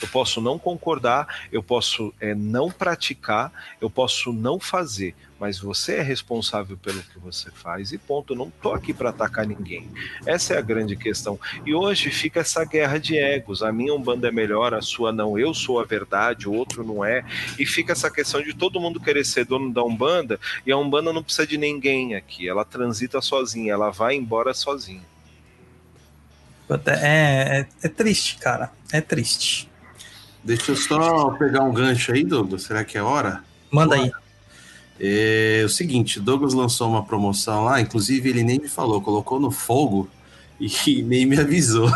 Eu posso não concordar, eu posso é, não praticar, eu posso não fazer, mas você é responsável pelo que você faz e ponto. Eu não tô aqui para atacar ninguém. Essa é a grande questão. E hoje fica essa guerra de egos. A minha umbanda é melhor, a sua não. Eu sou a verdade, o outro não é. E fica essa questão de todo mundo querer ser dono da umbanda e a umbanda não precisa de ninguém aqui. Ela transita sozinha, ela vai embora sozinha. É, é, é triste, cara. É triste. Deixa eu só pegar um gancho aí, Douglas. Será que é hora? Manda aí. É o seguinte, Douglas lançou uma promoção lá, inclusive ele nem me falou, colocou no fogo [laughs] e nem me avisou.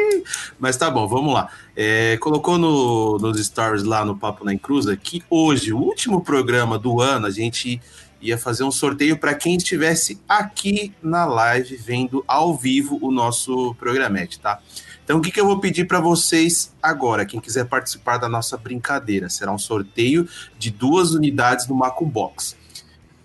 [laughs] Mas tá bom, vamos lá. É, colocou no, nos stories lá no Papo na Encruza que hoje, o último programa do ano, a gente ia fazer um sorteio para quem estivesse aqui na live vendo ao vivo o nosso programete, tá? Então, o que, que eu vou pedir para vocês agora? Quem quiser participar da nossa brincadeira, será um sorteio de duas unidades do Maco Box.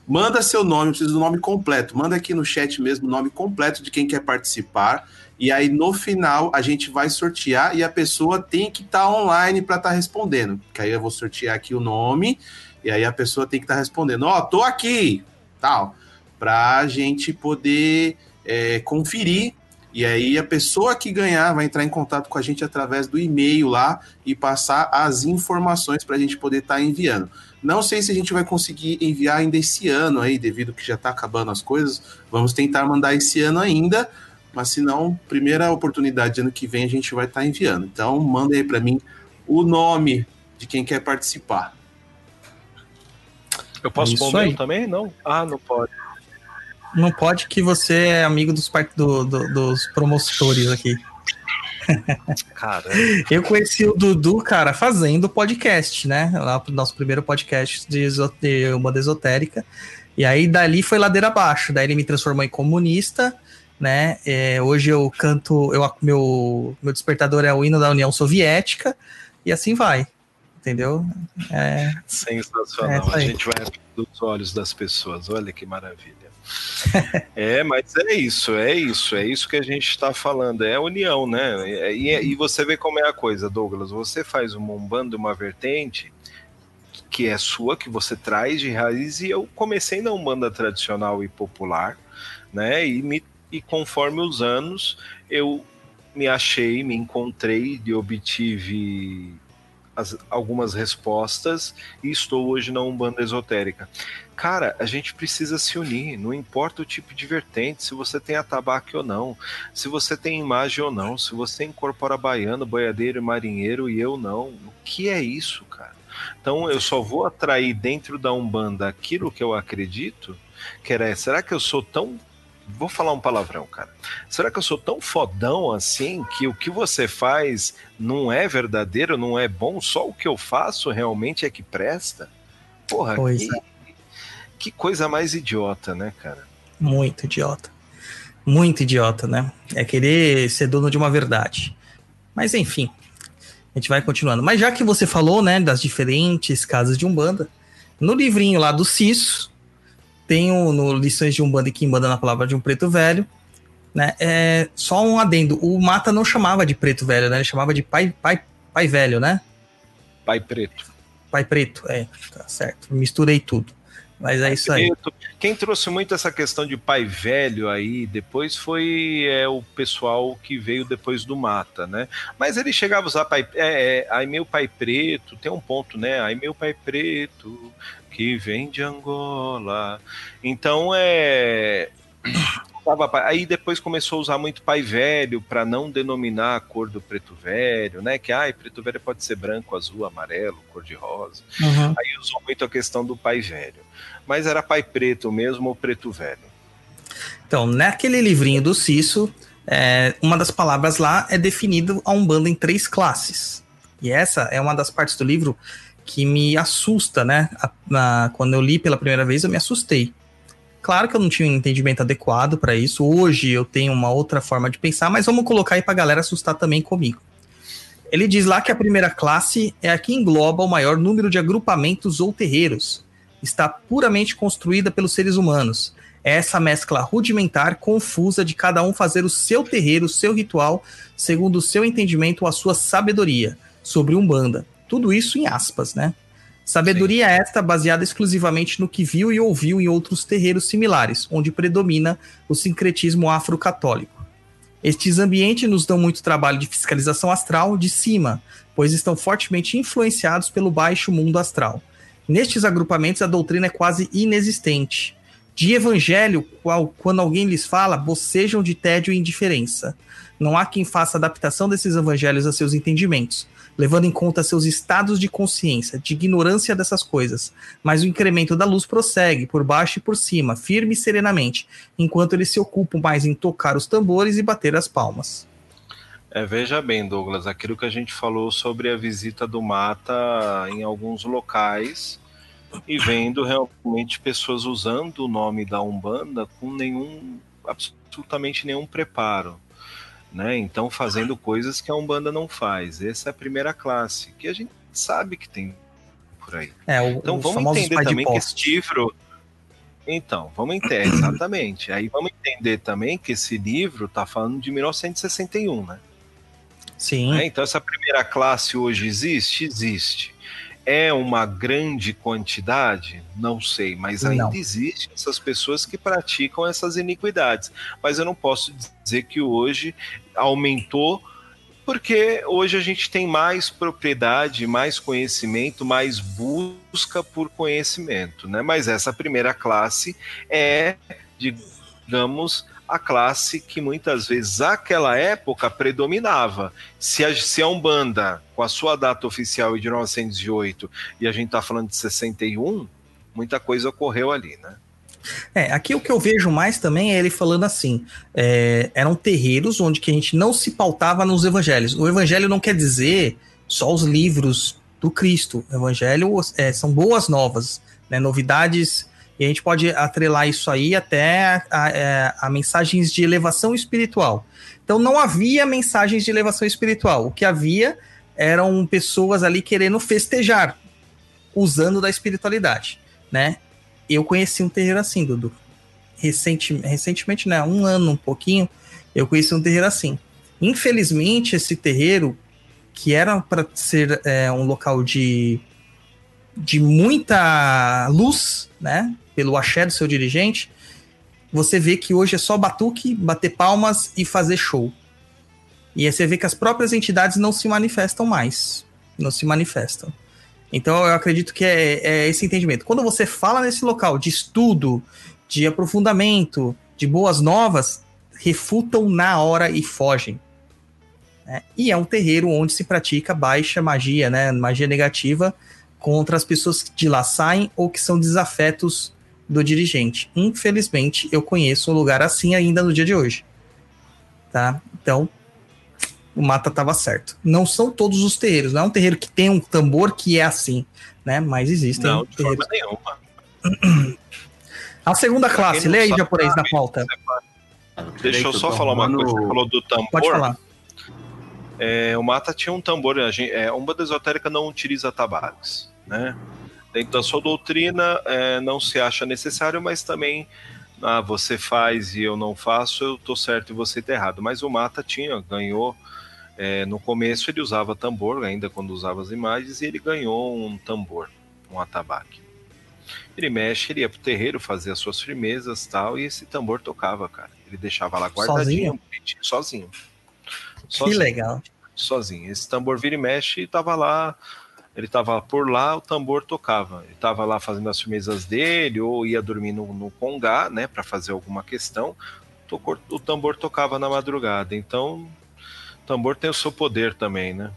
Manda seu nome, preciso do nome completo. Manda aqui no chat mesmo o nome completo de quem quer participar. E aí, no final, a gente vai sortear e a pessoa tem que estar online para estar respondendo. Que aí eu vou sortear aqui o nome e aí a pessoa tem que estar respondendo: Ó, tô aqui, tal, para a gente poder é, conferir. E aí a pessoa que ganhar vai entrar em contato com a gente através do e-mail lá e passar as informações para a gente poder estar enviando. Não sei se a gente vai conseguir enviar ainda esse ano aí, devido que já está acabando as coisas. Vamos tentar mandar esse ano ainda, mas se não, primeira oportunidade ano que vem a gente vai estar enviando. Então, manda aí para mim o nome de quem quer participar. Eu posso pôr o meu também? Não? Ah, não pode. Não pode que você é amigo dos, do- do- dos promotores aqui. Caramba. Eu conheci o Dudu, cara, fazendo podcast, né? Lá pro nosso primeiro podcast de, de uma esotérica. E aí dali foi ladeira abaixo. Daí ele me transformou em comunista, né? É, hoje eu canto, eu, meu, meu despertador é o hino da União Soviética, e assim vai. Entendeu? É, Sensacional. É a gente vai abrindo os olhos das pessoas. Olha que maravilha. [laughs] é, mas é isso, é isso, é isso que a gente está falando. É a união, né? E, e- e você vê como é a coisa, Douglas. Você faz uma umbanda, uma vertente que é sua, que você traz de raiz, e eu comecei na umbanda tradicional e popular, né? E, me, e conforme os anos, eu me achei, me encontrei e obtive as- algumas respostas e estou hoje na Umbanda Esotérica. Cara, a gente precisa se unir, não importa o tipo de vertente, se você tem atabaque ou não, se você tem imagem ou não, se você incorpora baiano, boiadeiro e marinheiro e eu não. O que é isso, cara? Então eu só vou atrair dentro da Umbanda aquilo que eu acredito, que era, será que eu sou tão Vou falar um palavrão, cara. Será que eu sou tão fodão assim que o que você faz não é verdadeiro, não é bom? Só o que eu faço realmente é que presta? Porra, Pois que, que coisa mais idiota, né, cara? muito idiota. Muito idiota, né? É querer ser dono de uma verdade. Mas enfim, a gente vai continuando. Mas já que você falou, né, das diferentes casas de Umbanda, no livrinho lá do Ciso, tem o, no Lições de Umbanda e Quimbanda na Palavra de um Preto Velho, né? É, só um adendo, o Mata não chamava de Preto Velho, né? Ele chamava de Pai, pai, pai Velho, né? Pai preto. Pai Preto, é, tá certo. Misturei tudo. Mas é isso aí. Quem trouxe muito essa questão de pai velho aí depois foi é, o pessoal que veio depois do Mata, né? Mas ele chegava a usar pai, é, é, aí meu pai preto, tem um ponto, né? Aí meu pai preto que vem de Angola. Então é [coughs] Aí depois começou a usar muito pai velho para não denominar a cor do preto velho, né? Que ai, preto velho pode ser branco, azul, amarelo, cor de rosa. Uhum. Aí usou muito a questão do pai velho. Mas era pai preto mesmo ou preto velho? Então, naquele livrinho do Ciso, é, uma das palavras lá é definido a Umbanda em três classes. E essa é uma das partes do livro que me assusta, né? A- na- quando eu li pela primeira vez, eu me assustei. Claro que eu não tinha um entendimento adequado para isso. Hoje eu tenho uma outra forma de pensar, mas vamos colocar aí para galera assustar também comigo. Ele diz lá que a primeira classe é a que engloba o maior número de agrupamentos ou terreiros. Está puramente construída pelos seres humanos. É essa mescla rudimentar, confusa de cada um fazer o seu terreiro, o seu ritual, segundo o seu entendimento ou a sua sabedoria sobre Umbanda. Tudo isso em aspas, né? Sabedoria esta baseada exclusivamente no que viu e ouviu em outros terreiros similares, onde predomina o sincretismo afro-católico. Estes ambientes nos dão muito trabalho de fiscalização astral de cima, pois estão fortemente influenciados pelo baixo mundo astral. Nestes agrupamentos, a doutrina é quase inexistente. De evangelho, qual, quando alguém lhes fala, bocejam de tédio e indiferença. Não há quem faça adaptação desses evangelhos a seus entendimentos, levando em conta seus estados de consciência, de ignorância dessas coisas. Mas o incremento da luz prossegue, por baixo e por cima, firme e serenamente, enquanto eles se ocupam mais em tocar os tambores e bater as palmas. É, veja bem, Douglas, aquilo que a gente falou sobre a visita do Mata em alguns locais e vendo realmente pessoas usando o nome da Umbanda com nenhum, absolutamente nenhum preparo. Né? Então, fazendo coisas que a Umbanda não faz. Essa é a primeira classe, que a gente sabe que tem por aí. É, o, então, os vamos entender também que esse livro. Então, vamos entender, exatamente. Aí vamos entender também que esse livro está falando de 1961, né? Sim. É, então, essa primeira classe hoje existe? Existe. É uma grande quantidade? Não sei, mas ainda Não. existem essas pessoas que praticam essas iniquidades. Mas eu não posso dizer que hoje aumentou, porque hoje a gente tem mais propriedade, mais conhecimento, mais busca por conhecimento. Né? Mas essa primeira classe é, digamos, a classe que muitas vezes, naquela época, predominava. Se a, se a Umbanda, com a sua data oficial de 1908, e a gente está falando de 61, muita coisa ocorreu ali, né? É, aqui o que eu vejo mais também é ele falando assim: é, eram terreiros onde que a gente não se pautava nos evangelhos. O evangelho não quer dizer só os livros do Cristo. O evangelho é, são boas novas, né, novidades, e a gente pode atrelar isso aí até a, a- a mensagens de elevação espiritual. Então não havia mensagens de elevação espiritual. O que havia eram pessoas ali querendo festejar, usando da espiritualidade, né? Eu conheci um terreiro assim, Dudu. Recenti, recentemente, né? Um ano, um pouquinho, eu conheci um terreiro assim. Infelizmente, esse terreiro, que era para ser é, um local de, de muita luz, né? Pelo axé do seu dirigente, você vê que hoje é só batuque, bater palmas e fazer show. E aí você vê que as próprias entidades não se manifestam mais. Não se manifestam. Então eu acredito que é, é esse entendimento. Quando você fala nesse local de estudo, de aprofundamento, de boas novas, refutam na hora e fogem. né? E é um terreiro onde se pratica baixa magia, né? Magia negativa contra as pessoas que de lá saem ou que são desafetos do dirigente. Infelizmente, eu conheço um lugar assim ainda no dia de hoje. Tá? Então, o Mata tava certo. Não são todos os terreiros, não é um terreiro que tem um tambor que é assim, né? Mas existem Não, de terreiros. forma nenhuma. [clears throat] A segunda classe, Quem não lê aí, sabe, japonês, na pauta. Deixa eu só falar uma coisa. Você falou do tambor. Pode falar. É, o Mata tinha um tambor. A gente, é, a Umbanda esotérica não utiliza tabares, né? Dentro da sua doutrina é, não se acha necessário, mas também ah, você faz e eu não faço, eu tô certo e você tá errado. Mas o Mata tinha, ganhou. é, no começo ele usava tambor, ainda quando usava as imagens, e ele ganhou um tambor, um atabaque. Ele mexe, ele ia pro terreiro fazer as suas firmezas tal, e esse tambor tocava, cara. Ele deixava lá guardadinho, bonitinho, sozinho. Que legal. sozinho. Esse tambor vira e mexe e tava lá. Ele tava por lá, o tambor tocava. Ele tava lá fazendo as firmezas dele, ou ia dormir no, no congá, né, para fazer alguma questão. Tocou- o tambor tocava na madrugada. Então, o tambor tem o seu poder também, né?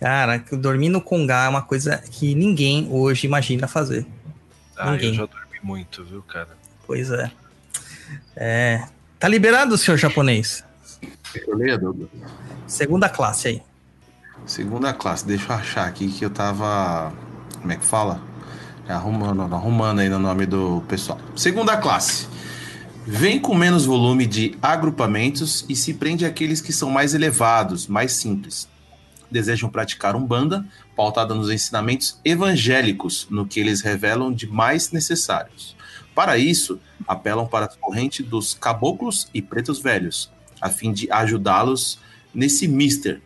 Cara, dormir no Congá é uma coisa que ninguém hoje imagina fazer. Ah, Ninguém. eu já dormi muito, viu, cara? Pois é. É. Tá liberado, senhor japonês? Segunda classe aí. Segunda classe, deixa eu achar aqui que eu tava. Como é que fala? É, arrumando, arrumando aí no nome do pessoal. Segunda classe. Vem com menos volume de agrupamentos e se prende àqueles que são mais elevados, mais simples. Desejam praticar umbanda, pautada nos ensinamentos evangélicos, no que eles revelam de mais necessários. Para isso, apelam para a corrente dos caboclos e pretos velhos, a fim de ajudá-los nesse mister,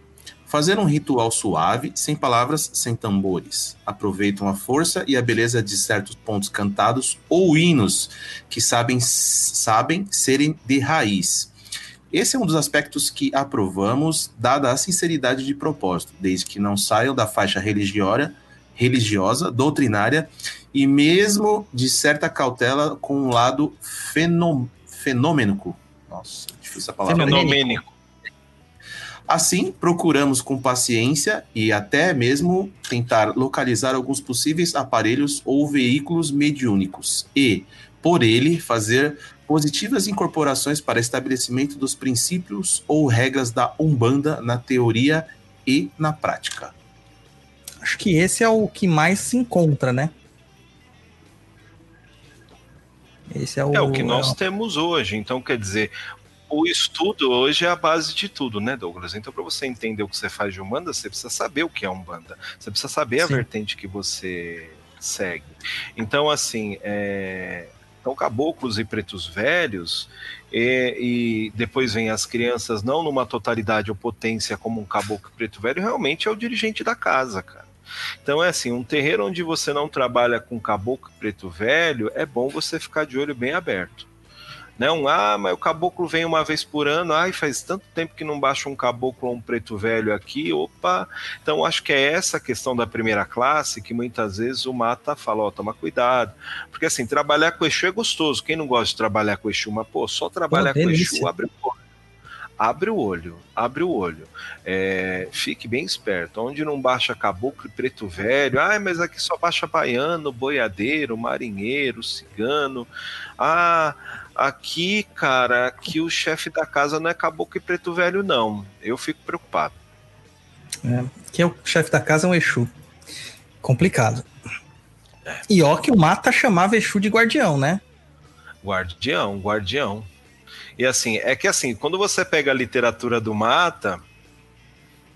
Fazer um ritual suave, sem palavras, sem tambores. Aproveitam a força e a beleza de certos pontos cantados ou hinos que sabem, sabem serem de raiz. Esse é um dos aspectos que aprovamos, dada a sinceridade de propósito, desde que não saiam da faixa religiosa, religiosa, doutrinária e mesmo de certa cautela com um lado fenom fenômeno. Nossa, difícil essa palavra. Fenomênico. Assim, procuramos com paciência e até mesmo tentar localizar alguns possíveis aparelhos ou veículos mediúnicos e, por ele, fazer positivas incorporações para estabelecimento dos princípios ou regras da Umbanda na teoria e na prática. Acho que esse é o que mais se encontra, né? Esse é o, É o que nós é o- temos hoje. Então, quer dizer, o estudo hoje é a base de tudo, né, Douglas? Então, para você entender o que você faz de Umbanda, você precisa saber o que é Umbanda. Você precisa saber a Sim. vertente que você segue. Então, assim, é... então, caboclos e pretos velhos, e, e depois vem as crianças, não numa totalidade ou potência como um caboclo preto velho, realmente é o dirigente da casa, cara. Então é assim, um terreiro onde você não trabalha com caboclo preto velho, é bom você ficar de olho bem aberto. Não, ah, mas o caboclo vem uma vez por ano, ai, faz tanto tempo que não baixa um caboclo ou um preto velho aqui, opa. Então acho que é essa questão da primeira classe que muitas vezes o mata fala, ó, toma cuidado. Porque assim, trabalhar com Exu é gostoso. Quem não gosta de trabalhar com Exu, mas pô, só trabalhar com. Exu abre o olho. Abre o olho, abre o olho. É, fique bem esperto. Onde não baixa caboclo e preto velho, ah, mas aqui só baixa baiano, boiadeiro, marinheiro, cigano. Ah, aqui, cara, aqui o chefe da casa não é caboclo e preto velho, não. Eu fico preocupado. que é o chefe da casa é um Exu. Complicado. E ó que o Mata chamava Exu de guardião, né? Guardião, guardião. E assim, é que assim, quando você pega a literatura do Mata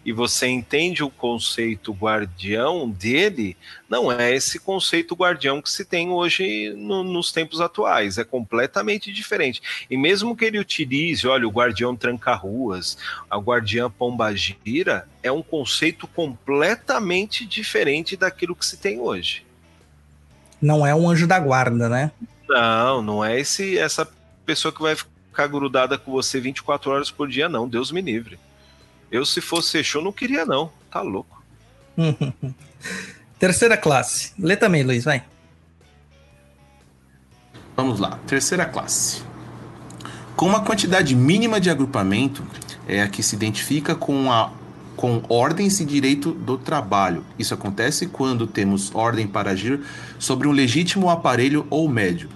e você entende o conceito guardião dele, não é esse conceito guardião que se tem hoje no- nos tempos atuais, é completamente diferente. E mesmo que ele utilize, olha, o guardião tranca-ruas, a guardiã pombagira, é um conceito completamente diferente daquilo que se tem hoje. Não é um anjo da guarda, né? Não, não é esse essa pessoa que vai ficar grudada com você 24 horas por dia, não. Deus me livre. Eu, se fosse Exu, não queria, não. Tá louco. [laughs] Terceira classe. Lê também, Luiz, vai. Vamos lá, terceira classe. Com uma quantidade mínima de agrupamento, é a que se identifica com a com ordens e direito do trabalho. Isso acontece quando temos ordem para agir sobre um legítimo aparelho ou médio.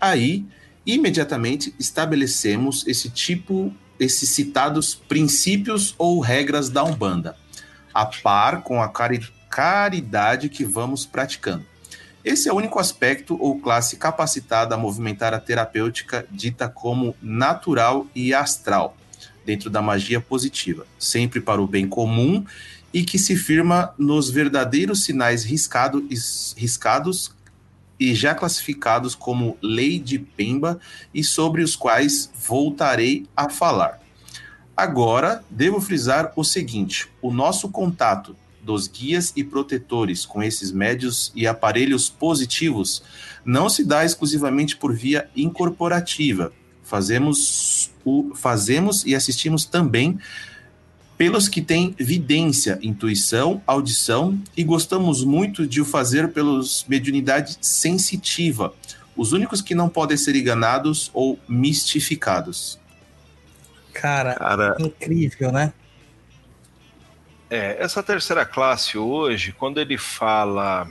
Aí, imediatamente estabelecemos esse tipo, esses citados princípios ou regras da Umbanda, a par com a cari- caridade que vamos praticando. Esse é o único aspecto ou classe capacitada a movimentar a terapêutica dita como natural e astral, dentro da magia positiva, sempre para o bem comum e que se firma nos verdadeiros sinais riscado, is- riscados e já classificados como lei de Pemba e sobre os quais voltarei a falar. Agora, devo frisar o seguinte: o nosso contato dos guias e protetores com esses médios e aparelhos positivos não se dá exclusivamente por via incorporativa. Fazemos, o, fazemos e assistimos também pelos que têm vidência, intuição, audição e gostamos muito de o fazer pelos mediunidade sensitiva, os únicos que não podem ser enganados ou mistificados. Cara, Cara, incrível, né? é, essa terceira classe hoje, quando ele fala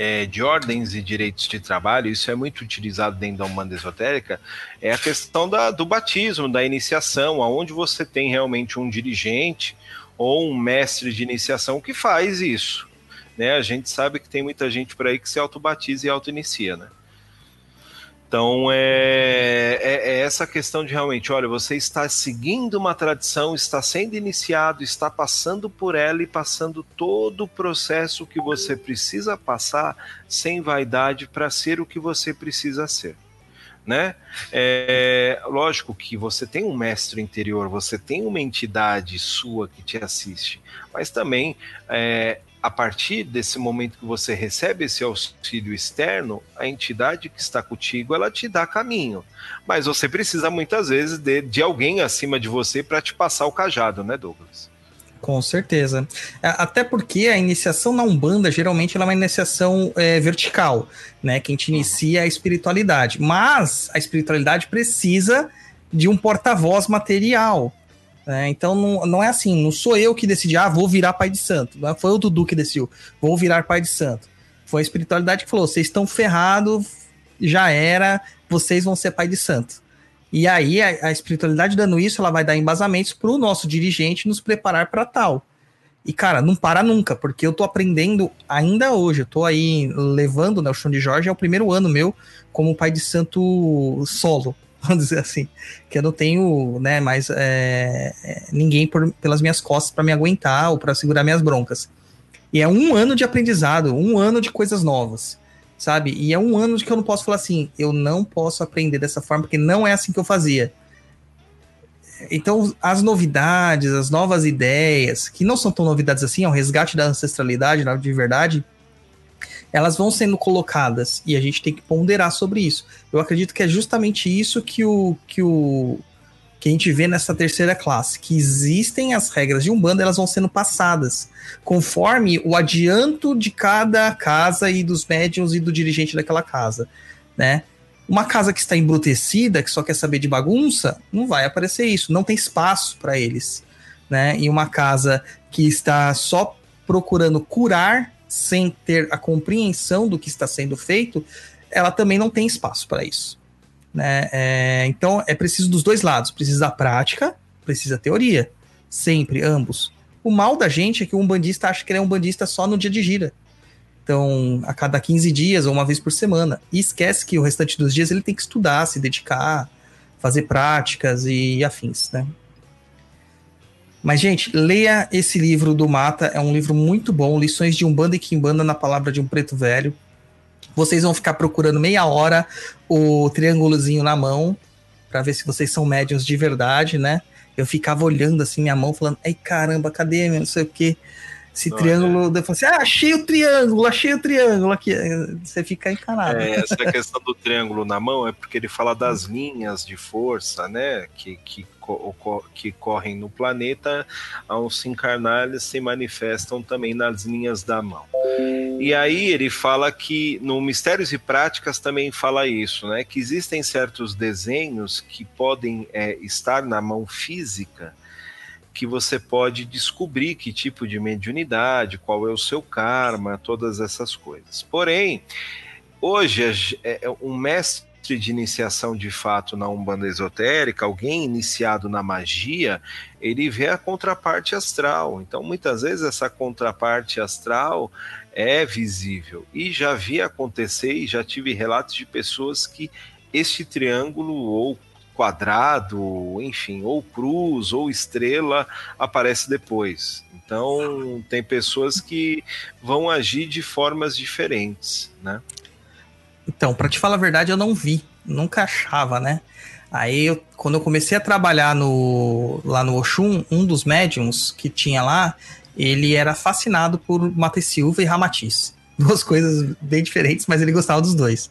é, de ordens e direitos de trabalho, isso é muito utilizado dentro da Umbanda Esotérica, é a questão da- do batismo, da iniciação, aonde você tem realmente um dirigente ou um mestre de iniciação que faz isso. Né? A gente sabe que tem muita gente por aí que se autobatiza e auto-inicia, né? Então é, é- é essa questão de realmente, olha, você está seguindo uma tradição, está sendo iniciado, está passando por ela e passando todo o processo que você precisa passar sem vaidade para ser o que você precisa ser. Né? É, lógico que você tem um mestre interior, você tem uma entidade sua que te assiste, mas também é, a partir desse momento que você recebe esse auxílio externo, a entidade que está contigo, ela te dá caminho. Mas você precisa muitas vezes de, de alguém acima de você para te passar o cajado, né, Douglas? Com certeza. A- Até porque a iniciação na Umbanda, geralmente, ela é uma iniciação é, vertical, né? Quem te inicia é a espiritualidade. Mas a espiritualidade precisa de um porta-voz material. Né? Então não, não é assim, não sou eu que decidi, ah, vou virar pai de santo. Não foi o Dudu que decidiu, vou virar pai de santo. Foi a espiritualidade que falou, vocês estão ferrados, já era, vocês vão ser pai de santo. E aí a, a espiritualidade dando isso, ela vai dar embasamentos para o nosso dirigente nos preparar para tal. E cara, não para nunca, porque eu tô aprendendo ainda hoje. Eu tô aí levando, né, o chão de Jorge é o primeiro ano meu como pai de santo solo, vamos dizer assim, que eu não tenho, né, mais é, é, ninguém por- pelas minhas costas para me aguentar ou para segurar minhas broncas. E é um ano de aprendizado, um ano de coisas novas sabe? E é um ano de que eu não posso falar assim, eu não posso aprender dessa forma, porque não é assim que eu fazia. Então, as novidades, as novas ideias, que não são tão novidades assim, é um resgate da ancestralidade, de verdade, elas vão sendo colocadas e a gente tem que ponderar sobre isso. Eu acredito que é justamente isso que o que o que a gente vê nessa terceira classe, que existem as regras de Umbanda, elas vão sendo passadas conforme o adianto de cada casa e dos médiums e do dirigente daquela casa, né? Uma casa que está embrutecida, que só quer saber de bagunça, não vai aparecer isso, não tem espaço para eles, né? E uma casa que está só procurando curar sem ter a compreensão do que está sendo feito, ela também não tem espaço para isso. Né? É, então é preciso dos dois lados, precisa da prática, precisa da teoria, sempre, ambos. O mal da gente é que um bandista acha que ele é um bandista só no dia de gira. Então, a cada 15 dias ou uma vez por semana. E esquece que o restante dos dias ele tem que estudar, se dedicar, fazer práticas e afins, né? Mas, gente, leia esse livro do Mata, é um livro muito bom, Lições de Umbanda e Quimbanda na Palavra de um Preto Velho. Vocês vão ficar procurando meia hora o triângulozinho na mão, para ver se vocês são médiums de verdade, né? Eu ficava olhando assim minha mão, falando, ai caramba, cadê meu, não sei o que. Esse Olha. triângulo, eu falei assim, ah, achei o triângulo, achei o triângulo aqui. Você fica encanado. É, essa questão do triângulo na mão é porque ele fala das linhas de força, né, que, que, que correm no planeta, ao se encarnar, eles se manifestam também nas linhas da mão. E aí ele fala que no Mistérios e Práticas também fala isso, né, que existem certos desenhos que podem é, estar na mão física que você pode descobrir que tipo de mediunidade, qual é o seu karma, todas essas coisas. Porém, hoje é- é um mestre de iniciação de fato na Umbanda esotérica, alguém iniciado na magia, ele vê a contraparte astral. Então, muitas vezes essa contraparte astral é visível. E já vi acontecer e já tive relatos de pessoas que este triângulo ou quadrado, enfim, ou cruz ou estrela aparece depois. Então, tem pessoas que vão agir de formas diferentes, né? Então, pra te falar a verdade, eu não vi, nunca achava, né? Aí, eu- quando eu comecei a trabalhar no, lá no Oxum, um dos médiums que tinha lá, ele era fascinado por Mata e Silva e Ramatiz. Duas coisas bem diferentes, mas ele gostava dos dois.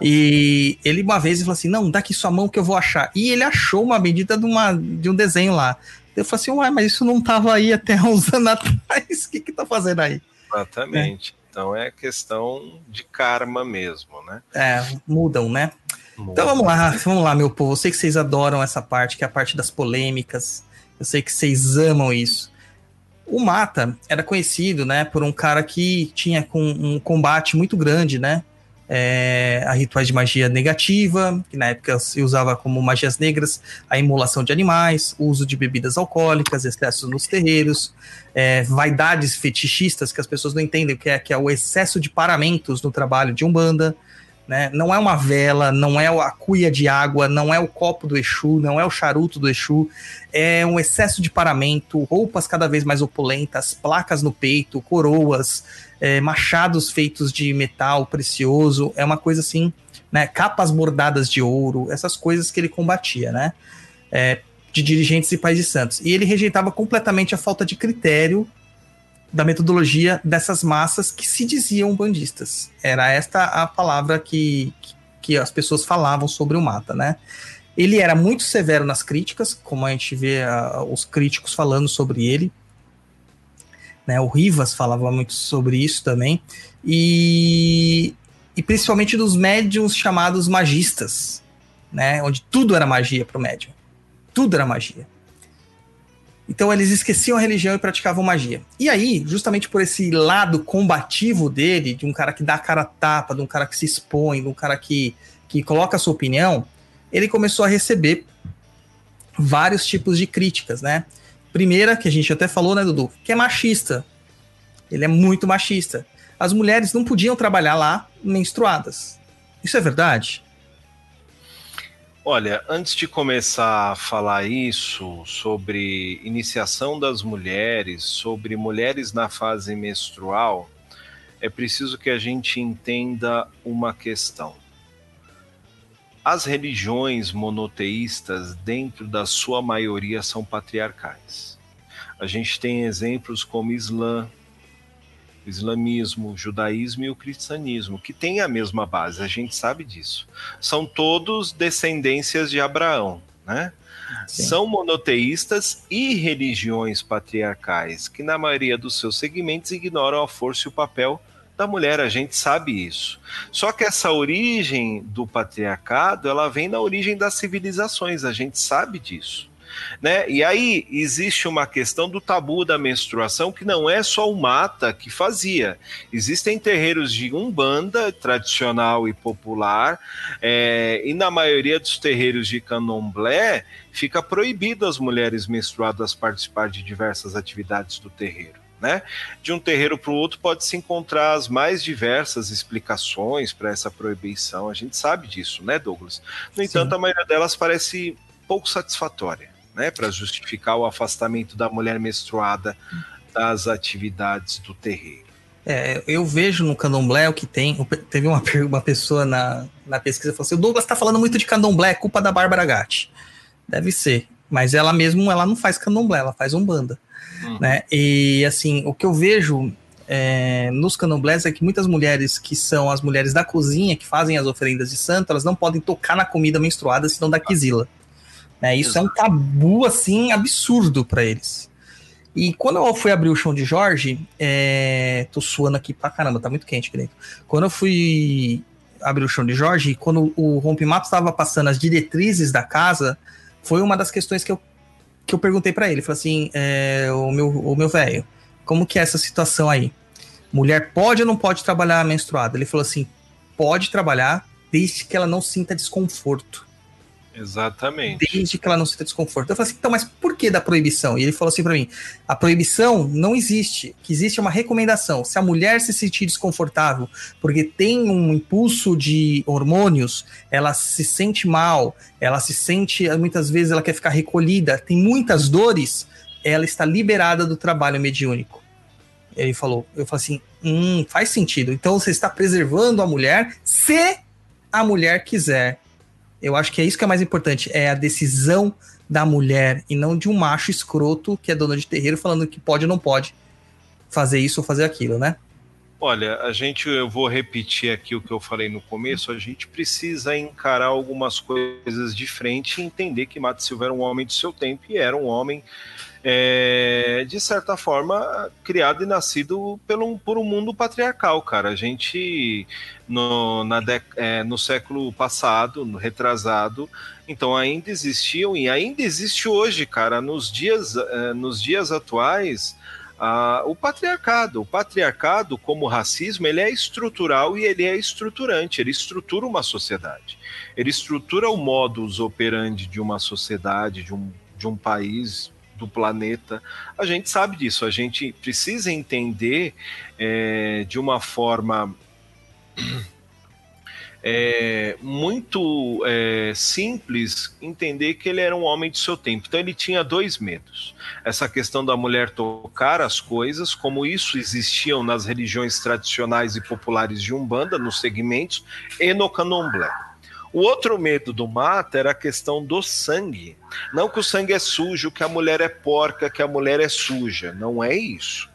E ele uma vez ele falou assim: Não, dá aqui sua mão que eu vou achar. E ele achou uma medida de, uma, de um desenho lá. Eu falei assim: Uai, mas isso não tava aí até [laughs] uns anos atrás. O que que tá fazendo aí? Exatamente. Então é questão de karma mesmo, né? É, mudam, né? Então vamos lá, vamos lá, meu povo. Eu sei que vocês adoram essa parte, que é a parte das polêmicas. Eu sei que vocês amam isso. O Mata era conhecido, né, por um cara que tinha com um combate muito grande, né, é, a rituais de magia negativa, que na época se usava como magias negras, a imolação de animais, o uso de bebidas alcoólicas, excessos nos terreiros, é, vaidades fetichistas que as pessoas não entendem o que é, que é o excesso de paramentos no trabalho de umbanda, né? Não é uma vela, não é a cuia de água, não é o copo do Exu, não é o charuto do Exu, é um excesso de paramento, roupas cada vez mais opulentas, placas no peito, coroas, é, machados feitos de metal precioso, é uma coisa assim, né? Capas bordadas de ouro, essas coisas que ele combatia, né? É, de dirigentes e pais de santos. E ele rejeitava completamente a falta de critério da metodologia dessas massas que se diziam bandistas. Era esta a palavra que, que as pessoas falavam sobre o Mata, né? Ele era muito severo nas críticas, como a gente vê uh, os críticos falando sobre ele. né? O Rivas falava muito sobre isso também. E, e principalmente dos médiums chamados magistas, né? Onde tudo era magia para o médium. Tudo era magia. Então eles esqueciam a religião e praticavam magia. E aí, justamente por esse lado combativo dele, de um cara que dá a cara tapa, de um cara que se expõe, de um cara que, que coloca a sua opinião, ele começou a receber vários tipos de críticas, né? Primeira, que a gente até falou, né, Dudu? Que é machista. Ele é muito machista. As mulheres não podiam trabalhar lá menstruadas. Isso é verdade? Olha, antes de começar a falar isso sobre iniciação das mulheres, sobre mulheres na fase menstrual, é preciso que a gente entenda uma questão. As religiões monoteístas, dentro da sua maioria, são patriarcais. A gente tem exemplos como Islã, islamismo, o judaísmo e o cristianismo, que têm a mesma base, a gente sabe disso. São todos descendências de Abraão, né? Sim. São monoteístas e religiões patriarcais, que na maioria dos seus segmentos ignoram a força e o papel da mulher, a gente sabe isso. Só que essa origem do patriarcado, ela vem na origem das civilizações, a gente sabe disso. Né? E aí existe uma questão do tabu da menstruação que não é só o mata que fazia. Existem terreiros de umbanda tradicional e popular, é, e na maioria dos terreiros de candomblé fica proibido as mulheres menstruadas participar de diversas atividades do terreiro. Né? De um terreiro para o outro pode se encontrar as mais diversas explicações para essa proibição. A gente sabe disso, né, Douglas? No entanto, Sim. a maioria delas parece pouco satisfatória né, para justificar o afastamento da mulher menstruada das atividades do terreiro. É, eu vejo no candomblé o que tem. Teve uma, uma pessoa na, na pesquisa que falou assim: o Douglas está falando muito de candomblé, é culpa da Bárbara Gatti. Deve ser. Mas ela mesmo ela não faz candomblé, ela faz umbanda. Uhum. Né? E assim, o que eu vejo é, nos candomblés é que muitas mulheres que são as mulheres da cozinha, que fazem as oferendas de santo, elas não podem tocar na comida menstruada, senão dá quizila. Né? Isso Exato. é um tabu, assim, absurdo para eles. E quando eu fui abrir o chão de Jorge, é... tô suando aqui pra caramba, tá muito quente aqui dentro. Quando eu fui abrir o chão de Jorge, quando o Rompimato estava passando as diretrizes da casa, foi uma das questões que eu, que eu perguntei para ele. Falei assim, é, o meu o meu velho, como que é essa situação aí? Mulher pode ou não pode trabalhar menstruada? Ele falou assim, pode trabalhar desde que ela não sinta desconforto. Exatamente. Desde que ela não sinta desconforto. Eu falei assim, então, mas por que da proibição? E ele falou assim para mim: a proibição não existe, que existe uma recomendação. Se a mulher se sentir desconfortável porque tem um impulso de hormônios, ela se sente mal, ela se sente, muitas vezes ela quer ficar recolhida, tem muitas dores, ela está liberada do trabalho mediúnico. Ele falou, eu falei assim, hum, faz sentido. Então você está preservando a mulher se a mulher quiser eu acho que é isso que é mais importante, é a decisão da mulher e não de um macho escroto que é dono de terreiro falando que pode ou não pode fazer isso ou fazer aquilo, né? Olha, a gente, eu vou repetir aqui o que eu falei no começo, a gente precisa encarar algumas coisas de frente e entender que Mato Silva era um homem do seu tempo e era um homem é, de certa forma, criado e nascido pelo, por um mundo patriarcal, cara. A gente, no, na é, no século passado, no retrasado, então ainda existiam, e ainda existe hoje, cara, nos dias, é, nos dias atuais, o patriarcado. O patriarcado, como racismo, ele é estrutural e ele é estruturante, ele estrutura uma sociedade. Ele estrutura o modus operandi de uma sociedade, de um, de um país, do planeta. A gente sabe disso, a gente precisa entender é, de uma forma [clears throat] é, muito é, simples entender que ele era um homem de seu tempo. Então ele tinha dois medos: essa questão da mulher tocar as coisas, como isso existiam nas religiões tradicionais e populares de Umbanda, nos segmentos, e no candomblé. O outro medo do mata era a questão do sangue. Não que o sangue é sujo, que a mulher é porca, que a mulher é suja. Não é isso.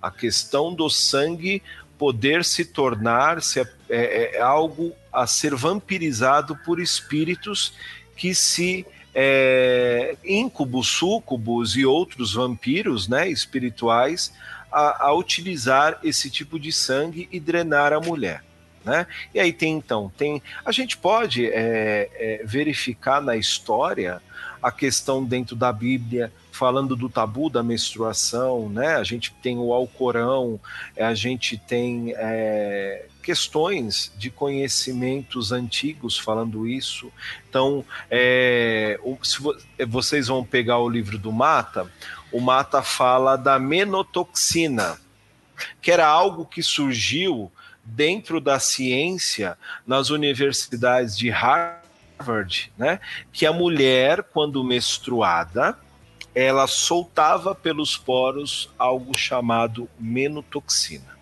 A questão do sangue poder se tornar se é, é, é algo a ser vampirizado por espíritos que se é, íncubos, súcubos e outros vampiros né, espirituais a, a utilizar esse tipo de sangue e drenar a mulher. Né? E aí tem então, tem a gente pode é, é, verificar na história a questão dentro da Bíblia falando do tabu da menstruação, né? A gente tem o Alcorão, a gente tem é, questões de conhecimentos antigos falando isso. Então, é, se vocês vão pegar o livro do Mata, o Mata fala da menotoxina, que era algo que surgiu dentro da ciência nas universidades de Harvard, né? Que a mulher, quando menstruada, ela soltava pelos poros algo chamado menotoxina.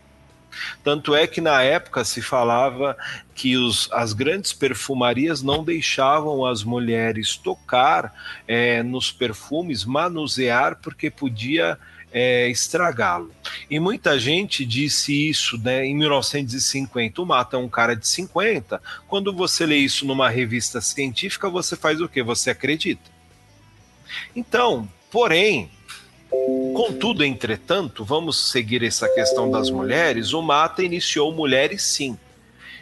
Tanto é que na época se falava que os, as grandes perfumarias não deixavam as mulheres tocar é, nos perfumes, manusear, porque podia é, estragá-lo. E muita gente disse isso né, em 1950. O Mata é um cara de 50. Quando você lê isso numa revista científica, você faz o que? Você acredita. Então, porém, Contudo, entretanto, vamos seguir essa questão das mulheres. O Mata iniciou mulheres sim.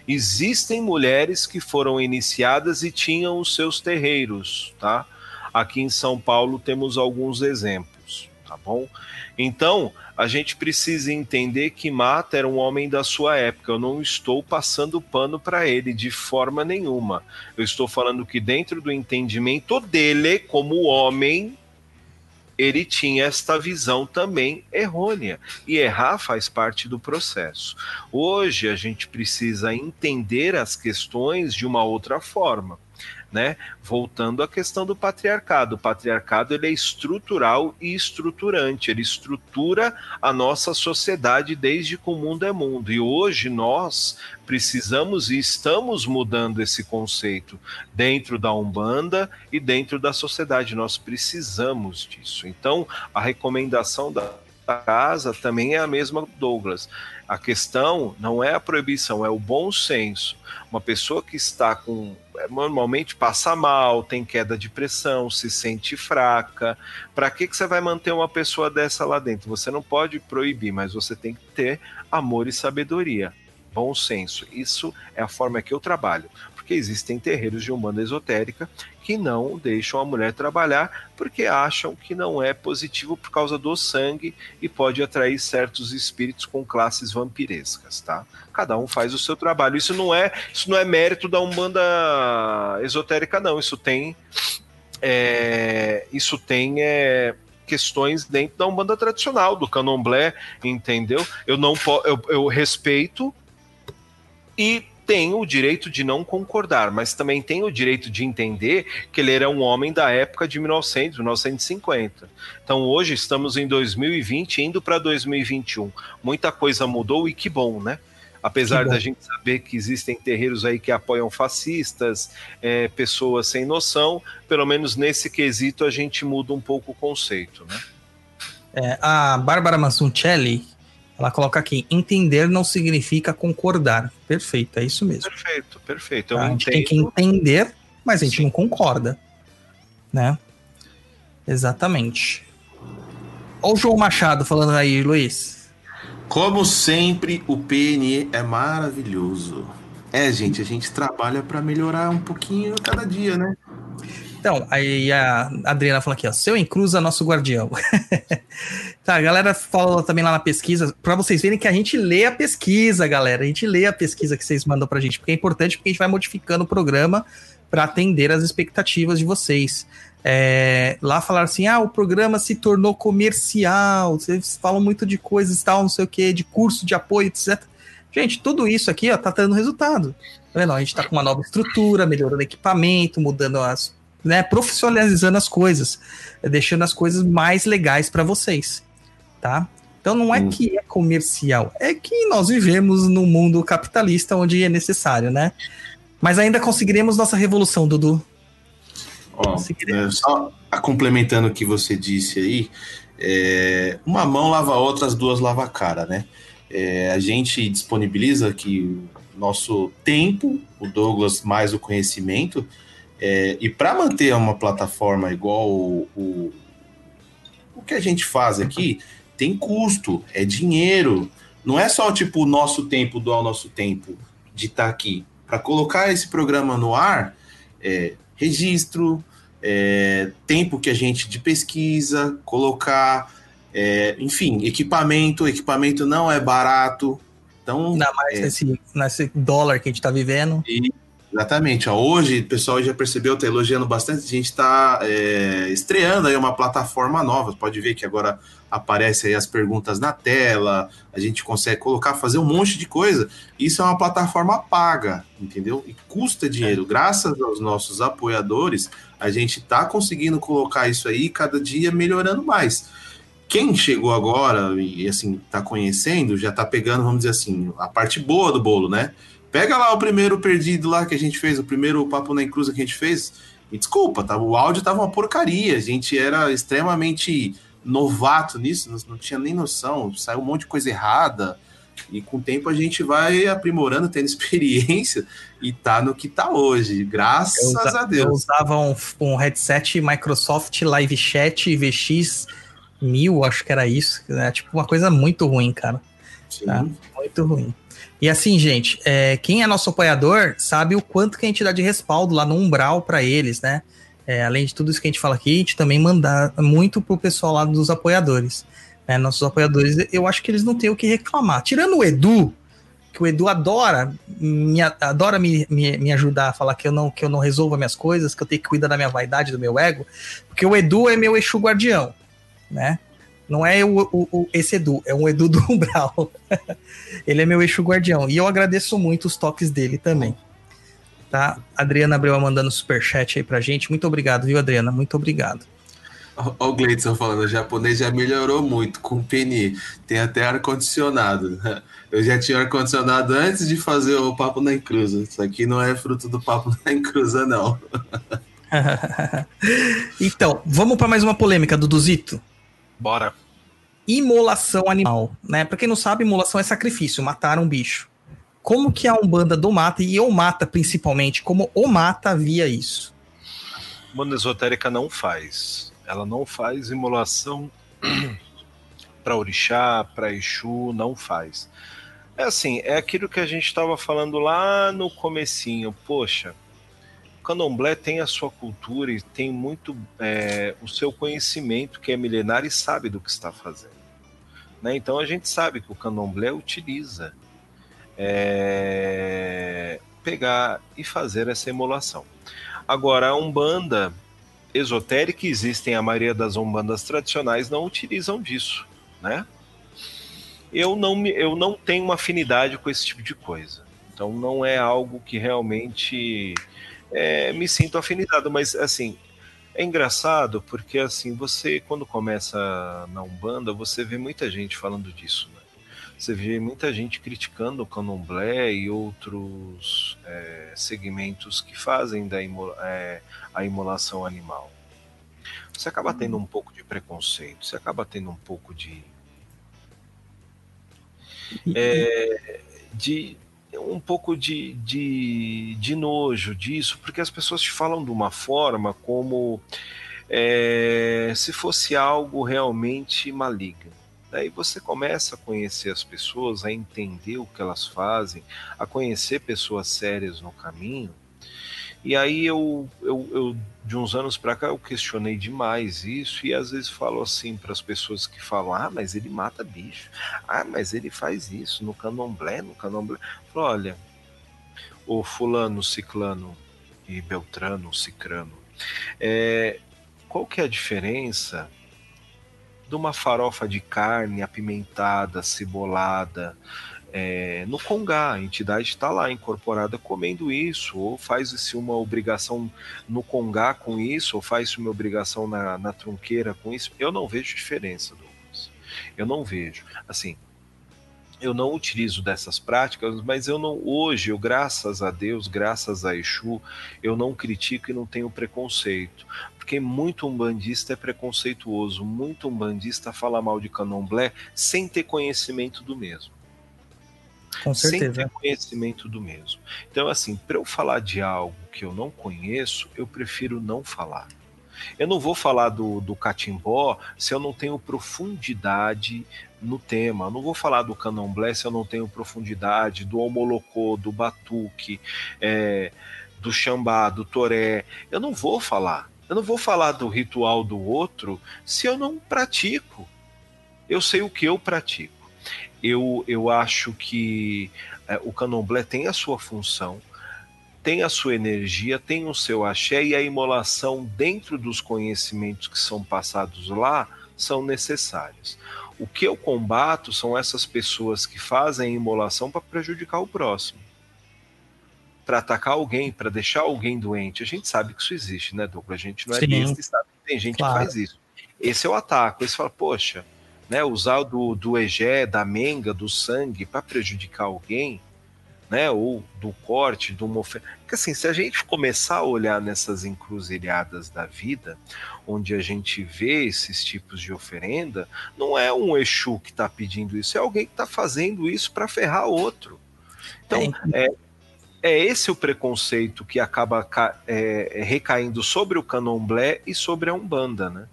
Existem mulheres que foram iniciadas e tinham os seus terreiros, tá? Aqui em São Paulo temos alguns exemplos, tá bom? Então, a gente precisa entender que Mata era um homem da sua época. Eu não estou passando pano para ele de forma nenhuma. Eu estou falando que dentro do entendimento dele como homem, ele tinha esta visão também errônea. E errar faz parte do processo. Hoje a gente precisa entender as questões de uma outra forma né? Voltando à questão do patriarcado, o patriarcado ele é estrutural e estruturante, ele estrutura a nossa sociedade desde que o mundo é mundo. E hoje nós precisamos e estamos mudando esse conceito dentro da Umbanda e dentro da sociedade. Nós precisamos disso. Então, a recomendação da casa também é a mesma, Douglas. A questão não é a proibição, é o bom senso. Uma pessoa que está com. É, normalmente passa mal, tem queda de pressão, se sente fraca. Para que, que você vai manter uma pessoa dessa lá dentro? Você não pode proibir, mas você tem que ter amor e sabedoria bom senso. Isso é a forma que eu trabalho porque existem terreiros de umbanda esotérica que não deixam a mulher trabalhar porque acham que não é positivo por causa do sangue e pode atrair certos espíritos com classes vampirescas, tá? Cada um faz o seu trabalho. Isso não é, isso não é mérito da umbanda esotérica, não. Isso tem, é, isso tem é, questões dentro da umbanda tradicional, do candomblé, entendeu? Eu não eu, eu respeito e tem o direito de não concordar, mas também tem o direito de entender que ele era um homem da época de 1900, 1950. Então hoje estamos em 2020, indo para 2021. Muita coisa mudou e que bom, né? Apesar da gente saber que existem terreiros aí que apoiam fascistas, é, pessoas sem noção, pelo menos nesse quesito a gente muda um pouco o conceito, né? É, a Bárbara Massuncelli, ela coloca aqui: entender não significa concordar. Perfeito, é isso mesmo. Perfeito, perfeito. Tá? a gente tem que entender, mas a gente Sim. não concorda. Né? Exatamente. Olha o João Machado falando aí, Luiz. Como sempre, o PNE é maravilhoso. É, gente, a gente trabalha para melhorar um pouquinho cada dia, né? Então, aí a Adriana falou aqui, ó, seu encruza nosso guardião. [laughs] tá, a galera fala também lá na pesquisa, para vocês verem que a gente lê a pesquisa, galera, a gente lê a pesquisa que vocês mandam pra gente, porque é importante porque a gente vai modificando o programa para atender as expectativas de vocês. É, lá falaram assim, ah, o programa se tornou comercial, vocês falam muito de coisas tal, não sei o que, de curso, de apoio, etc. Gente, tudo isso aqui, ó, tá dando resultado. Tá vendo? A gente tá com uma nova estrutura, melhorando equipamento, mudando as né, profissionalizando as coisas, deixando as coisas mais legais para vocês, tá? Então não é hum. que é comercial, é que nós vivemos num mundo capitalista onde é necessário, né? Mas ainda conseguiremos nossa revolução, Dudu. Ó, é, só complementando o que você disse aí, é, uma mão lava a outra, as duas lava a cara, né? É, a gente disponibiliza aqui nosso tempo, o Douglas mais o conhecimento, é, e para manter uma plataforma igual o, o, o, que a gente faz aqui, tem custo, é dinheiro. Não é só tipo o nosso tempo, doar o nosso tempo de estar tá aqui. Para colocar esse programa no ar, é, registro, é, tempo que a gente de pesquisa, colocar, é, enfim, equipamento. Equipamento não é barato. Então, Ainda mais é, nesse, nesse dólar que a gente tá vivendo. e- exatamente. Ó, hoje, o pessoal já percebeu, tá elogiando bastante. A gente está é, estreando aí uma plataforma nova. Pode ver que agora aparece aí as perguntas na tela. A gente consegue colocar, fazer um monte de coisa. Isso é uma plataforma paga, entendeu? E custa dinheiro. Graças aos nossos apoiadores, a gente está conseguindo colocar isso aí cada dia melhorando mais. Quem chegou agora e assim tá conhecendo, já tá pegando, vamos dizer assim, a parte boa do bolo, né? Pega lá o primeiro perdido lá que a gente fez, o primeiro papo na Encruza que a gente fez. E desculpa, tá? o áudio tava uma porcaria. A gente era extremamente novato nisso, não, não tinha nem noção. Saiu um monte de coisa errada. E com o tempo a gente vai aprimorando, tendo [laughs] experiência e tá no que tá hoje. Graças Eu, a eu Deus. usava um, um headset Microsoft Live Chat VX 1000, acho que era isso. É tipo uma coisa muito ruim, cara. Tá. Muito ruim. E assim, gente, é, quem é nosso apoiador sabe o quanto que a gente dá de respaldo lá no Umbral para eles, né? É, além de tudo isso que a gente fala aqui, a gente também manda muito pro pessoal lá dos apoiadores. né? Nossos apoiadores, eu acho que eles não têm o que reclamar. Tirando o Edu, que o Edu adora me, adora me, me, me ajudar a falar que eu, não, que eu não resolvo as minhas coisas, que eu tenho que cuidar da minha vaidade, do meu ego, porque o Edu é meu Exu guardião, né? Não é o, o- o- esse Edu, é um Edu [laughs] do Umbral. Ele é meu Exu guardião. E eu agradeço muito os toques dele também. Tá? Adriana Abreu mandando superchat aí pra gente. Muito obrigado, viu, Adriana? Muito obrigado. Ó o Gleidson falando, o japonês já melhorou muito com o PNI. Tem até ar-condicionado. [laughs] Eu já tinha ar-condicionado antes de fazer o Papo na Encruza. Isso aqui não é fruto do Papo na Encruza, não. [laughs] então, vamos para mais uma polêmica, Duduzito. Bora. Imolação animal, né? Pra quem não sabe, imolação é sacrifício, matar um bicho. Como que a Umbanda do Mata, e eu Mata principalmente, como o Mata via isso? Banda esotérica não faz. Ela não faz imolação [clears throat] para orixá, para exu, não faz. É assim, é aquilo que a gente estava falando lá no comecinho. Poxa, o candomblé tem a sua cultura e tem muito é, o seu conhecimento que é milenar e sabe do que está fazendo. né? Então a gente sabe que o candomblé utiliza é, pegar e fazer essa emulação. Agora, a Umbanda esotérica, existem a maioria das Umbandas tradicionais, não utilizam disso, né? Eu não, eu não tenho uma afinidade com esse tipo de coisa. Então não é algo que realmente é, me sinto afinidade, mas assim, é engraçado porque assim, você quando começa na Umbanda, você vê muita gente falando disso, né? Você vê muita gente criticando o candomblé e outros é, segmentos que fazem da imo- é, a imolação animal. Você acaba tendo um pouco de preconceito, você acaba tendo um pouco de, é, de um pouco de, de, de nojo disso, porque as pessoas te falam de uma forma como é, se fosse algo realmente maligno. Daí você começa a conhecer as pessoas, a entender o que elas fazem, a conhecer pessoas sérias no caminho. E aí eu, eu, eu de uns anos para cá, eu questionei demais isso e às vezes falo assim para as pessoas que falam: ah, mas ele mata bicho, ah, mas ele faz isso no candomblé, no candomblé. Falo, olha, o fulano, ciclano e beltrano, cicrano, é, qual que é a diferença de uma farofa de carne apimentada, cebolada, é, no Congá, a entidade está lá incorporada comendo isso, ou faz-se uma obrigação no Congá com isso, ou faz-se uma obrigação na, na trunqueira com isso. Eu não vejo diferença, Douglas. Eu não vejo. Assim, eu não utilizo dessas práticas, mas eu não hoje, eu graças a Deus, graças a Exu, eu não critico e não tenho preconceito, porque muito umbandista é preconceituoso, muito umbandista fala mal de Candomblé sem ter conhecimento do mesmo Com sem certeza. ter conhecimento do mesmo. Então, assim, para eu falar de algo que eu não conheço, eu prefiro não falar. Eu não vou falar do, do catimbó se eu não tenho profundidade no tema. Eu não vou falar do candomblé se eu não tenho profundidade, do homolocô, do batuque, é, do xambá, do toré. Eu não vou falar. Eu não vou falar do ritual do outro se eu não pratico. Eu sei o que eu pratico. Eu, eu acho que é, o candomblé tem a sua função, tem a sua energia, tem o seu axé e a imolação dentro dos conhecimentos que são passados lá são necessários. O que eu combato são essas pessoas que fazem imolação para prejudicar o próximo. Para atacar alguém, para deixar alguém doente. A gente sabe que isso existe, né, Douglas? A gente não é besta e sabe que tem gente Claro. que faz isso. Esse é o ataque. Esse fala, poxa, né, usar do, do egé, da menga, do sangue para prejudicar alguém, né, ou do corte, de uma. Porque assim, se a gente começar a olhar nessas encruzilhadas da vida, onde a gente vê esses tipos de oferenda, não é um Exu que está pedindo isso, é alguém que está fazendo isso para ferrar outro. Então, é, é esse o preconceito que acaba ca- é, recaindo sobre o candomblé e sobre a Umbanda, né?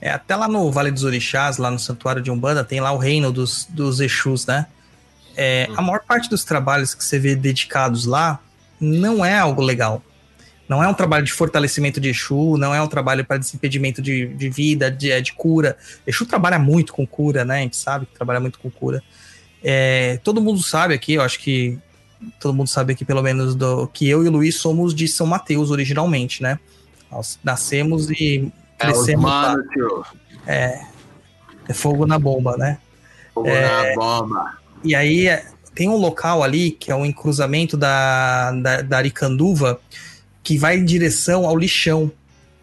É, até lá no Vale dos Orixás, lá no Santuário de Umbanda, tem lá o reino dos, dos Exus, né? É. A maior parte dos trabalhos que você vê dedicados lá não é algo legal. Não é um trabalho de fortalecimento de Exu, não é um trabalho para desimpedimento de, de vida, de, é, de cura. Exu trabalha muito com cura, né? A gente sabe que trabalha muito com cura. É, todo mundo sabe aqui, eu acho que todo mundo sabe aqui, pelo menos, do, que eu e o Luiz somos de São Mateus originalmente, né? Nós nascemos e É os crescemos mano, tio. É fogo na bomba, né? Fogo É. na bomba. E aí é, tem um local ali, que é um encruzamento da, da, da Aricanduva, que vai em direção ao lixão,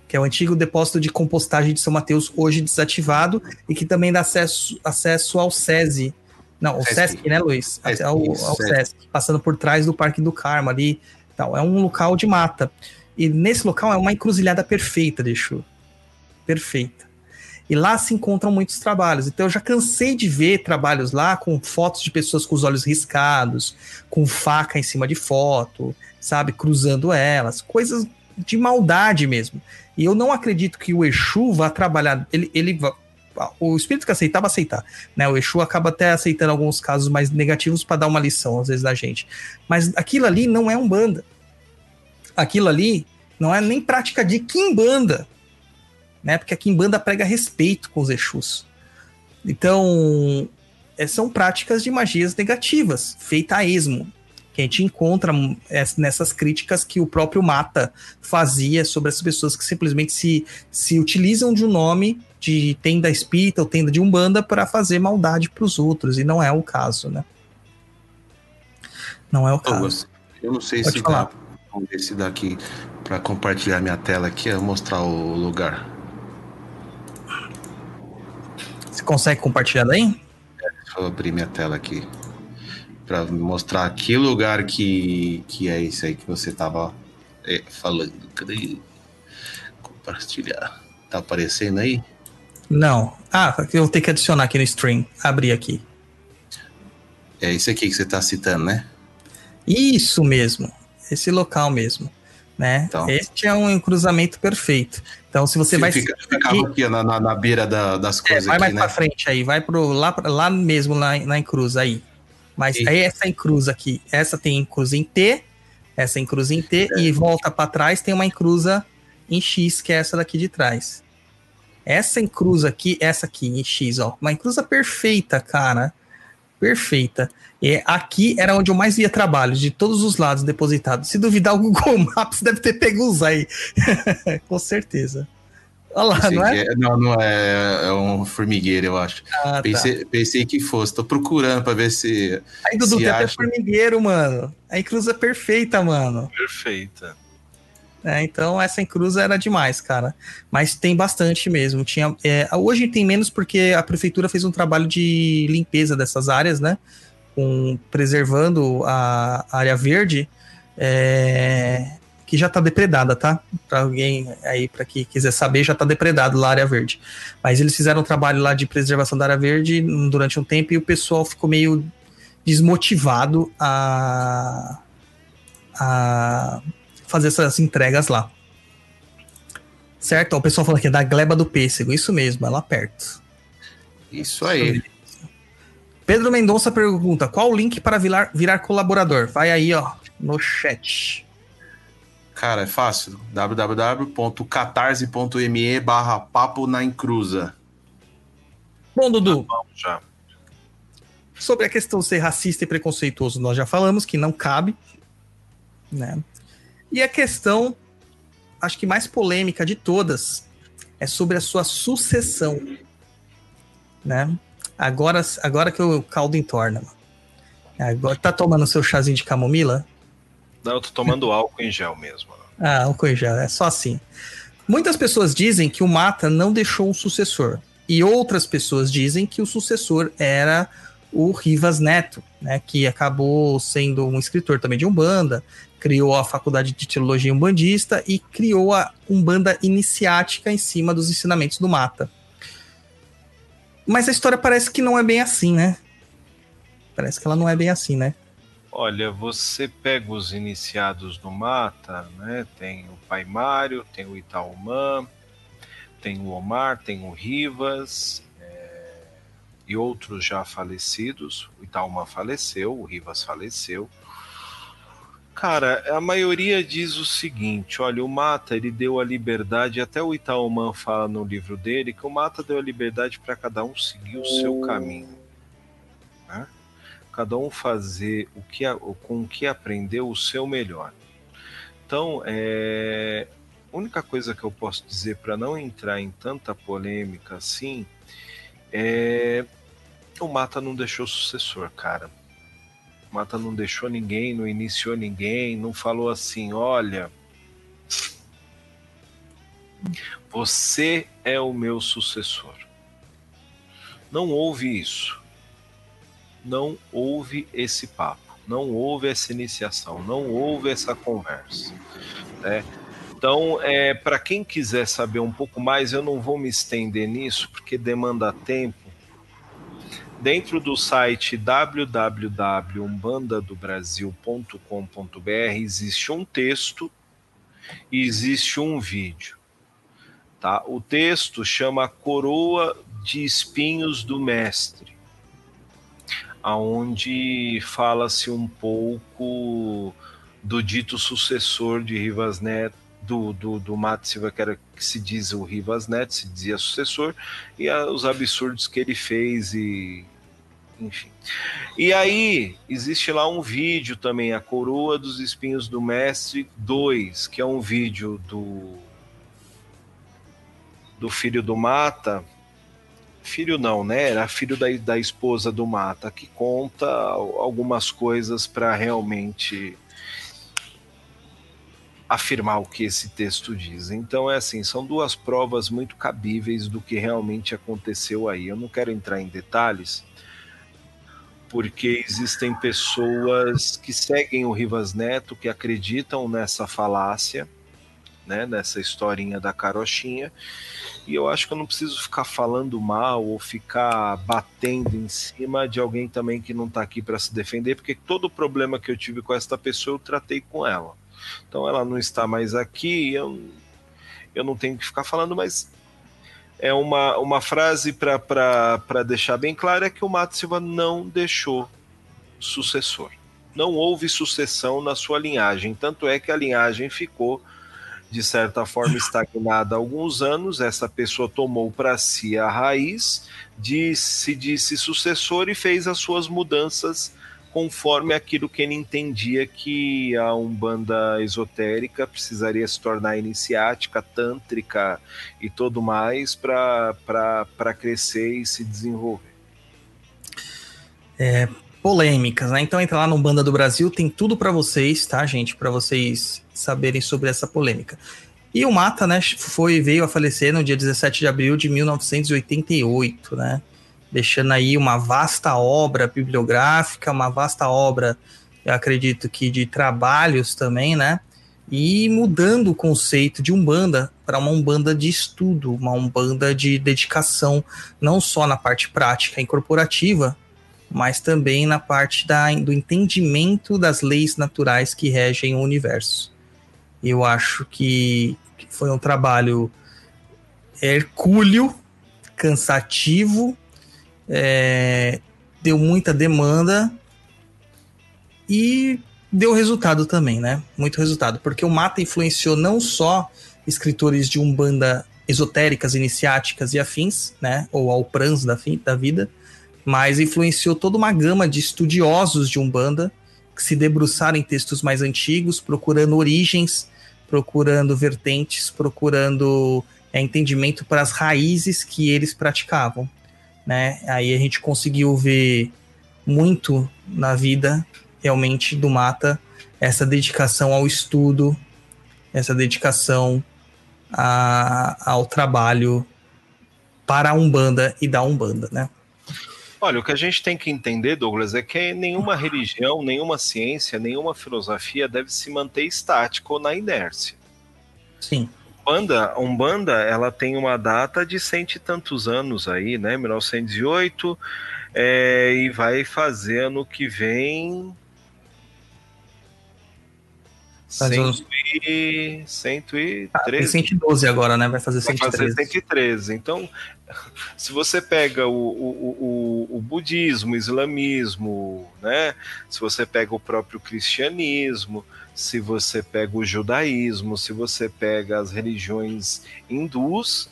que é o antigo depósito de compostagem de São Mateus, hoje desativado, e que também dá acesso, acesso ao SESI. Não, o Sesc. Sesc, né, Luiz? Sesc, ao, ao Sesc. Sesc, passando por trás do Parque do Carmo ali. Tal. É um local de mata. E nesse local é uma encruzilhada perfeita, deixou. Perfeita. E lá se encontram muitos trabalhos. Então eu já cansei de ver trabalhos lá com fotos de pessoas com os olhos riscados, com faca em cima de foto, sabe, cruzando elas, coisas de maldade mesmo. E eu não acredito que o Exu vá trabalhar, ele, ele o espírito que aceitava aceitar, né? O Exu acaba até aceitando alguns casos mais negativos para dar uma lição às vezes da gente. Mas aquilo ali não é umbanda. Aquilo ali não é nem prática de quimbanda né? Porque a Kimbanda prega respeito com os Exus. Então, é, são práticas de magias negativas, feita a esmo, que a gente encontra hum, es- nessas críticas que o próprio Mata fazia sobre as pessoas que simplesmente se, se utilizam de um nome de tenda espírita ou tenda de umbanda para fazer maldade para os outros, e não é o caso, né? Não é o caso. Eu não sei Pode se falar. dá. Vamos ver se dá aqui para compartilhar minha tela aqui, eu mostrar o lugar. Você consegue compartilhar daí? Deixa eu abrir minha tela aqui para mostrar que lugar que, que é esse aí que você tava é, falando. Cadê? Compartilhar. Tá aparecendo aí? Não. Ah, eu vou ter que adicionar aqui no stream. Abrir aqui. É esse aqui que você tá citando, né? Isso mesmo, esse local mesmo, né? Então. Este é um cruzamento perfeito. Então, se você vai Fica, ficava aqui na, na, na beira da- das é, coisas vai aqui, mais né? pra frente aí, vai pro lá, lá mesmo na, na encruz aí. Mas aí essa encruza aqui, essa tem encruza em T, essa encruza em T É. e volta pra trás tem uma encruza em X, que é essa daqui de trás. Essa encruza aqui, essa aqui em X, ó, uma encruza perfeita, cara. Perfeita. E aqui era onde eu mais via trabalhos, de todos os lados depositados. Se duvidar, o [laughs] Google Maps deve ter pego uns aí. [laughs] Com certeza. Olha lá, Pensei não é? é- não, não é, é um formigueiro, eu acho. Ah, tá. Pensei, pensei que fosse. Tô procurando pra ver se. Aí, Dudu, se tem até acha- formigueiro, mano. A encruza é perfeita, mano. Perfeita. É, então, essa encruza era demais, cara. Mas tem bastante mesmo. Tinha, é, hoje tem menos porque a prefeitura fez um trabalho de limpeza dessas áreas, né? Com, preservando a área verde, é, que já tá depredada, tá? Pra alguém aí, pra quem quiser saber, já tá depredado lá a área verde. Mas eles fizeram um trabalho lá de preservação da área verde durante um tempo e o pessoal ficou meio desmotivado a, a fazer essas entregas lá. Certo? Ó, O pessoal fala que é da gleba do pêssego. Isso mesmo, é lá perto. Isso aí. Pedro Mendonça pergunta: qual o link para virar, virar colaborador? Vai aí, ó, no chat. Cara, é fácil. www.catarse.me barra papo na encruza. Bom, Dudu, Vamos já. sobre a questão de ser racista e preconceituoso, nós já falamos que não cabe, né? E a questão, acho que mais polêmica de todas, é sobre a sua sucessão, né? Agora, agora que o caldo entorna. mano. Agora tá tomando seu chazinho de camomila? Não, eu tô tomando álcool em gel mesmo. Ah, álcool em gel, é só assim. Muitas pessoas dizem que o Mata não deixou um sucessor. E outras pessoas dizem que o sucessor era o Rivas Neto, né, que acabou sendo um escritor também de Umbanda, criou a faculdade de teologia umbandista e criou a Umbanda iniciática em cima dos ensinamentos do Mata. Mas a história parece que não é bem assim, né? Parece que ela não é bem assim, né? Olha, você pega os iniciados do Mata, né? Tem o Pai Mário, tem o Itaumã, tem o Omar, tem o Rivas é, e outros já falecidos. O Itaumã faleceu, o Rivas faleceu. Cara, a maioria diz o seguinte: olha, o Mata ele deu a liberdade, até o Itaumã fala no livro dele que o Mata deu a liberdade para cada um seguir o seu caminho. né? Cada um fazer o que, com o que aprendeu o seu melhor. Então, é, a única coisa que eu posso dizer para não entrar em tanta polêmica assim é o Mata não deixou sucessor, cara. Mata não deixou ninguém, não iniciou ninguém, não falou assim, olha, você é o meu sucessor. Não houve isso. Não houve esse papo. Não houve essa iniciação. Não houve essa conversa. né? Então, é, para quem quiser saber um pouco mais, eu não vou me estender nisso, porque demanda tempo. Dentro do site www.umbandadobrasil.com.br existe um texto e existe um vídeo. Tá? O texto chama Coroa de Espinhos do Mestre, aonde fala-se um pouco do dito sucessor de Rivas Neto, do, do, do Mato Silva, que, era, que se diz o Rivas Neto, se dizia sucessor, e a- os absurdos que ele fez e enfim. E aí existe lá um vídeo também, a Coroa dos Espinhos do Mestre 2, que é um vídeo do do filho do Mata, filho não, né? Era filho da, da esposa do Mata, que conta al- algumas coisas para realmente afirmar o que esse texto diz. Então é assim, são duas provas muito cabíveis do que realmente aconteceu aí. Eu não quero entrar em detalhes, porque existem pessoas que seguem o Rivas Neto, que acreditam nessa falácia, né, nessa historinha da carochinha, e eu acho que eu não preciso ficar falando mal ou ficar batendo em cima de alguém também que não está aqui para se defender, porque todo o problema que eu tive com esta pessoa eu tratei com ela. Então ela não está mais aqui, eu, eu não tenho que ficar falando, mas é uma, uma frase para deixar bem claro: é que o Mato Silva não deixou sucessor. Não houve sucessão na sua linhagem, tanto é que a linhagem ficou de certa forma estagnada há alguns anos. Essa pessoa tomou para si a raiz, disse, disse sucessor e fez as suas mudanças conforme aquilo que ele entendia que a Umbanda esotérica precisaria se tornar iniciática, tântrica e tudo mais para crescer e se desenvolver. polêmicas, né? Então entra lá no Banda do Brasil, tem tudo pra vocês, tá, gente? Pra vocês saberem sobre essa polêmica. E o Mata, né, foi veio a falecer no dia 17 de abril de 1988, né? Deixando aí uma vasta obra bibliográfica, uma vasta obra, eu acredito que de trabalhos também, né? E mudando o conceito de Umbanda para uma Umbanda de estudo, uma Umbanda de dedicação, não só na parte prática e corporativa, mas também na parte da, do entendimento das leis naturais que regem o universo. Eu acho que, que foi um trabalho hercúleo, cansativo, é, deu muita demanda e deu resultado também, né? Muito resultado, porque o Mata influenciou não só escritores de umbanda esotéricas, iniciáticas e afins, né? Ou alprans da, da vida, mas influenciou toda uma gama de estudiosos de umbanda que se debruçaram em textos mais antigos, procurando origens, procurando vertentes, procurando é, entendimento para as raízes que eles praticavam, né? Aí a gente conseguiu ver muito na vida realmente do Mata essa dedicação ao estudo, essa dedicação a, ao trabalho para a Umbanda e da Umbanda, né? Olha, o que a gente tem que entender, Douglas, é que nenhuma religião, nenhuma ciência, nenhuma filosofia deve se manter estática ou na inércia. Sim. Umbanda, Umbanda, ela tem uma data de cento e tantos anos aí, né? 1908, é, e vai fazer ano que vem Cento e, 113. Ah, tem 112 agora, né? Vai fazer Vai 113. fazer 113. Então, [laughs] se você pega o, o, o, o budismo, o islamismo, né? Se você pega o próprio cristianismo, se você pega o judaísmo, se você pega as religiões hindus,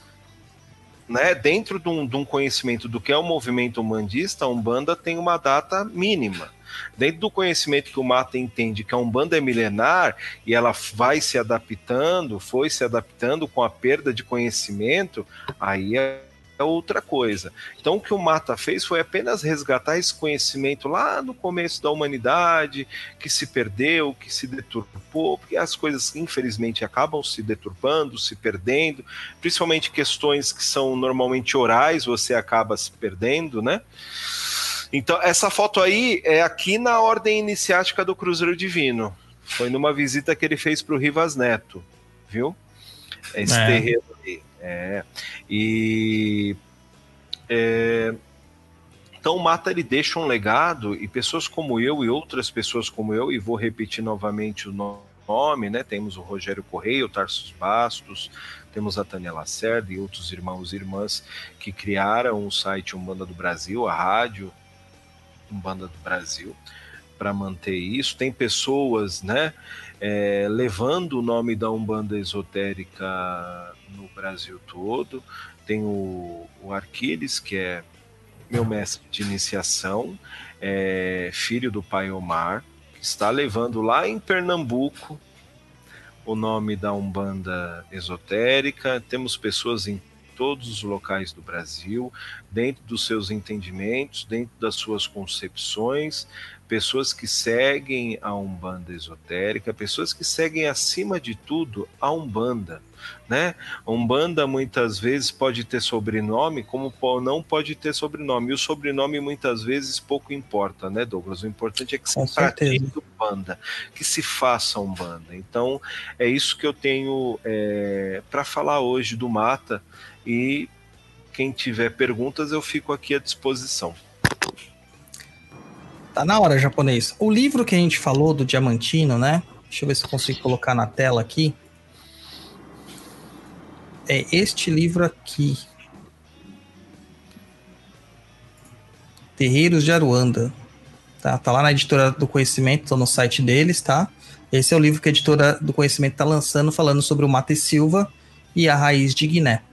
né, dentro de um, de um, conhecimento do que é o movimento umbandista, a Umbanda tem uma data mínima. Dentro do conhecimento que o Mata entende que a Umbanda é milenar e ela vai se adaptando, foi se adaptando com a perda de conhecimento, aí é outra coisa. Então, o que o Mata fez foi apenas resgatar esse conhecimento lá no começo da humanidade, que se perdeu, que se deturpou, porque as coisas, infelizmente, acabam se deturpando, se perdendo, principalmente questões que são normalmente orais, você acaba se perdendo, né? Então, essa foto aí é aqui na ordem iniciática do Cruzeiro Divino. Foi numa visita que ele fez para o Rivas Neto, viu? Esse é. terreno aí. É. E. É, então, Mata ele deixa um legado e pessoas como eu e outras pessoas como eu, e vou repetir novamente o nome, né? Temos o Rogério Correia, o Tarsus Bastos, temos a Tânia Lacerda e outros irmãos e irmãs que criaram o site Umbanda do Brasil, a rádio Umbanda do Brasil, para manter isso. Tem pessoas, né, é, levando o nome da Umbanda esotérica Brasil todo. Tem o, o Arquiles, que é meu mestre de iniciação, é, filho do pai Omar, que está levando lá em Pernambuco o nome da Umbanda esotérica. Temos pessoas em todos os locais do Brasil, dentro dos seus entendimentos, dentro das suas concepções, pessoas que seguem a Umbanda esotérica, pessoas que seguem acima de tudo a Umbanda, né? Umbanda muitas vezes pode ter sobrenome, como não pode ter sobrenome. E o sobrenome muitas vezes pouco importa, né, Douglas? O importante é que se pratique Umbanda, que se faça Umbanda. Então, é isso que eu tenho é, para falar hoje do Mata e quem tiver perguntas eu fico aqui à disposição. Tá na hora, japonês. O livro que a gente falou do Diamantino, né? Deixa eu ver se eu consigo colocar na tela aqui. É este livro aqui. Terreiros de Aruanda. Tá, tá lá na editora do conhecimento, tô no site deles, tá? Esse é o livro que a editora do conhecimento tá lançando, falando sobre o Mate Silva e a raiz de Guiné.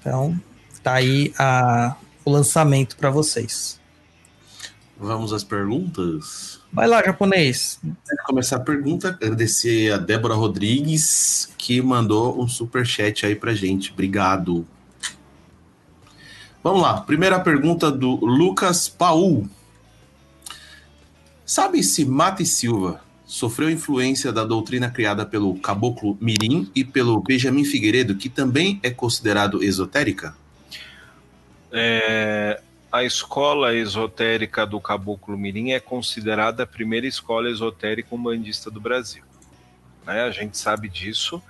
Então, tá aí a, o lançamento para vocês. Vamos às perguntas? Vai lá, japonês. Antes começar a pergunta, agradecer a Débora Rodrigues, que mandou um super chat aí pra gente. Obrigado. Vamos lá. Primeira pergunta do Lucas Paul. Sabe se Mate Silva sofreu influência da doutrina criada pelo Caboclo Mirim e pelo Benjamin Figueiredo, que também é considerado esotérica? É, a escola esotérica do Caboclo Mirim é considerada a primeira escola esotérica umbandista do Brasil. Né? A gente sabe disso,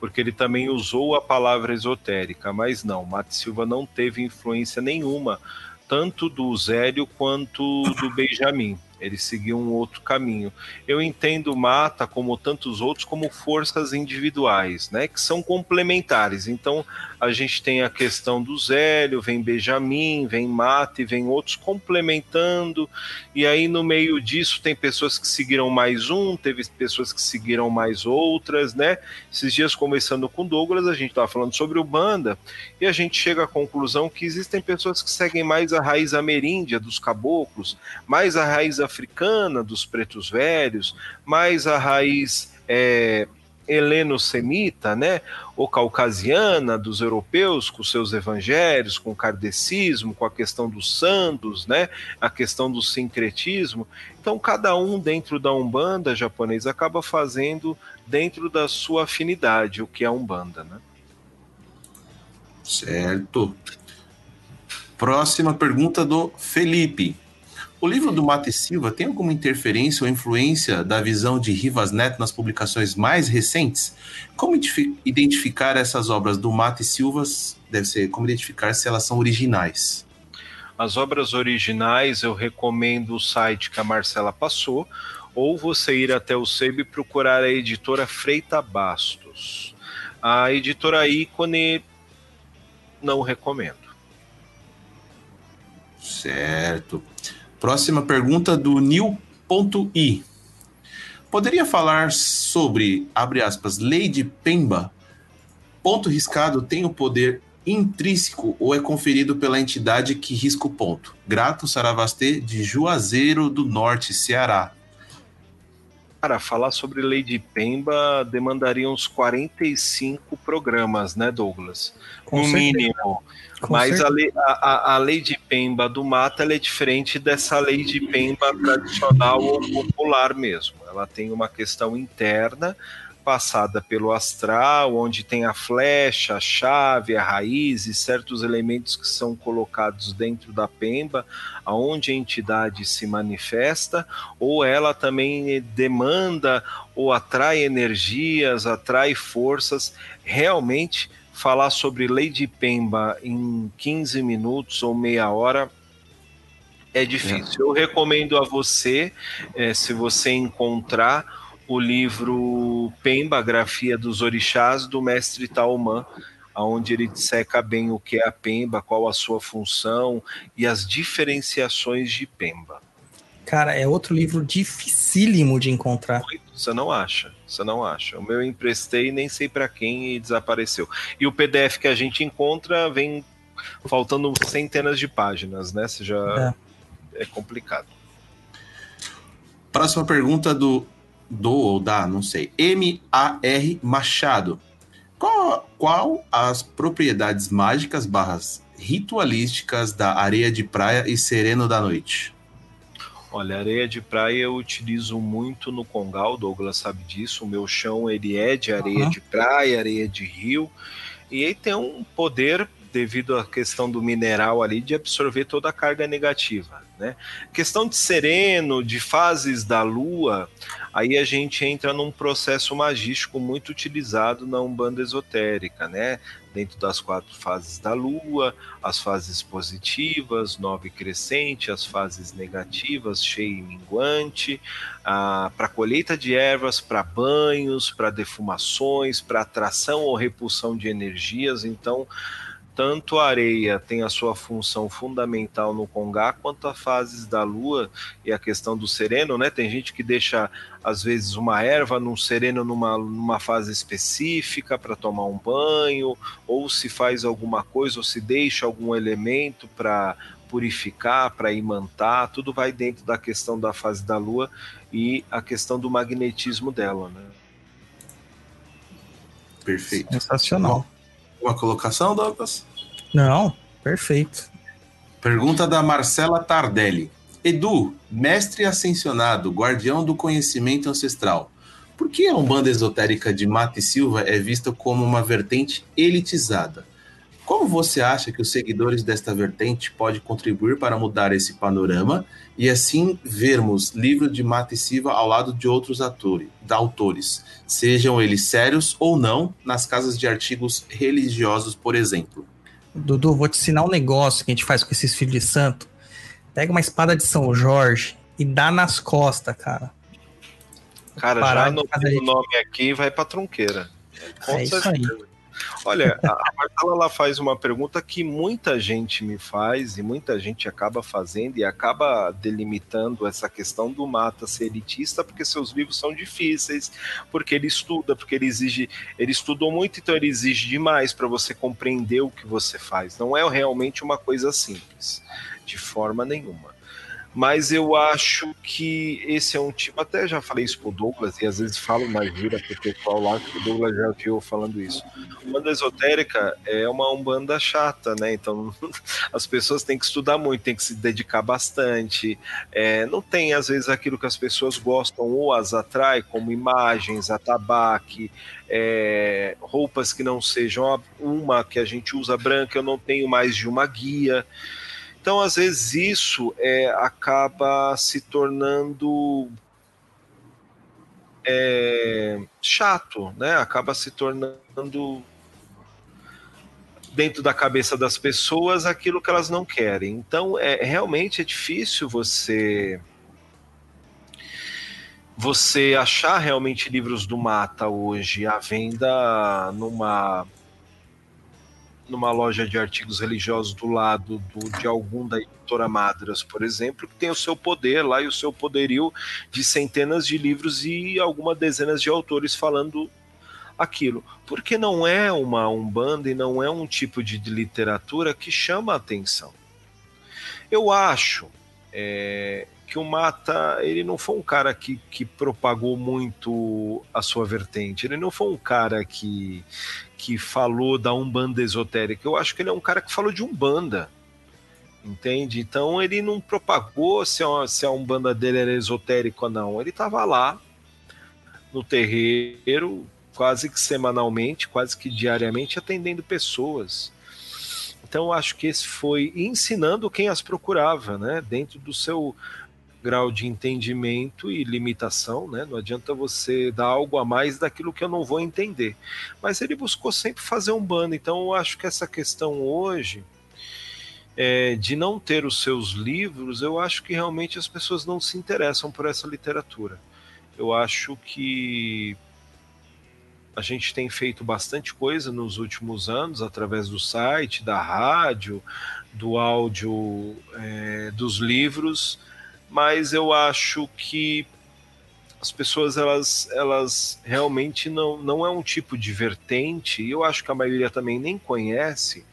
porque ele também usou a palavra esotérica, mas não, Mate Silva não teve influência nenhuma, tanto do Zélio quanto do Benjamin Ele seguiu um outro caminho. Eu entendo Mata, como tantos outros, como forças individuais, né? Que são complementares. Então, a gente tem a questão do Zélio, vem Benjamin, vem Mata e vem outros complementando. E aí, no meio disso, tem pessoas que seguiram mais um, teve pessoas que seguiram mais outras, né? Esses dias, conversando com Douglas, a gente estava falando sobre o Banda e a gente chega à conclusão que existem pessoas que seguem mais a raiz ameríndia dos caboclos, mais a raiz africana dos pretos velhos, mais a raiz é, heleno-semita, né, ou caucasiana dos europeus, com seus evangelhos, com o kardecismo, com a questão dos santos, né, a questão do sincretismo. Então, cada um dentro da Umbanda japonesa acaba fazendo dentro da sua afinidade, o que é a Umbanda, né? Certo. Próxima pergunta do Felipe. O livro do Mate Silva tem alguma interferência ou influência da visão de Rivas Neto nas publicações mais recentes? Como identificar essas obras do Mate Silva? Deve ser como identificar se elas são originais. As obras originais eu recomendo o site que a Marcela passou, ou você ir até o SEB e procurar a editora Freita Bastos. A editora Ícone não recomendo. Certo. Próxima pergunta do Nil.i. Poderia falar sobre, abre aspas, lei de Pemba? Ponto riscado tem o poder intrínseco ou é conferido pela entidade que risca o ponto? Grato Saravastê, de Juazeiro do Norte, Ceará. Cara, falar sobre lei de Pemba demandaria uns 45 programas, né, Douglas? Com no certeza. mínimo. Com Mas a a, a- de Pemba do Mata é diferente dessa lei de Pemba tradicional ou popular mesmo. Ela tem uma questão interna passada pelo astral, onde tem a flecha, a chave, a raiz e certos elementos que são colocados dentro da Pemba, aonde a entidade se manifesta, ou ela também demanda ou atrai energias, atrai forças. Realmente, falar sobre Lei de Pemba em 15 minutos ou meia hora é difícil. Eu recomendo a você, eh, se você encontrar, o livro Pemba, Grafia dos Orixás, do mestre Tauman, onde ele disseca bem o que é a Pemba, qual a sua função e as diferenciações de Pemba. Cara, é outro livro dificílimo de encontrar. Você não acha, você não acha. O meu eu emprestei, nem sei para quem e desapareceu. E o PDF que a gente encontra vem faltando centenas de páginas, né? Você já é, complicado. Próxima pergunta do do ou da, não sei. M.A.R. Machado. Qual, qual as propriedades mágicas barras ritualísticas da areia de praia e sereno da noite? Olha, areia de praia eu utilizo muito no Congal, o Douglas sabe disso. O meu chão ele é de areia Uhum. de praia, areia de rio, e aí tem um poder devido à questão do mineral ali de absorver toda a carga negativa, né? Questão de sereno, de fases da lua, aí a gente entra num processo magístico muito utilizado na Umbanda esotérica, né? Dentro das quatro fases da lua, as fases positivas, nove crescente, as fases negativas, cheio e minguante, para colheita de ervas, para banhos, para defumações, para atração ou repulsão de energias. Então, tanto a areia tem a sua função fundamental no Congá, quanto as fases da lua e a questão do sereno, né? Tem gente que deixa, às vezes, uma erva num sereno numa, numa fase específica para tomar um banho, ou se faz alguma coisa, ou se deixa algum elemento para purificar, para imantar, tudo vai dentro da questão da fase da lua e a questão do magnetismo dela, né? Perfeito. Sensacional. Uma colocação, Douglas? Não, perfeito. Pergunta da Marcela Tardelli. Edu, mestre ascensionado, guardião do conhecimento ancestral. Por que a Umbanda Esotérica de Mata e Silva é vista como uma vertente elitizada? Como você acha que os seguidores desta vertente podem contribuir para mudar esse panorama e assim vermos livro de Mata e Silva ao lado de outros atores, autores, sejam eles sérios ou não, nas casas de artigos religiosos, por exemplo? Dudu, vou te ensinar um negócio que a gente faz com esses filhos de santo. Pega uma espada de São Jorge, e dá nas costas, cara. Cara, Parar já anotei o nome aqui e vai pra trunqueira. Com É isso aí. Olha, a Marcela ela faz uma pergunta que muita gente me faz e muita gente acaba fazendo e acaba delimitando essa questão do Mata ser elitista porque seus livros são difíceis, porque ele estuda, porque ele exige, ele estudou muito, então ele exige demais para você compreender o que você faz. Não é realmente uma coisa simples, de forma nenhuma. Mas eu acho que esse é um tipo, até já falei isso pro Douglas, e às vezes falo na gira pro pessoal lá, que o Douglas já viu falando isso. Umbanda esotérica é uma umbanda chata, né? Então [laughs] as pessoas têm que estudar muito, têm que se dedicar bastante. É, não tem, às vezes, aquilo que as pessoas gostam ou as atrai, como imagens, atabaque, é, roupas que não sejam uma que a gente usa branca, eu não tenho mais de uma guia. Então, às vezes, isso é, acaba se tornando é, chato, né? Acaba se tornando dentro da cabeça das pessoas aquilo que elas não querem. Então, é realmente é difícil você você achar realmente livros do Mata hoje à venda numa numa loja de artigos religiosos do lado do, de algum da editora Madras, por exemplo, que tem o seu poder lá e o seu poderio de centenas de livros e algumas dezenas de autores falando aquilo. Porque não é uma umbanda e não é um tipo de literatura que chama a atenção. Eu acho é, que o Mata, ele não foi um cara que, que propagou muito a sua vertente, ele não foi um cara que, que falou da Umbanda esotérica, eu acho que ele é um cara que falou de Umbanda, entende? Então ele não propagou se a, se a Umbanda dele era esotérica ou não, ele estava lá no terreiro, quase que semanalmente, quase que diariamente, atendendo pessoas. Então acho que esse foi ensinando quem as procurava, né? Dentro do seu grau de entendimento e limitação, né? Não adianta você dar algo a mais daquilo que eu não vou entender. Mas ele buscou sempre fazer um bando. Então eu acho que essa questão hoje é, de não ter os seus livros, eu acho que realmente as pessoas não se interessam por essa literatura. Eu acho que a gente tem feito bastante coisa nos últimos anos através do site, da rádio, do áudio, é, dos livros, mas eu acho que as pessoas elas, elas realmente não, não é um tipo de vertente, e eu acho que a maioria também nem conhece,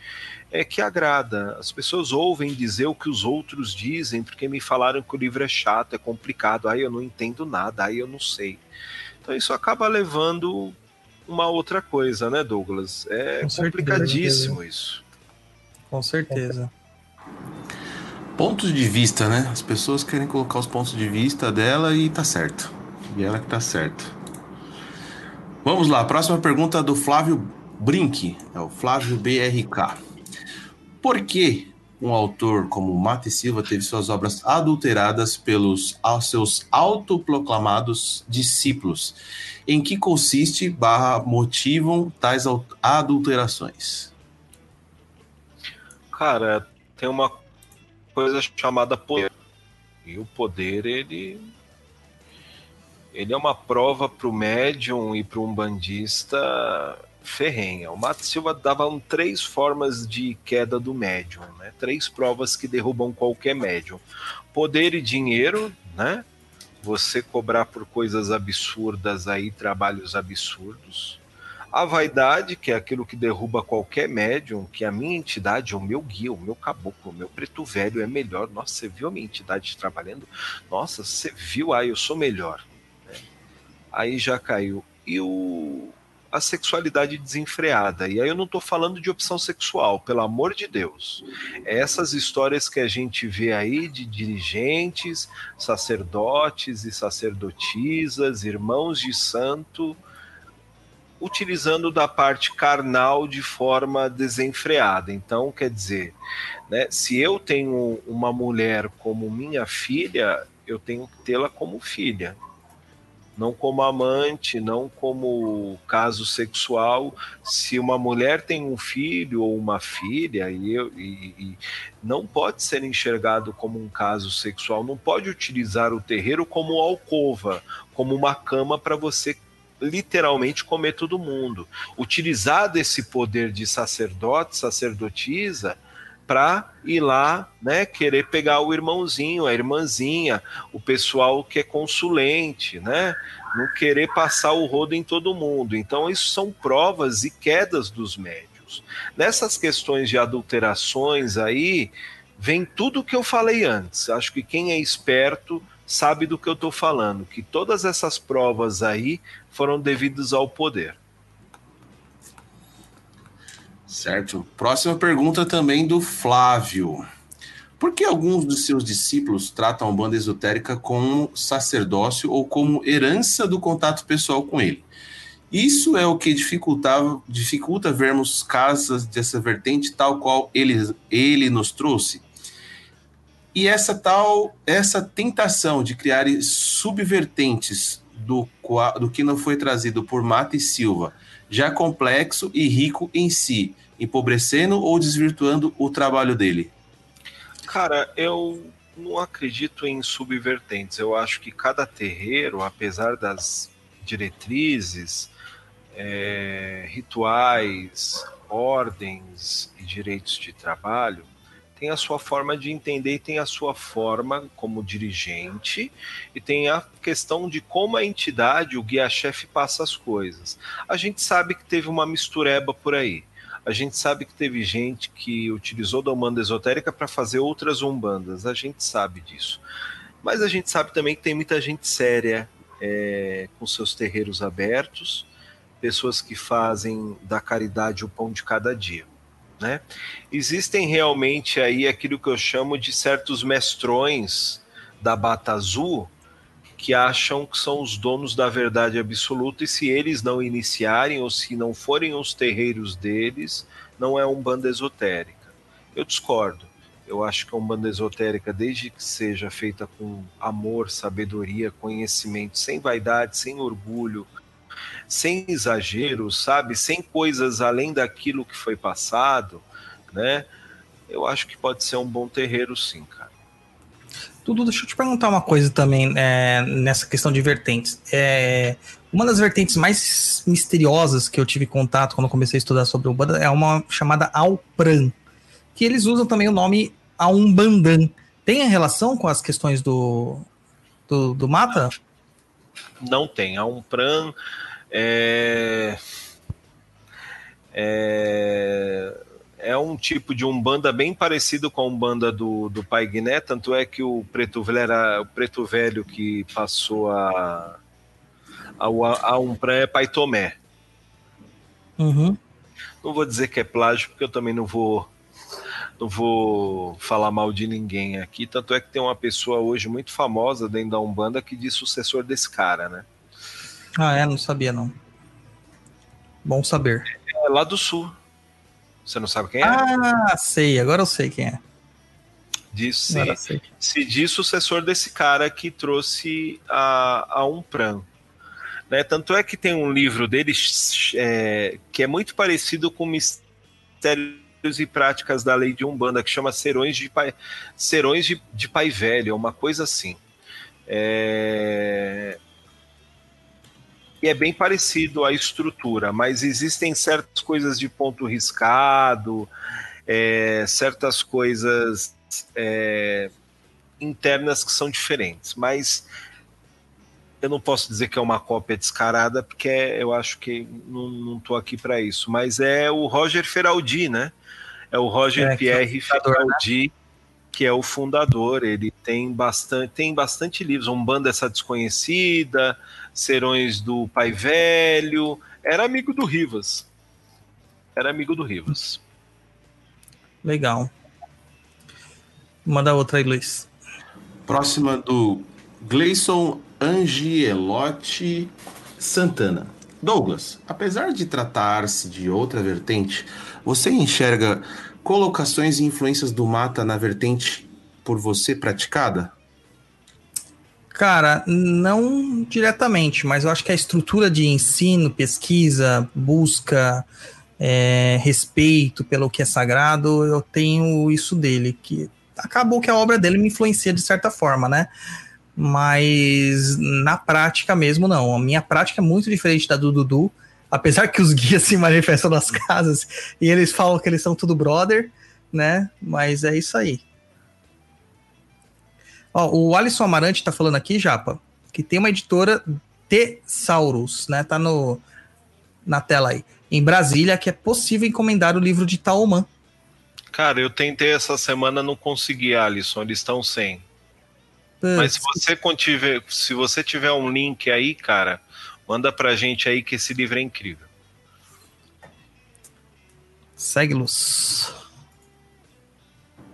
é que agrada. As pessoas ouvem dizer o que os outros dizem, porque me falaram que o livro é chato, é complicado, aí eu não entendo nada, aí eu não sei. Então isso acaba levando uma outra coisa, né, Douglas? É Com certeza. complicadíssimo isso. Com certeza. [laughs] Pontos de vista, né? As pessoas querem colocar os pontos de vista dela e tá certo. E ela que tá certo. Vamos lá, próxima pergunta do Flávio Brink, é o Flávio BRK. Por que um autor como Mate Silva teve suas obras adulteradas pelos seus autoproclamados discípulos? Em que consiste barra motivam tais adulterações? Cara, tem uma coisa chamada poder. E o poder, ele. Ele é uma prova para o médium e para um bandista ferrenha. O Mato Silva dava um, três formas de queda do médium, né? Três provas que derrubam qualquer médium. Poder e dinheiro, né? Você cobrar por coisas absurdas aí, trabalhos absurdos. A vaidade, que é aquilo que derruba qualquer médium, que a minha entidade, o meu guia, o meu caboclo, o meu preto velho é melhor. Nossa, você viu a minha entidade trabalhando? Nossa, você viu? Ah, eu sou melhor. né? Aí já caiu. E o, a sexualidade desenfreada. E aí eu não estou falando de opção sexual, pelo amor de Deus. É essas histórias que a gente vê aí de dirigentes, sacerdotes e sacerdotisas, irmãos de santo, utilizando da parte carnal de forma desenfreada. Então, quer dizer, né, se eu tenho uma mulher como minha filha, eu tenho que tê-la como filha, não como amante, não como caso sexual. Se uma mulher tem um filho ou uma filha, e, eu, e, e não pode ser enxergado como um caso sexual, não pode utilizar o terreiro como alcova, como uma cama para você literalmente comer todo mundo. Utilizar desse poder de sacerdote, sacerdotisa, para ir lá, né, querer pegar o irmãozinho, a irmãzinha, o pessoal que é consulente, né, não querer passar o rodo em todo mundo. Então isso são provas e quedas dos médios. Nessas questões de adulterações aí, vem tudo o que eu falei antes. Acho que quem é esperto sabe do que eu estou falando, que todas essas provas aí foram devidas ao poder. Certo. Próxima pergunta também do Flávio. Por que alguns dos seus discípulos tratam a banda esotérica como sacerdócio ou como herança do contato pessoal com ele? Isso é o que dificultava, dificulta vermos casas dessa vertente tal qual ele, ele nos trouxe. E essa tal, essa tentação de criar subvertentes do, do que não foi trazido por Mata e Silva, já complexo e rico em si, empobrecendo ou desvirtuando o trabalho dele? Cara, eu não acredito em subvertentes. Eu acho que cada terreiro, apesar das diretrizes, é, rituais, ordens e direitos de trabalho, tem a sua forma de entender e tem a sua forma como dirigente e tem a questão de como a entidade, o guia-chefe, passa as coisas. A gente sabe que teve uma mistureba por aí. A gente sabe que teve gente que utilizou da Umbanda esotérica para fazer outras umbandas. A gente sabe disso. Mas a gente sabe também que tem muita gente séria é, com seus terreiros abertos, pessoas que fazem da caridade o pão de cada dia. Né? Existem realmente aí aquilo que eu chamo de certos mestrões da bata azul que acham que são os donos da verdade absoluta e se eles não iniciarem ou se não forem os terreiros deles, não é um banda esotérica. Eu discordo. Eu acho que é uma banda esotérica, desde que seja feita com amor, sabedoria, conhecimento, sem vaidade, sem orgulho, sem exageros, sabe? Sem coisas além daquilo que foi passado, né? Eu acho que pode ser um bom terreiro, sim, cara. Tudo, deixa eu te perguntar uma coisa também é, nessa questão de vertentes. É, uma das vertentes mais misteriosas que eu tive contato quando comecei a estudar sobre o Umbanda é uma chamada Alpran, que eles usam também o nome Aumbandan. Tem relação com as questões do, do, do mata? Não tem. A Umpran é, é, é um tipo de umbanda bem parecido com a umbanda do, do Pai Guiné, tanto é que o preto velho era o preto velho que passou a a, a Umpran é Pai Tomé. Uhum. Não vou dizer que é plágio, porque eu também não vou não vou falar mal de ninguém aqui, tanto é que tem uma pessoa hoje muito famosa dentro da Umbanda que diz sucessor desse cara, né? Ah, é? Não sabia, não. Bom saber. É lá do sul. Você não sabe quem é? Ah, sei. Agora eu sei quem é. Diz, se, se diz sucessor desse cara que trouxe a, a Umpran. Né? Tanto é que tem um livro dele é, que é muito parecido com Mistérios e Práticas da Lei de Umbanda, que chama Serões de Pai, Serões de, de Pai Velho, é uma coisa assim. É, e é bem parecido a estrutura, mas existem certas coisas de ponto riscado, é, certas coisas é, internas que são diferentes, mas eu não posso dizer que é uma cópia descarada, porque eu acho que não estou aqui para isso, mas é o Roger Feraldi, né? É o Roger é, Pierre é Feraldi, né? que é o fundador. Ele tem bastante, tem bastante livros, um banda essa desconhecida, Serões do Pai Velho. Era amigo do Rivas. Era amigo do Rivas. Legal. Manda outra aí, Luiz. Próxima do Gleison Angielotti Santana. Douglas, apesar de tratar-se de outra vertente, você enxerga colocações e influências do Mata na vertente por você praticada? Cara, não diretamente, mas eu acho que a estrutura de ensino, pesquisa, busca, é, respeito pelo que é sagrado, eu tenho isso dele, que acabou que a obra dele me influencia de certa forma, né? Mas na prática mesmo, não. A minha prática é muito diferente da do Dudu. Apesar que os guias [laughs] se manifestam nas casas e eles falam que eles são tudo brother, né? Mas é isso aí. Ó, o Alisson Amarante tá falando aqui, Japa, que tem uma editora Tesaurus, né? Tá no, na tela aí. Em Brasília, que é possível encomendar o livro de Taoman. Cara, eu tentei essa semana, não consegui, Alisson. Eles estão sem. Mas se você, contiver, se você tiver um link aí, cara, manda pra gente aí que esse livro é incrível. Segue-los.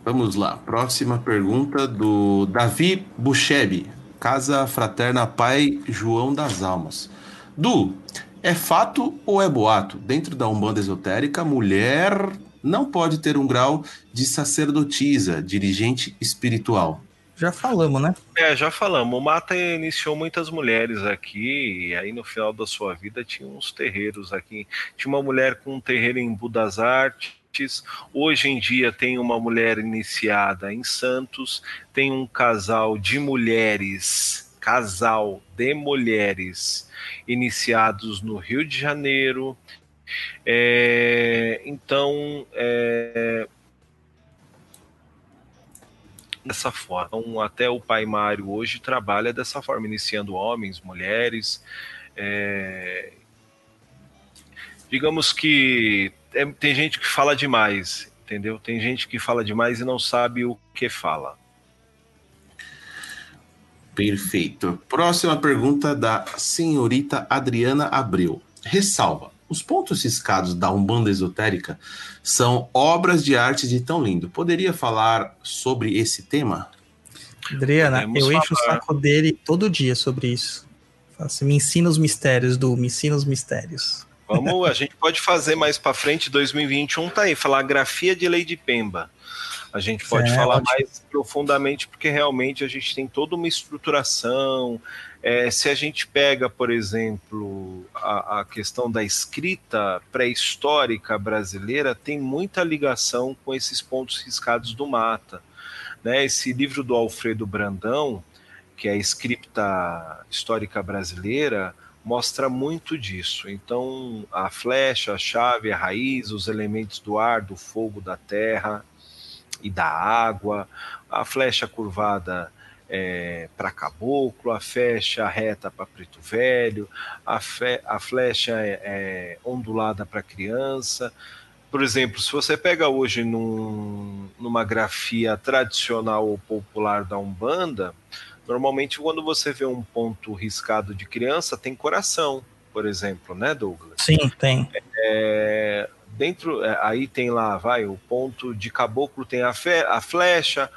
Vamos lá. Próxima pergunta do Davi Buchebi, Casa Fraterna Pai João das Almas. Du, é fato ou é boato? Dentro da Umbanda Esotérica, mulher não pode ter um grau de sacerdotisa, dirigente espiritual. Já falamos, né? É, já falamos. O Mata iniciou muitas mulheres aqui, e aí no final da sua vida tinha uns terreiros aqui. Tinha uma mulher com um terreiro em Budas Artes. Hoje em dia tem uma mulher iniciada em Santos, tem um casal de mulheres, casal de mulheres iniciados no Rio de Janeiro. É, então, é, dessa forma. Então, até o Pai Mário hoje trabalha dessa forma, iniciando homens, mulheres. É... Digamos que é, tem gente que fala demais, entendeu? Tem gente que fala demais e não sabe o que fala. Perfeito. Próxima pergunta da senhorita Adriana Abreu. Ressalva. Os pontos riscados da Umbanda Esotérica são obras de arte de tão lindo. Poderia falar sobre esse tema? Adriana, Podemos eu encho falar. o saco dele todo dia sobre isso. Assim, me ensina os mistérios, do me ensina os mistérios. Vamos, a gente pode fazer mais para frente, 2021 tá aí, falar grafia de Lei de Pemba. A gente pode é, falar ótimo. mais profundamente, porque realmente a gente tem toda uma estruturação. É, se a gente pega, por exemplo, a, a questão da escrita pré-histórica brasileira, tem muita ligação com esses pontos riscados do Mata. Né? Esse livro do Alfredo Brandão, que é a escrita histórica brasileira, mostra muito disso. Então, a flecha, a chave, a raiz, os elementos do ar, do fogo, da terra, e da água, a flecha curvada é, para caboclo, a flecha reta para preto velho, a, fe, a flecha é, é ondulada para criança. Por exemplo, se você pega hoje num, numa grafia tradicional ou popular da Umbanda, normalmente quando você vê um ponto riscado de criança, tem coração, por exemplo, né, Douglas? Sim, tem. É, dentro, é, aí tem lá, vai, o ponto de caboclo tem a, fe, a flecha,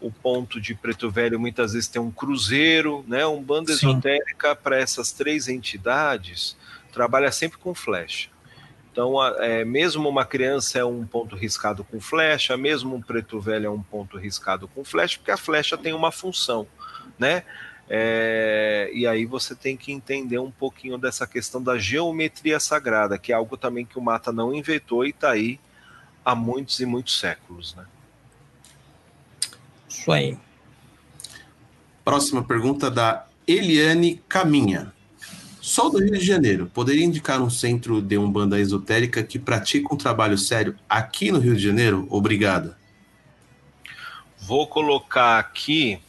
o ponto de preto velho muitas vezes tem um cruzeiro, né? Um banda esotérica para essas três entidades trabalha sempre com flecha. Então, é, mesmo uma criança é um ponto riscado com flecha, mesmo um preto velho é um ponto riscado com flecha, porque a flecha tem uma função, né? É, e aí você tem que entender um pouquinho dessa questão da geometria sagrada, que é algo também que o Mata não inventou e está aí há muitos e muitos séculos. Né? Isso aí. Próxima pergunta da Eliane Caminha. Sou do Rio de Janeiro. Poderia indicar um centro de umbanda esotérica que pratica um trabalho sério aqui no Rio de Janeiro? Obrigada. Vou colocar aqui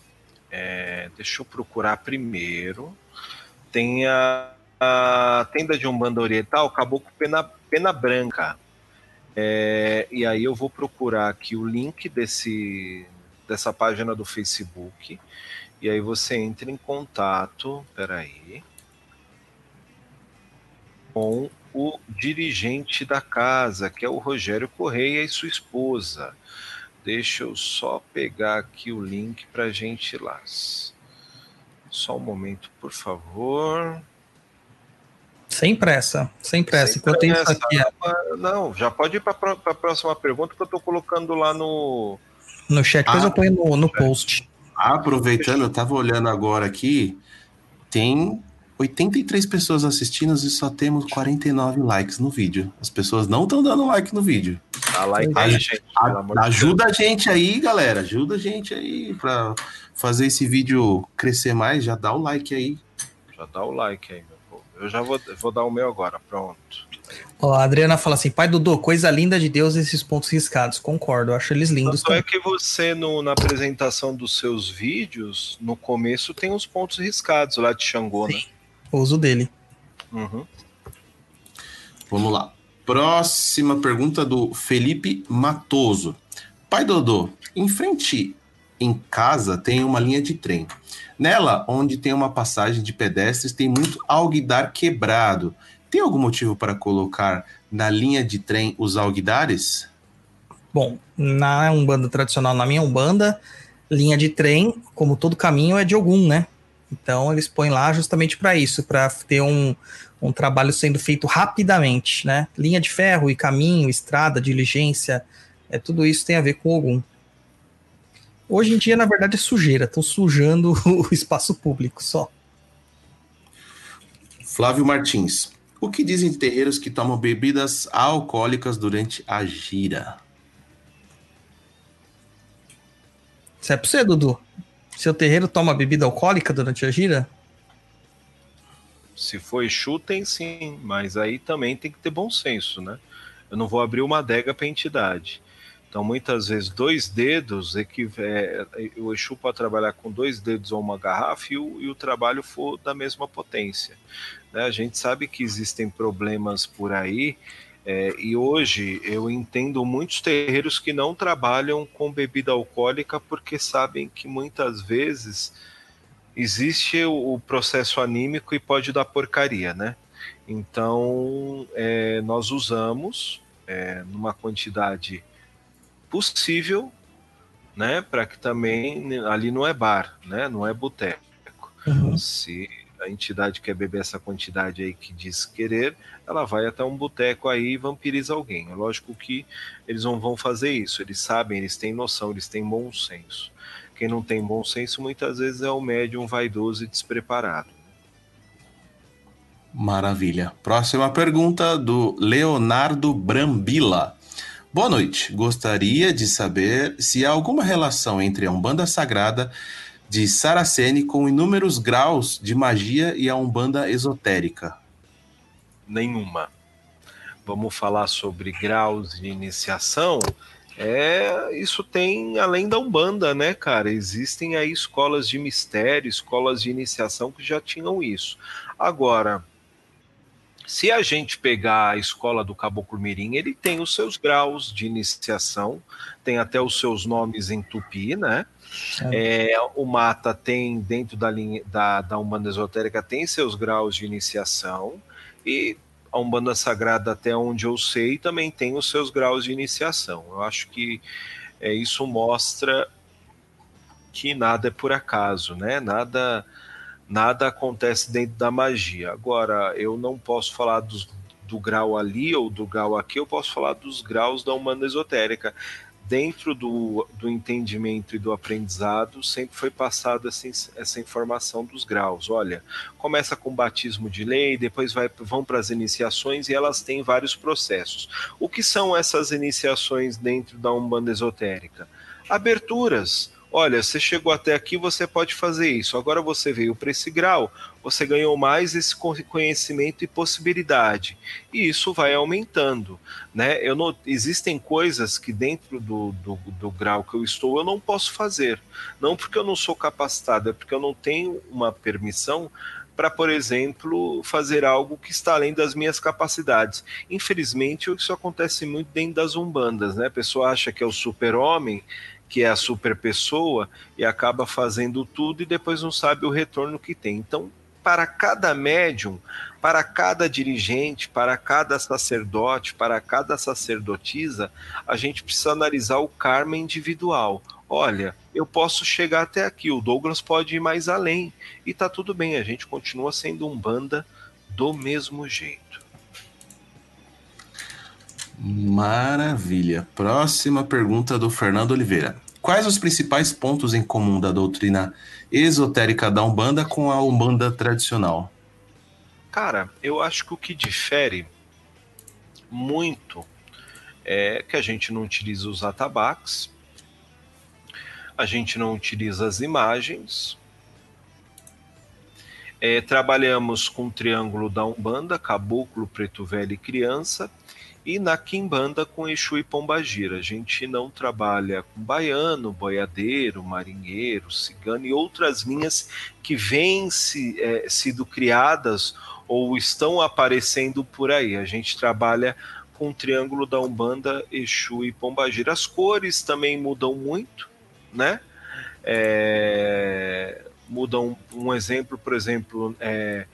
é, deixa eu procurar primeiro. Tem a, a tenda de Umbanda Oriental, Caboclo Pena, Pena Branca. É, e aí eu vou procurar aqui o link desse, dessa página do Facebook. E aí você entra em contato, peraí, com o dirigente da casa, que é o Rogério Correia e sua esposa. Deixa eu só pegar aqui o link para a gente ir lá. Só um momento, por favor. Sem pressa, sem pressa. Sem pressa. aqui. Não, já pode ir para a próxima pergunta que eu estou colocando lá no. No chat, depois ah, eu ponho no, no post. Aproveitando, eu estava olhando agora aqui, tem 83 pessoas assistindo e só temos 49 likes no vídeo. As pessoas não estão dando like no vídeo. Dá like aí, gente. de Ajuda a gente aí, galera. Ajuda a gente aí pra fazer esse vídeo crescer mais. Já dá o like aí. Já dá o like aí, meu povo. Eu já vou, vou dar o meu agora. Pronto. Ó, a Adriana fala assim: pai Dudu, coisa linda de Deus esses pontos riscados. Concordo, eu acho eles lindos. Tanto é que você, no- na apresentação dos seus vídeos, no começo tem os pontos riscados lá de Xangô, né? O uso dele. Uhum. Vamos lá. Próxima pergunta do Felipe Matoso. Pai Dodô, em frente em casa tem uma linha de trem. Nela, onde tem uma passagem de pedestres, tem muito alguidar quebrado. Tem algum motivo para colocar na linha de trem os alguidares? Bom, na Umbanda tradicional, na minha Umbanda, linha de trem, como todo caminho, é de Ogum, né? Então eles põem lá justamente para isso, para ter um, um trabalho sendo feito rapidamente, né? Linha de ferro e caminho, estrada, diligência, é tudo isso tem a ver com Ogum. Hoje em dia, na verdade, é sujeira, estão sujando [laughs] o espaço público só. Flávio Martins. O que dizem terreiros que tomam bebidas alcoólicas durante a gira? Isso é pra você, Dudu. Seu terreiro toma bebida alcoólica durante a gira? Se for Exu, tem sim, mas aí também tem que ter bom senso, né? Eu não vou abrir uma adega para entidade. Então, muitas vezes, dois dedos, equiv- é, o Exu pode trabalhar com dois dedos ou uma garrafa e o, e o trabalho for da mesma potência. Né? A gente sabe que existem problemas por aí, é, e hoje eu entendo muitos terreiros que não trabalham com bebida alcoólica porque sabem que muitas vezes existe o, o processo anímico e pode dar porcaria, né? Então, é, nós usamos é, numa quantidade possível, né? Para que também ali não é bar, né? Não é boteco. Uhum. Se a entidade quer beber essa quantidade aí que diz querer, ela vai até um boteco aí e vampiriza alguém. É lógico que eles não vão fazer isso. Eles sabem, eles têm noção, eles têm bom senso. Quem não tem bom senso muitas vezes é o médium vaidoso e despreparado. Maravilha. Próxima pergunta do Leonardo Brambila. Boa noite. Gostaria de saber se há alguma relação entre a Umbanda Sagrada de Saraceni com inúmeros graus de magia e a Umbanda esotérica. Nenhuma. Vamos falar sobre graus de iniciação. É, isso tem além da Umbanda, né, cara? Existem aí escolas de mistério, escolas de iniciação que já tinham isso. Agora, se a gente pegar a escola do Caboclo Mirim, ele tem os seus graus de iniciação, tem até os seus nomes em tupi, né? É, o Mata tem, dentro da, linha, da, da Umbanda Esotérica, tem seus graus de iniciação, e a Umbanda Sagrada, até onde eu sei, também tem os seus graus de iniciação. Eu acho que é, isso mostra que nada é por acaso, né? Nada, nada acontece dentro da magia. Agora, eu não posso falar dos, do grau ali ou do grau aqui, eu posso falar dos graus da Umbanda Esotérica dentro do, do entendimento e do aprendizado, sempre foi passada essa, essa informação dos graus. Olha, começa com batismo de lei, depois vai, vão para as iniciações e elas têm vários processos. O que são essas iniciações dentro da Umbanda Esotérica? Aberturas. Olha, você chegou até aqui, você pode fazer isso. Agora você veio para esse grau, você ganhou mais esse conhecimento e possibilidade. E isso vai aumentando. Né? Eu não, existem coisas que dentro do, do, do grau que eu estou eu não posso fazer. Não porque eu não sou capacitado, é porque eu não tenho uma permissão para, por exemplo, fazer algo que está além das minhas capacidades. Infelizmente, isso acontece muito dentro das umbandas, né? A pessoa acha que é o super-homem, que é a super pessoa, e acaba fazendo tudo e depois não sabe o retorno que tem. Então, para cada médium, para cada dirigente, para cada sacerdote, para cada sacerdotisa, a gente precisa analisar o karma individual. Olha, eu posso chegar até aqui, o Douglas pode ir mais além. E tá tudo bem, a gente continua sendo um banda do mesmo jeito. Maravilha. Próxima pergunta do Fernando Oliveira. Quais os principais pontos em comum da doutrina esotérica da Umbanda com a Umbanda tradicional? Cara, eu acho que o que difere muito é que a gente não utiliza os atabaques, a gente não utiliza as imagens, é, trabalhamos com o triângulo da Umbanda, Caboclo, Preto Velho e Criança, e na Quimbanda com Exu e Pombagira. A gente não trabalha com baiano, boiadeiro, marinheiro, cigano e outras linhas que vêm se, é, sido criadas ou estão aparecendo por aí. A gente trabalha com o triângulo da Umbanda, Exu e Pombagira. As cores também mudam muito, né? É, mudam um exemplo, por exemplo, é,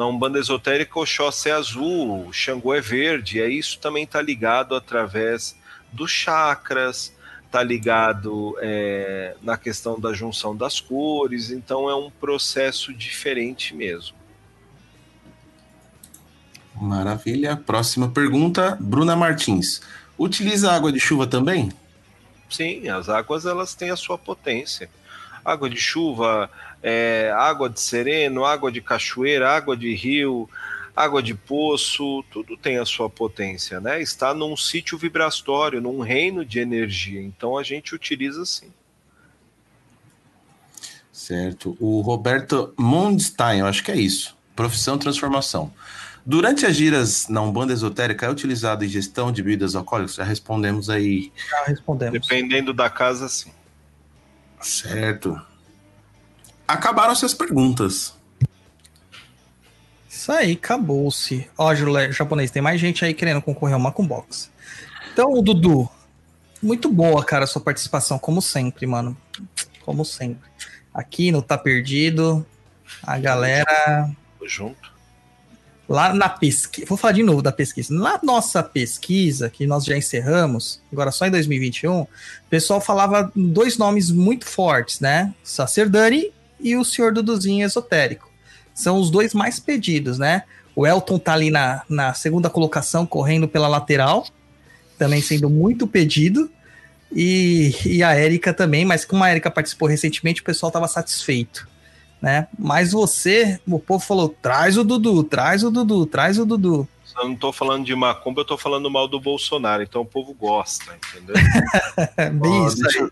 na Umbanda Esotérica, Oxóssi é azul, Xangô é verde, e isso também está ligado através dos chakras, está ligado é, na questão da junção das cores, então é um processo diferente mesmo. Maravilha. Próxima pergunta, Bruna Martins. Utiliza água de chuva também? Sim, as águas elas têm a sua potência. Água de chuva, é, água de sereno, água de cachoeira, água de rio, água de poço, tudo tem a sua potência, né? Está num sítio vibratório, num reino de energia. Então a gente utiliza sim. Certo. O Roberto Mondstein, eu acho que é isso. Profissão transformação. Durante as giras na Umbanda Esotérica é utilizado em gestão de bebidas alcoólicas? Já respondemos aí. Já respondemos. Dependendo da casa, sim. Certo. Acabaram suas perguntas. Isso aí, acabou-se. Ó, Júlio japonês, tem mais gente aí querendo concorrer ao Macumbox. Então, Dudu, muito boa, cara, a sua participação, como sempre, mano. Como sempre. Aqui no Tá Perdido, a galera. Tô junto. Lá na pesquisa, vou falar de novo da pesquisa. Na nossa pesquisa, que nós já encerramos, agora só em 2021, o pessoal falava dois nomes muito fortes, né? Sacerdani e o Senhor Duduzinho Esotérico. São os dois mais pedidos, né? O Elton tá ali na, na segunda colocação, correndo pela lateral, também sendo muito pedido. E, e a Érica também, mas como a Érica participou recentemente, o pessoal estava satisfeito né? Mas você, o povo falou: traz o Dudu, traz o Dudu, traz o Dudu. Eu não tô falando de macumba, eu tô falando mal do Bolsonaro, então o povo gosta, entendeu? [laughs] Bem isso deixa,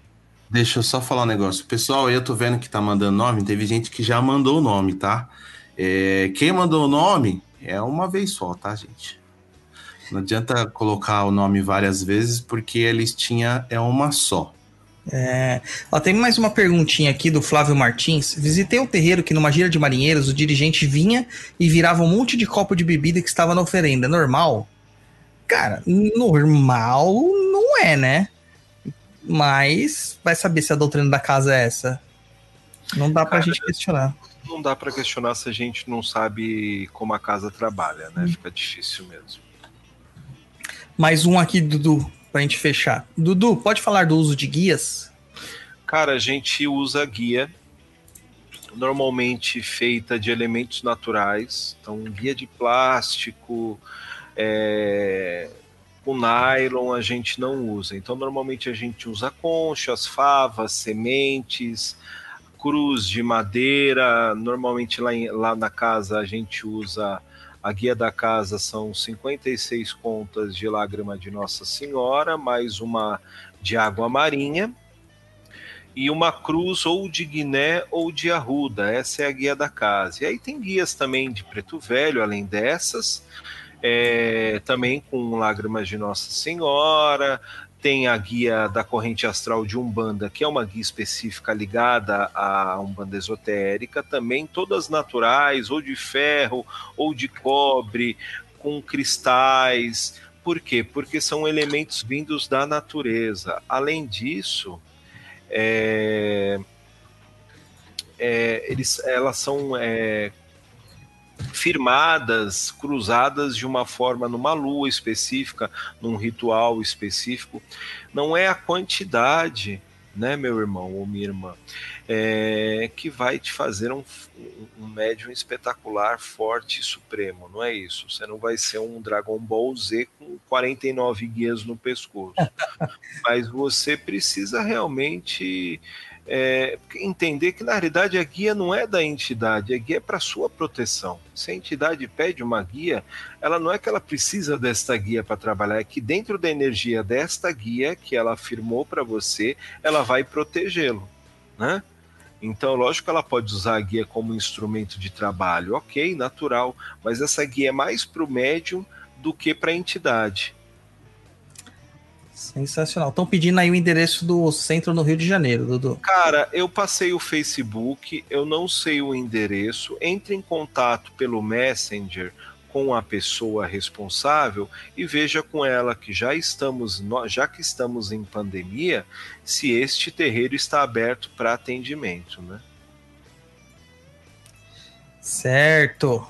deixa eu só falar um negócio. Pessoal, eu tô vendo que tá mandando nome, teve gente que já mandou o nome, tá? É, quem mandou o nome é uma vez só, tá, gente? Não adianta colocar o nome várias vezes, porque a listinha é uma só. É, ó, tem mais uma perguntinha aqui do Flávio Martins. Visitei um terreiro que numa gira de marinheiros o dirigente vinha e virava um monte de copo de bebida que estava na oferenda. Normal? Cara, normal não é, né? Mas vai saber se a doutrina da casa é essa. Não dá pra Cara, gente questionar. Não dá para questionar se a gente não sabe como a casa trabalha, né? Fica difícil mesmo. Mais um aqui, Dudu, pra gente fechar. Dudu, pode falar do uso de guias? Cara, a gente usa guia normalmente feita de elementos naturais, então guia de plástico, é, com nylon a gente não usa. Então normalmente a gente usa conchas, favas, sementes, cruz de madeira. Normalmente lá, em- lá na casa a gente usa a guia da casa são 56 contas de lágrima de Nossa Senhora, mais uma de água marinha e uma cruz ou de Guiné ou de Arruda. Essa é a guia da casa. E aí tem guias também de Preto Velho, além dessas, é, também com lágrimas de Nossa Senhora. Tem a guia da corrente astral de Umbanda, que é uma guia específica ligada à Umbanda esotérica, também todas naturais, ou de ferro, ou de cobre, com cristais. Por quê? Porque são elementos vindos da natureza. Além disso, é, é, eles, elas são é, firmadas, cruzadas de uma forma numa lua específica, num ritual específico. Não é a quantidade, né, meu irmão ou minha irmã, é, que vai te fazer um, um médium espetacular, forte e supremo. Não é isso. Você não vai ser um Dragon Ball Z com 49 guias no pescoço. [laughs] Mas você precisa realmente é, entender que na realidade a guia não é da entidade, a guia é para sua proteção. Se a entidade pede uma guia, ela não é que ela precisa desta guia para trabalhar, é que dentro da energia desta guia que ela afirmou para você, ela vai protegê-lo, né? Então, lógico que ela pode usar a guia como instrumento de trabalho, ok, natural, mas essa guia é mais para o médium do que para a entidade. Sensacional. Estão pedindo aí o endereço do centro no Rio de Janeiro, Dudu. Cara, eu passei o Facebook, eu não sei o endereço. Entre em contato pelo Messenger com a pessoa responsável e veja com ela que já estamos, já que estamos em pandemia, se este terreiro está aberto para atendimento, né? Certo.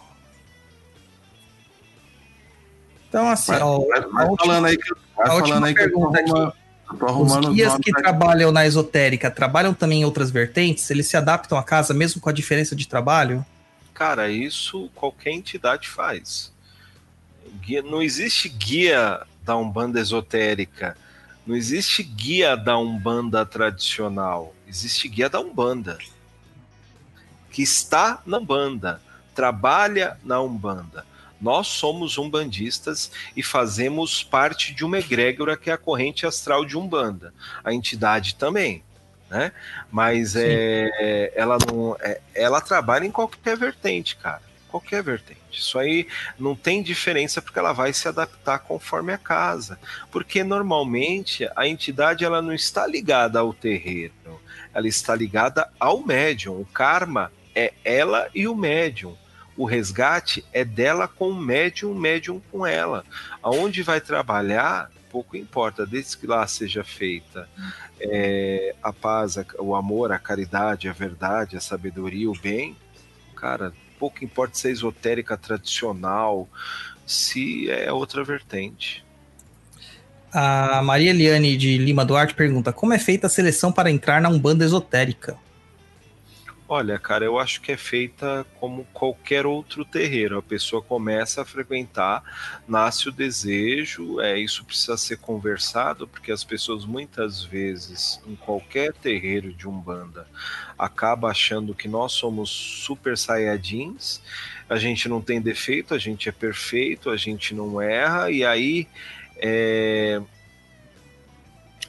Então, assim, Vai, ó, vai a última- falando aí que, a última falando aí que pergunta aqui. Os guias que trabalham na esotérica trabalham também em outras vertentes? Eles se adaptam à casa mesmo com a diferença de trabalho? Cara, isso qualquer entidade faz. Guia, não existe guia da Umbanda esotérica. Não existe guia da Umbanda tradicional. Existe guia da Umbanda. Que está na Umbanda. Trabalha na Umbanda. Nós somos umbandistas e fazemos parte de uma egrégora que é a corrente astral de Umbanda. A entidade também. Né? Mas é, ela não. é- ela trabalha em qualquer vertente, cara. Qualquer vertente. Isso aí não tem diferença porque ela vai se adaptar conforme a casa. Porque normalmente a entidade ela não está ligada ao terreiro, ela está ligada ao médium. O karma é ela e o médium. O resgate é dela com o médium, médium com ela. Aonde vai trabalhar, pouco importa, desde que lá seja feita é, a paz, o amor, a caridade, a verdade, a sabedoria, o bem, cara, pouco importa se é esotérica tradicional, se é outra vertente. A Maria Eliane de Lima Duarte pergunta: Como é feita a seleção para entrar na Umbanda esotérica? Olha, cara, eu acho que é feita como qualquer outro terreiro. A pessoa começa a frequentar, nasce o desejo, é isso precisa ser conversado, porque as pessoas muitas vezes, em qualquer terreiro de Umbanda, acaba achando que nós somos super saiyajins, a gente não tem defeito, a gente é perfeito, a gente não erra, e aí é,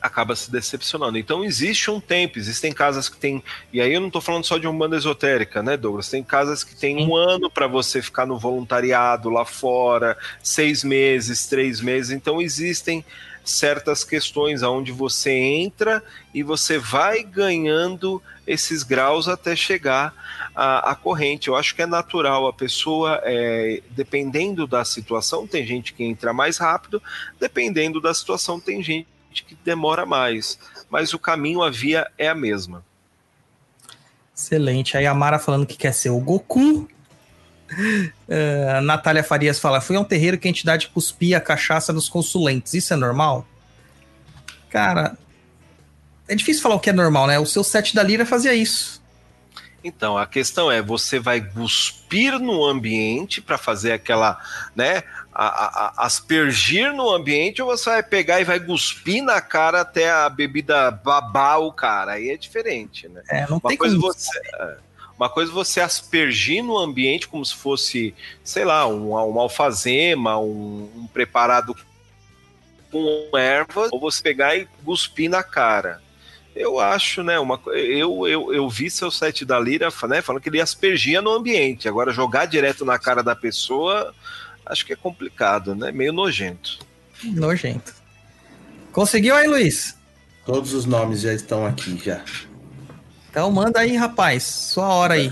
acaba se decepcionando. Então existe um tempo, existem casas que tem e aí eu não estou falando só de uma banda esotérica, né, Douglas? Tem casas que tem um ano para você ficar no voluntariado lá fora, seis meses, três meses. Então existem certas questões aonde você entra e você vai ganhando esses graus até chegar à, à corrente. Eu acho que é natural a pessoa, é, dependendo da situação, tem gente que entra mais rápido, dependendo da situação, tem gente que demora mais. Mas o caminho, a via é a mesma. Excelente. Aí a Mara falando que quer ser o Goku. [laughs] É, a Natália Farias fala: Fui a um terreiro que a entidade cuspia a cachaça dos consulentes. Isso é normal? Cara, é difícil falar o que é normal, né? O seu set da Lira fazia isso. Então, a questão é, você vai cuspir no ambiente para fazer aquela, né, a, a- aspergir no ambiente ou você vai pegar e vai cuspir na cara até a bebida babar o cara? Aí é diferente, né? É, não Uma tem coisa, como. você, é, uma coisa você aspergir no ambiente como se fosse, sei lá, um, um alfazema, um, um preparado com ervas, ou você pegar e cuspir na cara. Eu acho, né? Uma, eu, eu, eu vi seu set da Lira, né? Falando que ele aspergia no ambiente. Agora, jogar direto na cara da pessoa, acho que é complicado, né? Meio nojento. Nojento. Conseguiu aí, Luiz? Todos os nomes já estão aqui já. Então manda aí, rapaz. Sua hora aí.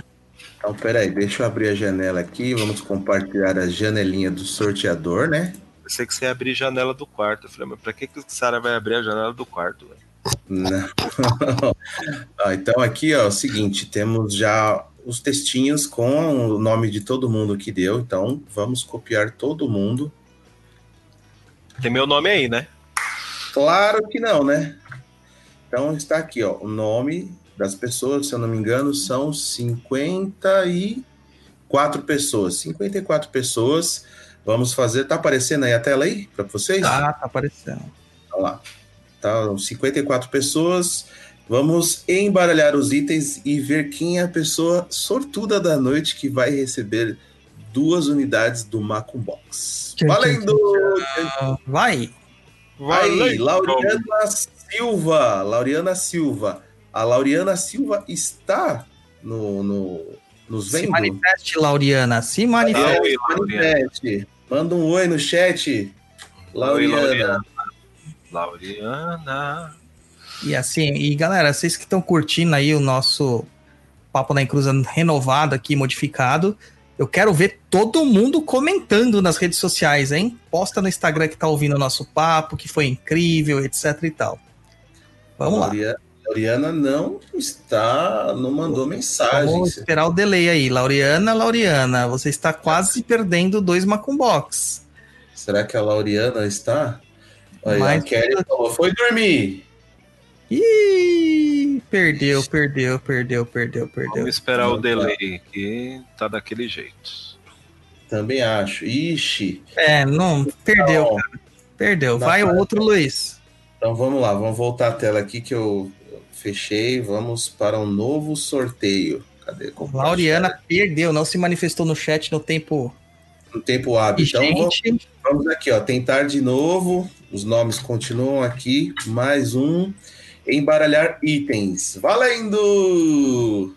Então, peraí, deixa eu abrir a janela aqui. Vamos compartilhar a janelinha do sorteador, né? Pensei que você ia abrir a janela do quarto. Eu falei, mas pra que, que o Sara vai abrir a janela do quarto, velho? Não. [laughs] Ah, então aqui, ó, é o seguinte, temos já os textinhos com o nome de todo mundo que deu, então vamos copiar todo mundo. Tem meu nome aí, né? Claro que não, né? Então está aqui, ó, o nome das pessoas, se eu não me engano, são 54 pessoas. 54 pessoas. Vamos fazer, tá aparecendo aí a tela aí para vocês? Tá, tá aparecendo. Olha lá. Tá, 54 pessoas Vamos embaralhar os itens e ver quem é a pessoa sortuda da noite que vai receber duas unidades do Macum Box. Tchau, Valendo! Ah, Vai! Aí, Lauriana Silva. Lauriana Silva. A Lauriana Silva está no, no, nos Se vendo? manifeste, Lauriana. Se manifeste. Oi, Se manifeste. Manda um oi no chat. Lauriana. Lauriana. Lauriana. E assim, e galera, vocês que estão curtindo aí o nosso Papo na Encruza renovado aqui, modificado, eu quero ver todo mundo comentando nas redes sociais, hein? Posta no Instagram que tá ouvindo o nosso papo, que foi incrível, etc e tal. Vamos lá. Lauria- Lauriana não está, não mandou Vamos mensagem. esperar o delay aí. Lauriana, Lauriana, você está quase perdendo dois Macumbox. Será que a Lauriana está? Aí, Mas- a Kelly falou, foi dormir. Ih, perdeu, perdeu, perdeu, perdeu, perdeu. Vamos esperar o delay, que tá daquele jeito. Também acho. Ixi. É, não, perdeu, Não. cara. Perdeu. Dá Vai o outro, Luiz. Então vamos lá, vamos voltar a tela aqui que eu fechei. Vamos para um novo sorteio. Cadê? Lauriana perdeu, não se manifestou no chat no tempo No tempo hábil. Então vamos, vamos aqui, ó. Tentar de novo. Os nomes continuam aqui. Mais um. Embaralhar itens. Valendo!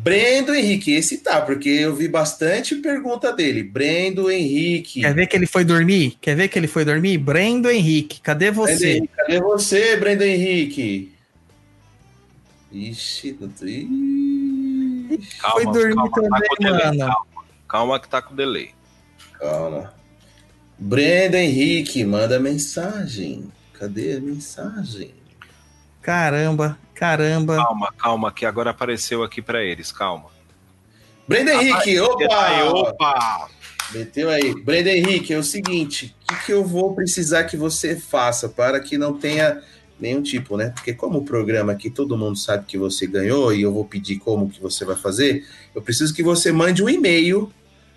Brendo Henrique, esse tá, porque eu vi bastante pergunta dele. Brendo Henrique. Quer ver que ele foi dormir? Quer ver que ele foi dormir? Brendo Henrique, cadê você? Henrique, cadê você, Brendo Henrique? Ixi, não tô... Ih, foi dormir calma, tá também, com delay, mano. Calma, calma que tá com delay. calma. Brendo Henrique, manda mensagem. Cadê a mensagem? Caramba, caramba. Calma, calma, que agora apareceu aqui pra eles, calma. Brendo Henrique, Aí, opa! opa! Meteu aí. Brenda Henrique, é o seguinte: o que, que eu vou precisar que você faça para que não tenha nenhum tipo, né? Porque como o programa aqui todo mundo sabe que você ganhou e eu vou pedir como que você vai fazer, eu preciso que você mande um e-mail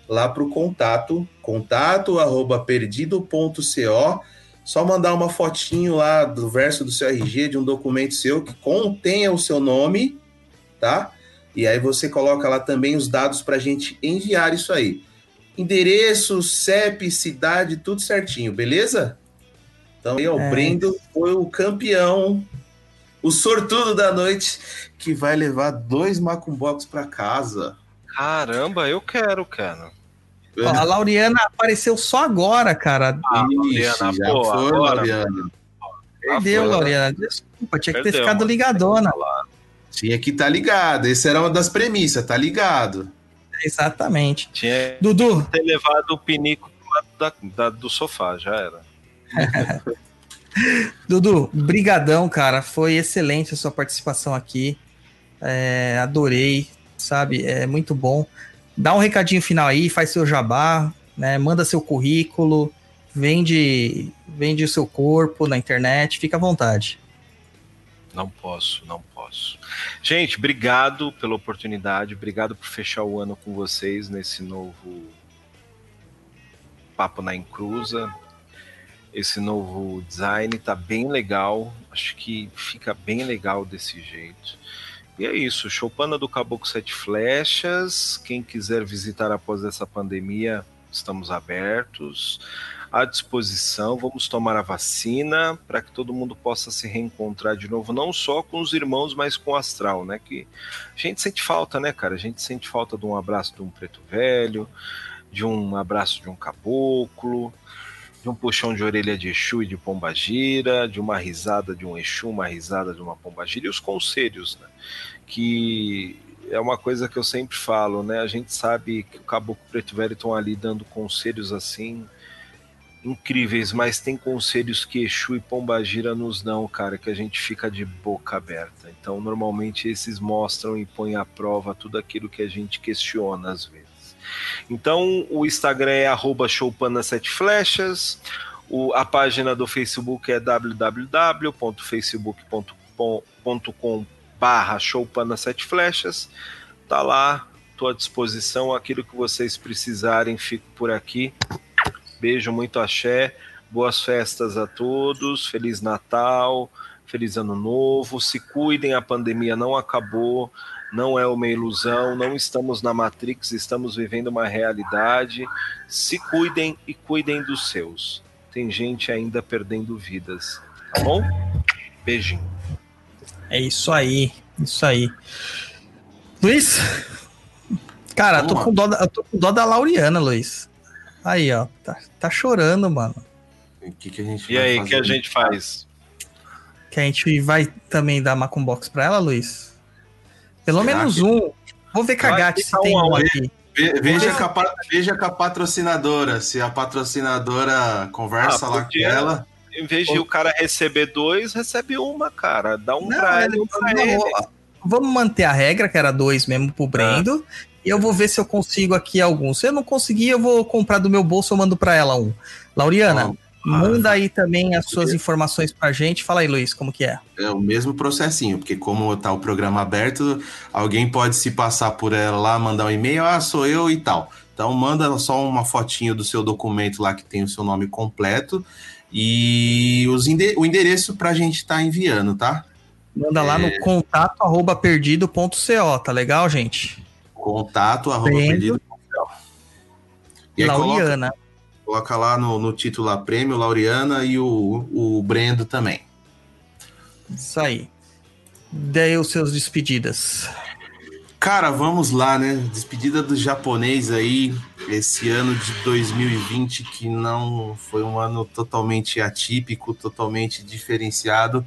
lá para o contato, contato arroba perdido.co, só mandar uma fotinho lá do verso do seu RG, de um documento seu que contenha o seu nome, tá? E aí você coloca lá também os dados para a gente enviar isso aí endereço, CEP, cidade, tudo certinho, beleza? Então aí, ó, o É. Brendo foi o campeão, o sortudo da noite, que vai levar dois macumbox para casa. Caramba, eu quero, cara. Ó, a Lauriana apareceu só agora, cara. Ah, Ixi, Lauriana, já pô, foi, agora, Lauriana. Perdeu, né? Lauriana. Desculpa, tinha que ter Perdeu, ficado ligadona. Tinha que estar ligado. Essa era uma das premissas, tá ligado? Exatamente. Tinha Dudu, que ter levado o pinico da- da- do sofá, já era. [laughs] Dudu, brigadão, cara. Foi excelente a sua participação aqui. É, adorei, sabe? É muito bom. Dá um recadinho final aí, faz seu jabá, né? Manda seu currículo, vende, vende o seu corpo na internet, fica à vontade. Não posso, não posso. Gente, obrigado pela oportunidade, obrigado por fechar o ano com vocês nesse novo Papo na Encruza. Esse novo design tá bem legal, acho que fica bem legal desse jeito. E é isso, Choupana do Caboclo Sete Flechas. Quem quiser visitar após essa pandemia, estamos abertos à disposição. Vamos tomar a vacina para que todo mundo possa se reencontrar de novo, não só com os irmãos, mas com o astral, né? Que a gente sente falta, né, cara? A gente sente falta de um abraço de um preto velho, de um abraço de um caboclo, de um puxão de orelha de Exu e de Pombagira, de uma risada de um Exu, uma risada de uma Pombagira e os conselhos, né? Que é uma coisa que eu sempre falo, né? A gente sabe que o caboclo preto velho estão ali dando conselhos assim incríveis, mas tem conselhos que Exu e Pombagira nos dão, cara, que a gente fica de boca aberta. Então, normalmente esses mostram e põem à prova tudo aquilo que a gente questiona às vezes. Então, o Instagram é arroba showpana7flechas, o, a página do Facebook é www.facebook.com barra showpana7flechas. Tá lá, estou à disposição, aquilo que vocês precisarem, fico por aqui. Beijo, muito axé. Boas festas a todos, Feliz Natal, Feliz Ano Novo. Se cuidem, a pandemia não acabou, não é uma ilusão, não estamos na Matrix, estamos vivendo uma realidade. Se cuidem e cuidem dos seus. Tem gente ainda perdendo vidas, tá bom? Beijinho. É isso aí, isso aí. Luiz, cara, eu tô, com dó, eu tô com dó da Lauriana, Luiz. Aí, ó, tá, tá chorando, mano. Que, que a gente E aí, o que a gente faz? Que a gente vai também dar Macum Box pra ela, Luiz? Pelo Será menos que- um. Vou ver cagate se tem um aqui. Ve- Veja com, a, veja com a patrocinadora. Se a patrocinadora conversa Ah, lá com ela. Em vez de o cara receber dois, recebe uma, cara. Dá um Não, pra ele- ela pra não, ele. Vamos manter a regra, que era dois mesmo pro Brendo. E eu vou ver se eu consigo aqui alguns. Se eu não conseguir, eu vou comprar do meu bolso, eu mando pra ela um. Lauriana, manda aí também as suas informações pra gente. Fala aí, Luiz, como que é? É o mesmo processinho, porque como tá o programa aberto, alguém pode se passar por ela lá, mandar um e-mail, ah, sou eu e tal. Então manda só uma fotinho do seu documento lá que tem o seu nome completo e os o endereço pra gente estar tá enviando, tá? Manda lá no contato arroba perdido.co, tá legal, gente? Contato arroba Brendo. perdido. E aí Lauriana. coloca lá no, no título lá, Prêmio Laureana e o, o Brendo também. Isso aí. Daí os seus despedidas. Cara, vamos lá, né? Despedida do japonês aí, esse ano de 2020 que não foi um ano totalmente atípico, totalmente diferenciado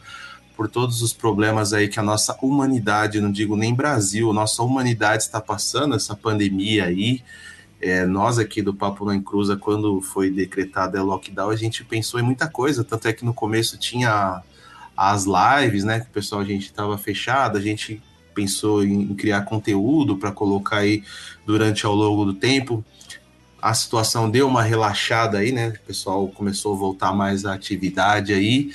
por todos os problemas aí que a nossa humanidade, não digo nem Brasil, nossa humanidade está passando, essa pandemia aí. É, nós aqui do Papo na Encruza, quando foi decretada a lockdown, a gente pensou em muita coisa, tanto é que no começo tinha as lives, né? Que o pessoal a gente estava fechado, a gente pensou em criar conteúdo para colocar aí durante ao longo do tempo. A situação deu uma relaxada aí, né? O pessoal começou a voltar mais à atividade aí.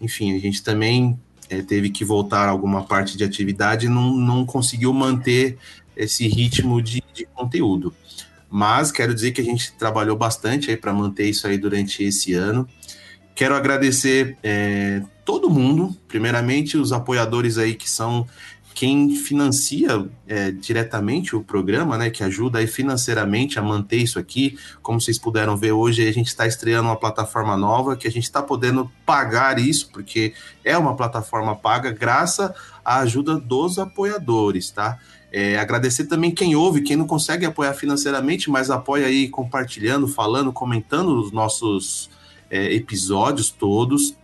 Enfim, a gente também é, teve que voltar alguma parte de atividade e não, não conseguiu manter esse ritmo de, de conteúdo. Mas quero dizer que a gente trabalhou bastante aí para manter isso aí durante esse ano. Quero agradecer é, todo mundo, primeiramente os apoiadores aí que são quem financia é, diretamente o programa, né, que ajuda aí financeiramente a manter isso aqui. Como vocês puderam ver hoje, a gente está estreando uma plataforma nova que a gente está podendo pagar isso, porque é uma plataforma paga, graças à ajuda dos apoiadores, tá? É, agradecer também quem ouve, quem não consegue apoiar financeiramente, mas apoia aí compartilhando, falando, comentando os nossos é, episódios todos.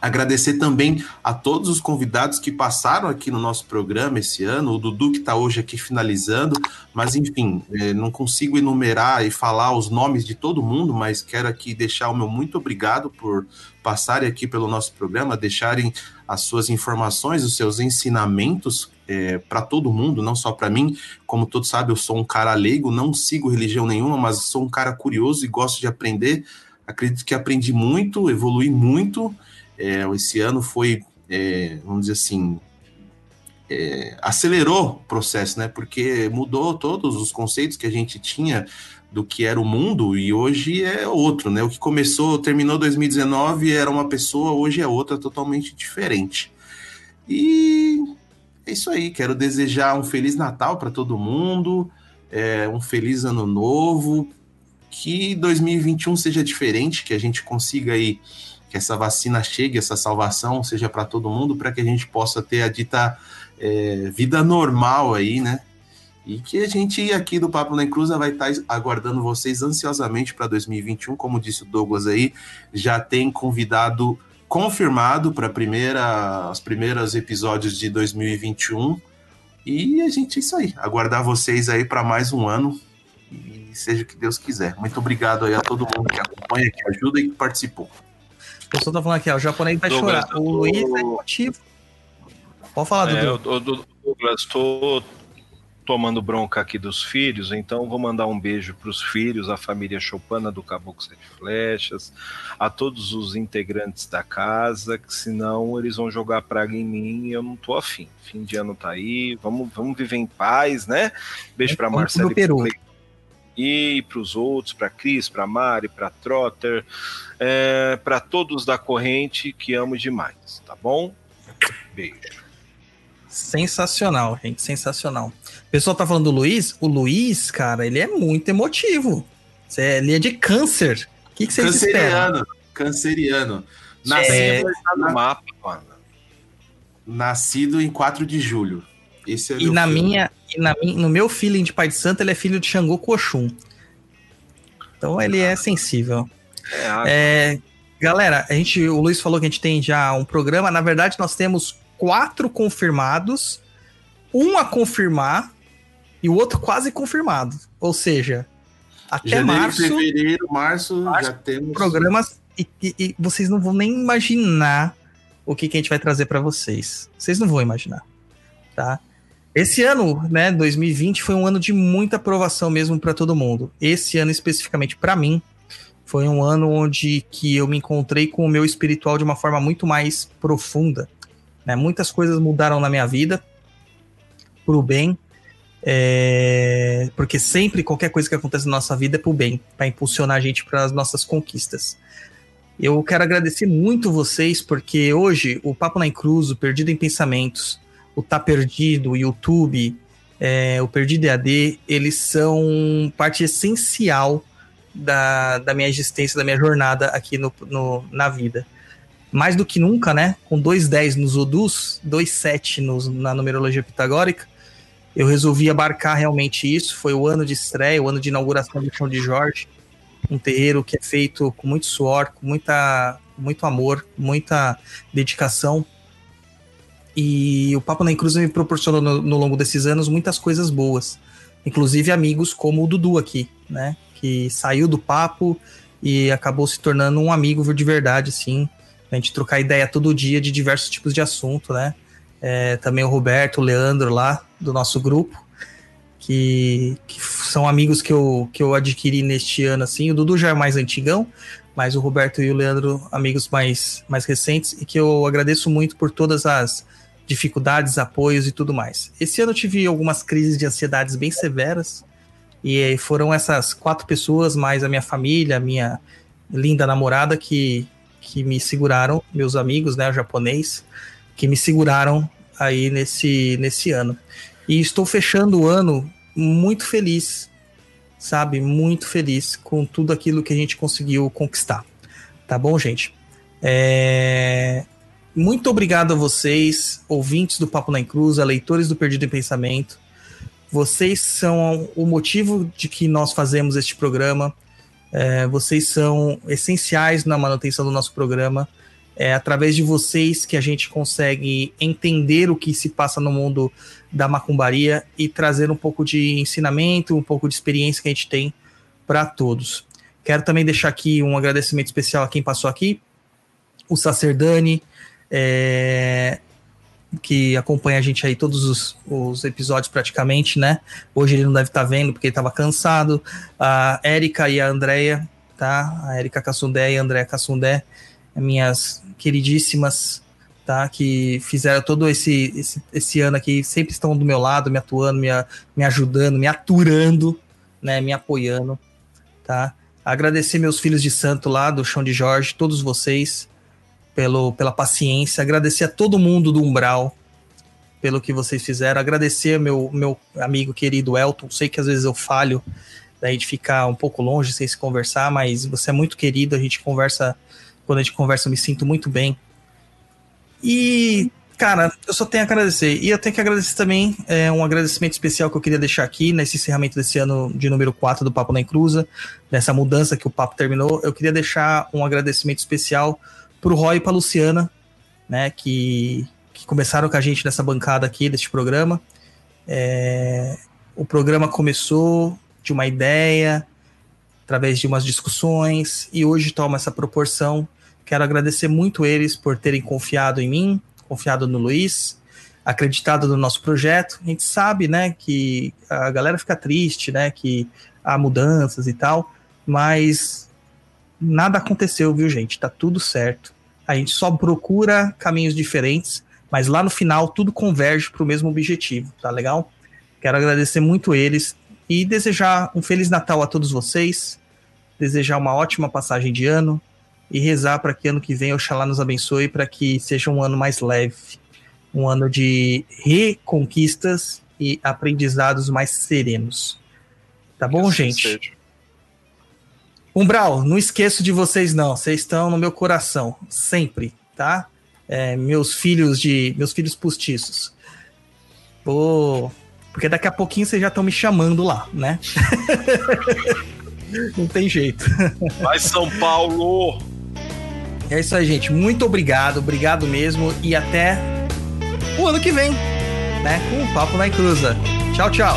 Agradecer também a todos os convidados que passaram aqui no nosso programa esse ano, o Dudu que está hoje aqui finalizando, mas enfim, é, não consigo enumerar e falar os nomes de todo mundo, mas quero aqui deixar o meu muito obrigado por passarem aqui pelo nosso programa, deixarem as suas informações, os seus ensinamentos é, para todo mundo, não só para mim. Como todos sabem, eu sou um cara leigo, não sigo religião nenhuma, mas sou um cara curioso e gosto de aprender. Acredito que aprendi muito, evolui muito. É, esse ano foi, é, vamos dizer assim, é, acelerou o processo, né? Porque mudou todos os conceitos que a gente tinha do que era o mundo e hoje é outro, né? O que começou, terminou 2019 era uma pessoa, hoje é outra, totalmente diferente. E é isso aí. Quero desejar um feliz Natal para todo mundo, é, um feliz Ano Novo, que 2021 seja diferente, que a gente consiga aí que essa vacina chegue, essa salvação seja para todo mundo, para que a gente possa ter a dita é, vida normal aí, né? E que a gente aqui do Papo na Encruza vai estar aguardando vocês ansiosamente para 2021, como disse o Douglas aí, já tem convidado confirmado para primeira, os primeiros episódios de 2021. E a gente é isso aí, aguardar vocês aí para mais um ano e seja o que Deus quiser. Muito obrigado aí a todo mundo que acompanha, que ajuda e que participou. O pessoal tá falando aqui, ó, o japonês vai Douglas, chorar. O tô- Luiz é motivo. Pode falar, É, Dudu. Douglas, tô tomando bronca aqui dos filhos, então vou mandar um beijo para os filhos, a família Chopana do Caboclo Sete Flechas, a todos os integrantes da casa, que senão eles vão jogar praga em mim e eu não tô afim. Fim de ano tá aí, vamos, vamos viver em paz, né? Beijo para Vamos Marcelo. E para os outros, para Cris, para Mari, para Trotter, é, para todos da corrente que amo demais, tá bom? Beijo. Sensacional, gente, sensacional. O pessoal tá falando do Luiz. O Luiz, cara, ele é muito emotivo. Cê- Ele é de câncer. O que? Canceriano. Canceriano. É. Nascido, Tá no mapa, mano. nascido em 4 de julho. Esse é E na filho. minha, e na no meu feeling de pai de santo, ele é filho de Xangô Oxum. Então ele é sensível. É, a- É, galera, a gente, o Luiz falou que a gente tem já um programa. Na verdade, nós temos quatro confirmados, um a confirmar e o outro quase confirmado. Ou seja, até Janeiro, março, fevereiro, março, Março, já temos. programas e, e- e vocês não vão nem imaginar o que, que a gente vai trazer para vocês. Vocês não vão imaginar, tá? Esse ano, né, 2020, foi um ano de muita aprovação mesmo para todo mundo. Esse ano especificamente para mim foi um ano onde que eu me encontrei com o meu espiritual de uma forma muito mais profunda. Né? Muitas coisas mudaram na minha vida pro bem, é, porque sempre qualquer coisa que acontece na nossa vida é pro bem, para impulsionar a gente para as nossas conquistas. Eu quero agradecer muito vocês, porque hoje o Papo na Cruz, o Perdido em Pensamentos, o Tá Perdido, o YouTube, é, o Perdido EAD, eles são parte essencial da, da minha existência, da minha jornada aqui no, no- na vida. Mais do que nunca, né? Com 2,10 nos Odus, 2,7 nos- na numerologia pitagórica, eu resolvi abarcar realmente isso. Foi o ano de estreia, o ano de inauguração do Chão de Jorge um terreiro que é feito com muito suor, com muita, muito amor, muita dedicação. E o Papo na Cruz me proporcionou no, no longo desses anos muitas coisas boas, inclusive amigos como o Dudu aqui, né? Que saiu do papo e acabou se tornando um amigo de verdade, assim. A gente trocar ideia todo dia de diversos tipos de assunto, né? É, também o Roberto, o Leandro lá do nosso grupo que, que são amigos que eu, que eu adquiri neste ano, assim. O Dudu já é mais antigão, mas o Roberto e o Leandro, amigos mais, mais recentes, e que eu agradeço muito por todas as dificuldades, apoios e tudo mais. Esse ano eu tive algumas crises de ansiedades bem severas, e foram essas quatro pessoas, mais a minha família, a minha linda namorada, que, que me seguraram, meus amigos, né, o japonês, que me seguraram aí nesse, nesse ano. E estou fechando o ano muito feliz, sabe? Muito feliz com tudo aquilo que a gente conseguiu conquistar. Tá bom, gente? É, Muito obrigado a vocês, ouvintes do Papo na Cruz, a leitores do Perdido em Pensamento. Vocês são o motivo de que nós fazemos este programa. É, vocês são essenciais na manutenção do nosso programa. É através de vocês que a gente consegue entender o que se passa no mundo da macumbaria e trazer um pouco de ensinamento, um pouco de experiência que a gente tem para todos. Quero também deixar aqui um agradecimento especial a quem passou aqui, o Sacerdani, é, que acompanha a gente aí todos os, os, episódios praticamente, né? Hoje ele não deve estar tá vendo porque ele estava cansado. A Érica e a Andrea, tá? A Érica Cassundé e a Andrea Cassundé, minhas queridíssimas, tá? Que fizeram todo esse, esse, esse, ano aqui, sempre estão do meu lado, me atuando, me, me ajudando, me aturando, né? Me apoiando, tá? Agradecer meus filhos de santo lá do Chão de Jorge, todos vocês, pelo, pela paciência. Agradecer a todo mundo do Umbral pelo que vocês fizeram. Agradecer meu, meu amigo querido Elton. Sei que às vezes eu falho daí de ficar um pouco longe sem se conversar, mas você é muito querido. A gente conversa, quando a gente conversa, eu me sinto muito bem. E, cara, eu só tenho a agradecer. E eu tenho que agradecer também é, um agradecimento especial que eu queria deixar aqui nesse encerramento desse ano de número 4 do Papo na Encruza, nessa mudança que o papo terminou. Eu queria deixar um agradecimento especial para o Roy e para Luciana, né, que, que, começaram com a gente nessa bancada aqui deste programa. É, o programa começou de uma ideia, através de umas discussões, e hoje toma essa proporção. Quero agradecer muito eles por terem confiado em mim, confiado no Luiz, acreditado no nosso projeto. A gente sabe, né, que a galera fica triste, né, que há mudanças e tal, mas nada aconteceu, viu, gente? Tá tudo certo. A gente só procura caminhos diferentes, mas lá no final tudo converge para o mesmo objetivo, tá legal? Quero agradecer muito eles, e desejar um Feliz Natal a todos vocês, desejar uma ótima passagem de ano e rezar para que ano que vem Oxalá nos abençoe para que seja um ano mais leve, um ano de reconquistas e aprendizados mais serenos. Tá bom, Assim gente? seja. Umbral, não esqueço de vocês não. Vocês estão no meu coração, sempre, tá? É, meus filhos de, meus filhos postiços. Pô, porque daqui a pouquinho vocês já estão me chamando lá, né? [laughs] não tem jeito. Vai, São Paulo! É isso aí, gente. Muito obrigado, obrigado mesmo e até o ano que vem, né? Com o Papo na Cruza. Tchau, tchau.